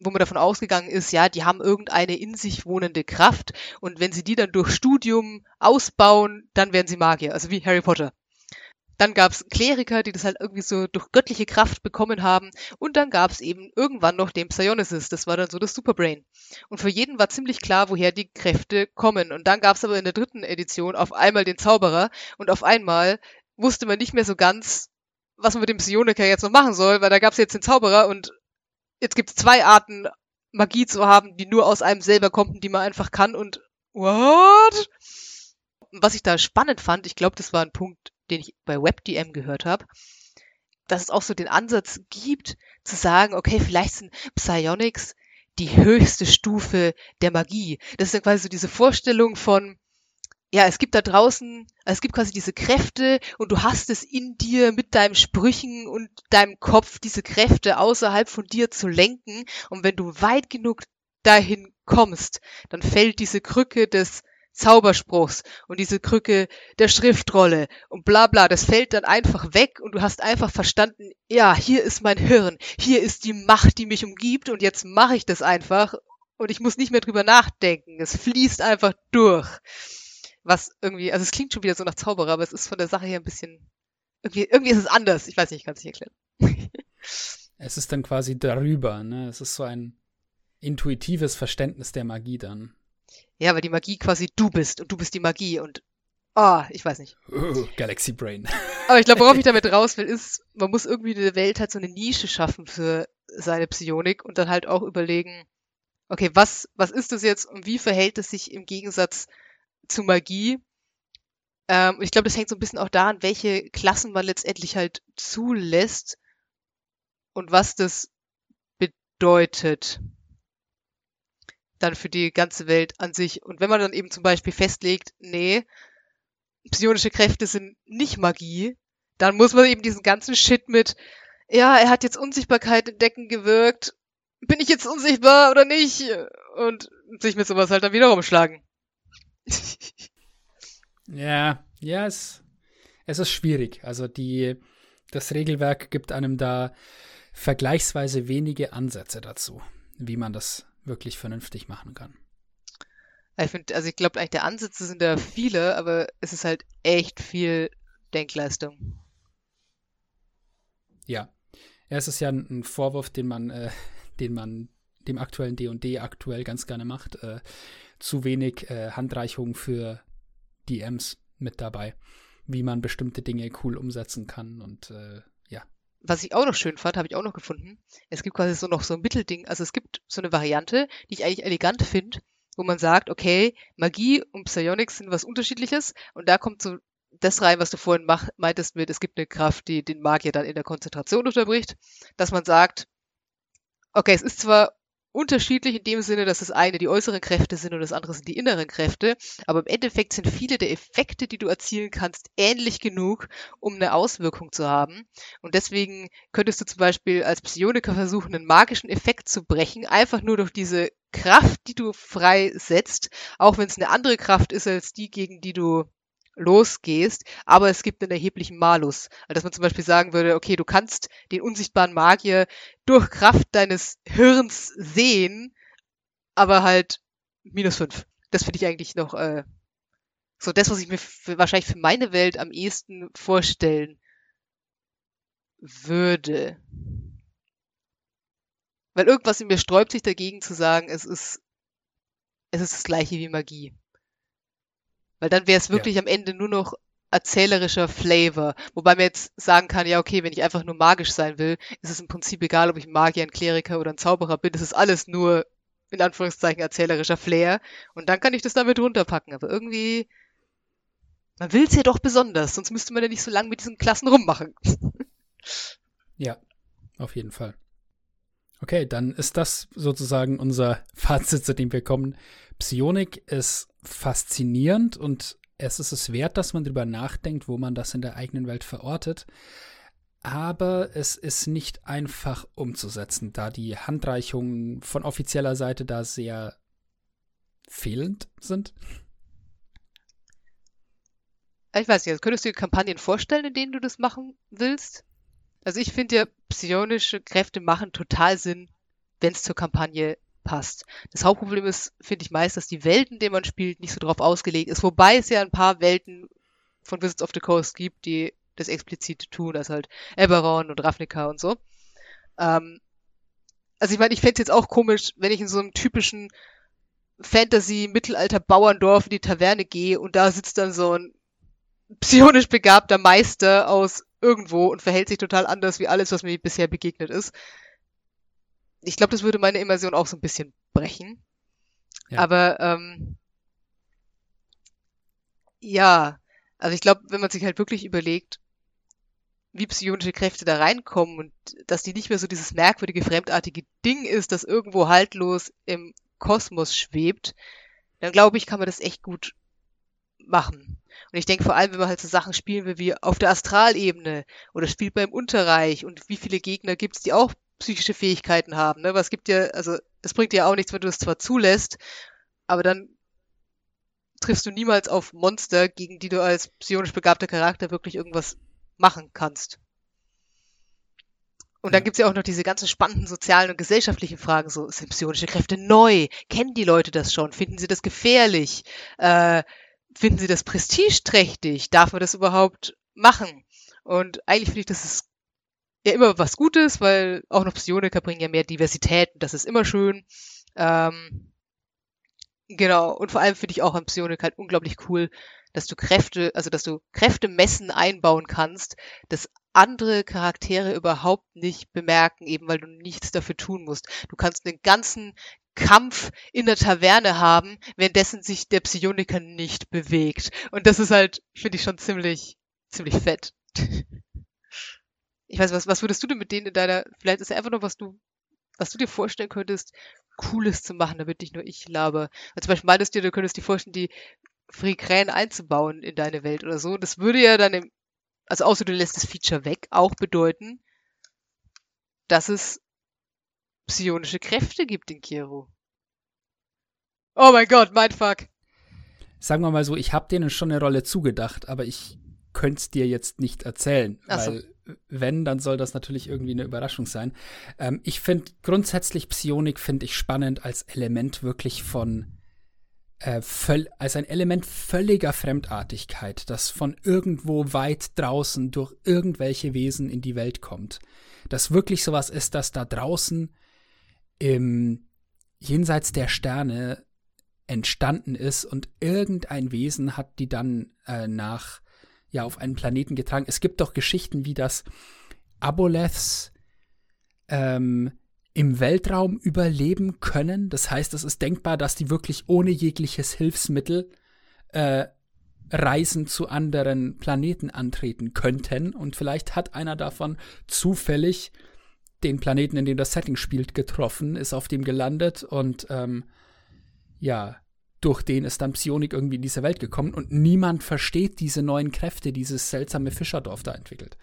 wo man davon ausgegangen ist, ja, die haben irgendeine in sich wohnende Kraft und wenn sie die dann durch Studium ausbauen, dann werden sie Magier, also wie Harry Potter. Dann gab es Kleriker, die das halt irgendwie so durch göttliche Kraft bekommen haben. Und dann gab es eben irgendwann noch den Psionicist. Das war dann so das Superbrain. Und für jeden war ziemlich klar, woher die Kräfte kommen. Und dann gab es aber in der dritten Edition auf einmal den Zauberer. Und auf einmal wusste man nicht mehr so ganz, was man mit dem Psioniker jetzt noch machen soll, weil da gab es jetzt den Zauberer und jetzt gibt es zwei Arten, Magie zu haben, die nur aus einem selber kommt, die man einfach kann. Und what? Was ich da spannend fand, ich glaube, das war ein Punkt, den ich bei WebDM gehört habe, dass es auch so den Ansatz gibt, zu sagen, okay, vielleicht sind Psionics die höchste Stufe der Magie. Das ist ja quasi so diese Vorstellung von, ja, es gibt da draußen, es gibt quasi diese Kräfte und du hast es in dir mit deinen Sprüchen und deinem Kopf, diese Kräfte außerhalb von dir zu lenken. Und wenn du weit genug dahin kommst, dann fällt diese Krücke des Zauberspruchs und diese Krücke der Schriftrolle und bla bla, das fällt dann einfach weg und du hast einfach verstanden, ja, hier ist mein Hirn, hier ist die Macht, die mich umgibt und jetzt mache ich das einfach und ich muss nicht mehr drüber nachdenken. Es fließt einfach durch. Was irgendwie, also es klingt schon wieder so nach Zauberer, aber es ist von der Sache her ein bisschen, irgendwie, irgendwie ist es anders. Ich weiß nicht, ich kann es nicht erklären. es ist dann quasi darüber, ne? Es ist so ein intuitives Verständnis der Magie dann. Ja, weil die Magie quasi du bist und du bist die Magie und ah, oh, ich weiß nicht. Uh, Galaxy Brain. Aber ich glaube, worauf ich damit raus will, ist, man muss irgendwie in der Welt halt so eine Nische schaffen für seine Psionik und dann halt auch überlegen, okay, was, was ist das jetzt und wie verhält es sich im Gegensatz zu Magie? Ähm, ich glaube, das hängt so ein bisschen auch daran, welche Klassen man letztendlich halt zulässt und was das bedeutet dann für die ganze Welt an sich. Und wenn man dann eben zum Beispiel festlegt, nee, psionische Kräfte sind nicht Magie, dann muss man eben diesen ganzen Shit mit, ja, er hat jetzt Unsichtbarkeit entdecken gewirkt, bin ich jetzt unsichtbar oder nicht? Und sich mit sowas halt dann wieder rumschlagen. Ja, ja, es, es ist schwierig. Also die, das Regelwerk gibt einem da vergleichsweise wenige Ansätze dazu, wie man das wirklich vernünftig machen kann. Ich finde, also ich glaube eigentlich, der Ansätze sind da viele, aber es ist halt echt viel Denkleistung. Ja. es ist ja ein Vorwurf, den man, äh, den man dem aktuellen D&D aktuell ganz gerne macht. Äh, zu wenig äh, Handreichungen für DMs mit dabei, wie man bestimmte Dinge cool umsetzen kann und äh, was ich auch noch schön fand, habe ich auch noch gefunden. Es gibt quasi so noch so ein Mittelding. Also es gibt so eine Variante, die ich eigentlich elegant finde, wo man sagt, okay, Magie und Psionics sind was unterschiedliches und da kommt so das rein, was du vorhin mach, meintest mit, es gibt eine Kraft, die den Magier dann in der Konzentration unterbricht, dass man sagt, okay, es ist zwar unterschiedlich in dem Sinne, dass das eine die äußeren Kräfte sind und das andere sind die inneren Kräfte. Aber im Endeffekt sind viele der Effekte, die du erzielen kannst, ähnlich genug, um eine Auswirkung zu haben. Und deswegen könntest du zum Beispiel als Psioniker versuchen, einen magischen Effekt zu brechen, einfach nur durch diese Kraft, die du freisetzt, auch wenn es eine andere Kraft ist als die, gegen die du losgehst, aber es gibt einen erheblichen Malus. Also dass man zum Beispiel sagen würde, okay, du kannst den unsichtbaren Magier durch Kraft deines Hirns sehen, aber halt minus fünf. Das finde ich eigentlich noch äh, so das, was ich mir für, wahrscheinlich für meine Welt am ehesten vorstellen würde. Weil irgendwas in mir sträubt sich dagegen zu sagen, es ist, es ist das gleiche wie Magie. Weil dann wäre es wirklich ja. am Ende nur noch erzählerischer Flavor. Wobei man jetzt sagen kann, ja, okay, wenn ich einfach nur magisch sein will, ist es im Prinzip egal, ob ich ein Magier, ein Kleriker oder ein Zauberer bin. Es ist alles nur, in Anführungszeichen, erzählerischer Flair. Und dann kann ich das damit runterpacken. Aber irgendwie, man will es ja doch besonders, sonst müsste man ja nicht so lange mit diesen Klassen rummachen. ja, auf jeden Fall. Okay, dann ist das sozusagen unser Fazit, zu dem wir kommen. Psionik ist faszinierend und es ist es wert, dass man darüber nachdenkt, wo man das in der eigenen Welt verortet. Aber es ist nicht einfach umzusetzen, da die Handreichungen von offizieller Seite da sehr fehlend sind. ich weiß nicht, also könntest du dir Kampagnen vorstellen, in denen du das machen willst? Also ich finde ja, psionische Kräfte machen total Sinn, wenn es zur Kampagne passt. Das Hauptproblem ist, finde ich meist, dass die Welten, in man spielt, nicht so drauf ausgelegt ist. Wobei es ja ein paar Welten von Wizards of the Coast gibt, die das explizit tun, also halt Eberron und Ravnica und so. Ähm, also ich meine, ich fände es jetzt auch komisch, wenn ich in so einem typischen Fantasy-Mittelalter-Bauerndorf in die Taverne gehe und da sitzt dann so ein psionisch begabter Meister aus irgendwo und verhält sich total anders wie alles, was mir bisher begegnet ist. Ich glaube, das würde meine Immersion auch so ein bisschen brechen. Ja. Aber ähm, ja, also ich glaube, wenn man sich halt wirklich überlegt, wie psionische Kräfte da reinkommen und dass die nicht mehr so dieses merkwürdige, fremdartige Ding ist, das irgendwo haltlos im Kosmos schwebt, dann glaube ich, kann man das echt gut machen. Und ich denke vor allem, wenn man halt so Sachen spielen will wie auf der Astralebene oder spielt beim Unterreich und wie viele Gegner gibt es, die auch psychische Fähigkeiten haben. Ne? Was gibt dir, also es bringt dir auch nichts, wenn du es zwar zulässt, aber dann triffst du niemals auf Monster, gegen die du als psionisch begabter Charakter wirklich irgendwas machen kannst. Und dann gibt's ja auch noch diese ganzen spannenden sozialen und gesellschaftlichen Fragen, so sind psionische Kräfte neu? Kennen die Leute das schon? Finden sie das gefährlich? Äh, finden sie das prestigeträchtig? Darf man das überhaupt machen? Und eigentlich finde ich, das ist ja immer was Gutes, weil auch noch Psioniker bringen ja mehr Diversität und das ist immer schön. Ähm, genau, und vor allem finde ich auch am Psionik halt unglaublich cool, dass du Kräfte, also dass du Kräfte messen einbauen kannst, dass andere Charaktere überhaupt nicht bemerken, eben weil du nichts dafür tun musst. Du kannst einen ganzen Kampf in der Taverne haben, währenddessen sich der Psioniker nicht bewegt. Und das ist halt, finde ich schon ziemlich, ziemlich fett. Ich weiß, was, was würdest du denn mit denen in deiner, vielleicht ist ja einfach nur, was du, was du dir vorstellen könntest, Cooles zu machen, damit nicht nur ich laber. Also zum Beispiel meintest du, du könntest dir vorstellen, die Frikrähen einzubauen in deine Welt oder so. Das würde ja dann im, also außer du lässt das Feature weg, auch bedeuten, dass es psionische Kräfte gibt in Kiro. Oh mein Gott, mein Fuck. Sagen wir mal so, ich habe denen schon eine Rolle zugedacht, aber ich könnte es dir jetzt nicht erzählen, Ach weil wenn, dann soll das natürlich irgendwie eine Überraschung sein. Ähm, ich finde grundsätzlich Psionik finde ich spannend als Element wirklich von äh, als ein Element völliger Fremdartigkeit, das von irgendwo weit draußen durch irgendwelche Wesen in die Welt kommt. Das wirklich sowas ist, dass da draußen im jenseits der Sterne entstanden ist und irgendein Wesen hat die dann äh, nach ja auf einen Planeten getragen. Es gibt doch Geschichten wie das Aboleths ähm, im Weltraum überleben können. Das heißt, es ist denkbar, dass die wirklich ohne jegliches Hilfsmittel äh, Reisen zu anderen Planeten antreten könnten. Und vielleicht hat einer davon zufällig den Planeten, in dem das Setting spielt, getroffen, ist auf dem gelandet und ähm, ja, durch den ist dann Psionik irgendwie in diese Welt gekommen und niemand versteht diese neuen Kräfte, dieses seltsame Fischerdorf da entwickelt.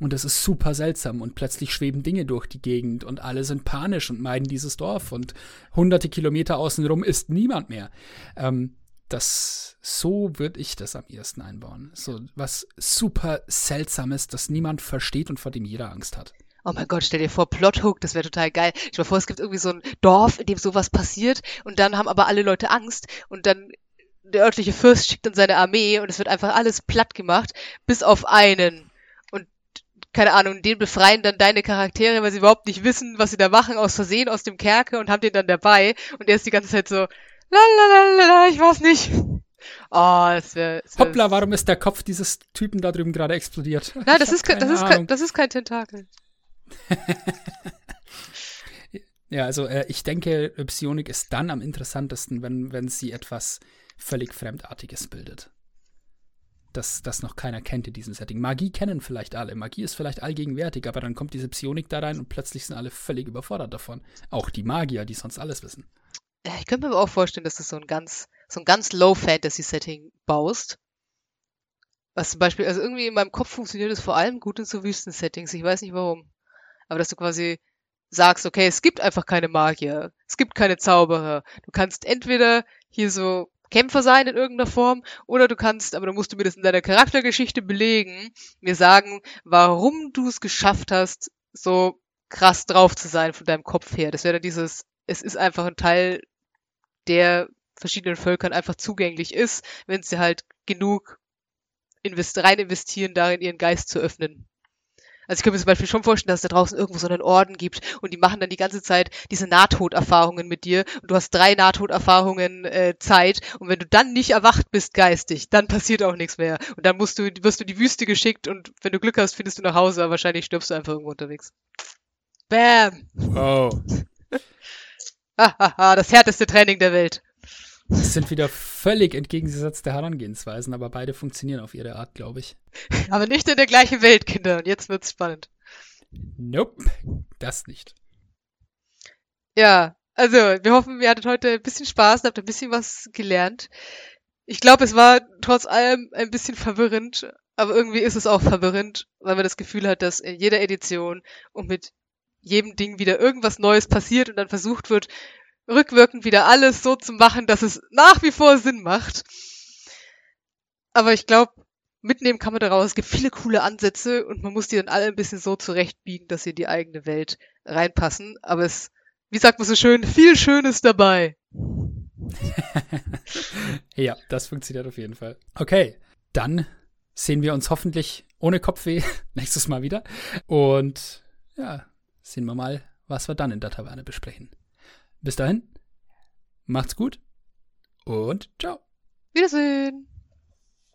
Und das ist super seltsam und plötzlich schweben Dinge durch die Gegend und alle sind panisch und meiden dieses Dorf und hunderte Kilometer außenrum ist niemand mehr. Ähm, das, so würde ich das am ehesten einbauen. So was super seltsames, das niemand versteht und vor dem jeder Angst hat. Oh mein Gott, stell dir vor, Plothook, das wäre total geil. Ich mir vor, es gibt irgendwie so ein Dorf, in dem sowas passiert und dann haben aber alle Leute Angst und dann der örtliche Fürst schickt dann seine Armee und es wird einfach alles platt gemacht, bis auf einen keine Ahnung, den befreien dann deine Charaktere, weil sie überhaupt nicht wissen, was sie da machen, aus Versehen aus dem Kerker und haben den dann dabei und er ist die ganze Zeit so, lalalala, ich weiß nicht. Oh, das wäre. Wär, Hoppla, warum ist der Kopf dieses Typen da drüben gerade explodiert? Nein, das ist, das, ist kein, das ist kein Tentakel. ja, also äh, ich denke, Psionik ist dann am interessantesten, wenn, wenn sie etwas völlig Fremdartiges bildet das, das noch keiner kennt in diesem Setting. Magie kennen vielleicht alle. Magie ist vielleicht allgegenwärtig, aber dann kommt diese Psionik da rein und plötzlich sind alle völlig überfordert davon. Auch die Magier, die sonst alles wissen. Ich könnte mir aber auch vorstellen, dass du so ein ganz, so ein ganz Low-Fantasy-Setting baust. Was zum Beispiel, also irgendwie in meinem Kopf funktioniert es vor allem gut in so Wüsten-Settings. Ich weiß nicht warum. Aber dass du quasi sagst, okay, es gibt einfach keine Magier. Es gibt keine Zauberer. Du kannst entweder hier so Kämpfer sein in irgendeiner Form, oder du kannst, aber dann musst du mir das in deiner Charaktergeschichte belegen, mir sagen, warum du es geschafft hast, so krass drauf zu sein von deinem Kopf her. Das wäre dann dieses, es ist einfach ein Teil, der verschiedenen Völkern einfach zugänglich ist, wenn sie halt genug invest rein investieren, darin ihren Geist zu öffnen. Also ich könnte mir zum Beispiel schon vorstellen, dass es da draußen irgendwo so einen Orden gibt und die machen dann die ganze Zeit diese Nahtoderfahrungen mit dir und du hast drei Nahtoderfahrungen äh, Zeit und wenn du dann nicht erwacht bist geistig, dann passiert auch nichts mehr und dann musst du, wirst du die Wüste geschickt und wenn du Glück hast, findest du nach Hause, aber wahrscheinlich stirbst du einfach irgendwo unterwegs. Bam! Oh. Hahaha, das härteste Training der Welt. Das sind wieder völlig entgegengesetzte Herangehensweisen, aber beide funktionieren auf ihre Art, glaube ich. Aber nicht in der gleichen Welt, Kinder. Und jetzt wird's spannend. Nope, das nicht. Ja, also wir hoffen, ihr hattet heute ein bisschen Spaß und habt ein bisschen was gelernt. Ich glaube, es war trotz allem ein bisschen verwirrend, aber irgendwie ist es auch verwirrend, weil man das Gefühl hat, dass in jeder Edition und mit jedem Ding wieder irgendwas Neues passiert und dann versucht wird, rückwirkend wieder alles so zu machen, dass es nach wie vor Sinn macht. Aber ich glaube, mitnehmen kann man daraus, es gibt viele coole Ansätze und man muss die dann alle ein bisschen so zurechtbiegen, dass sie in die eigene Welt reinpassen. Aber es, wie sagt man so schön, viel Schönes dabei. ja, das funktioniert auf jeden Fall. Okay, dann sehen wir uns hoffentlich ohne Kopfweh nächstes Mal wieder. Und ja, sehen wir mal, was wir dann in der Taverne besprechen. Bis dahin, macht's gut und ciao. Wiedersehen.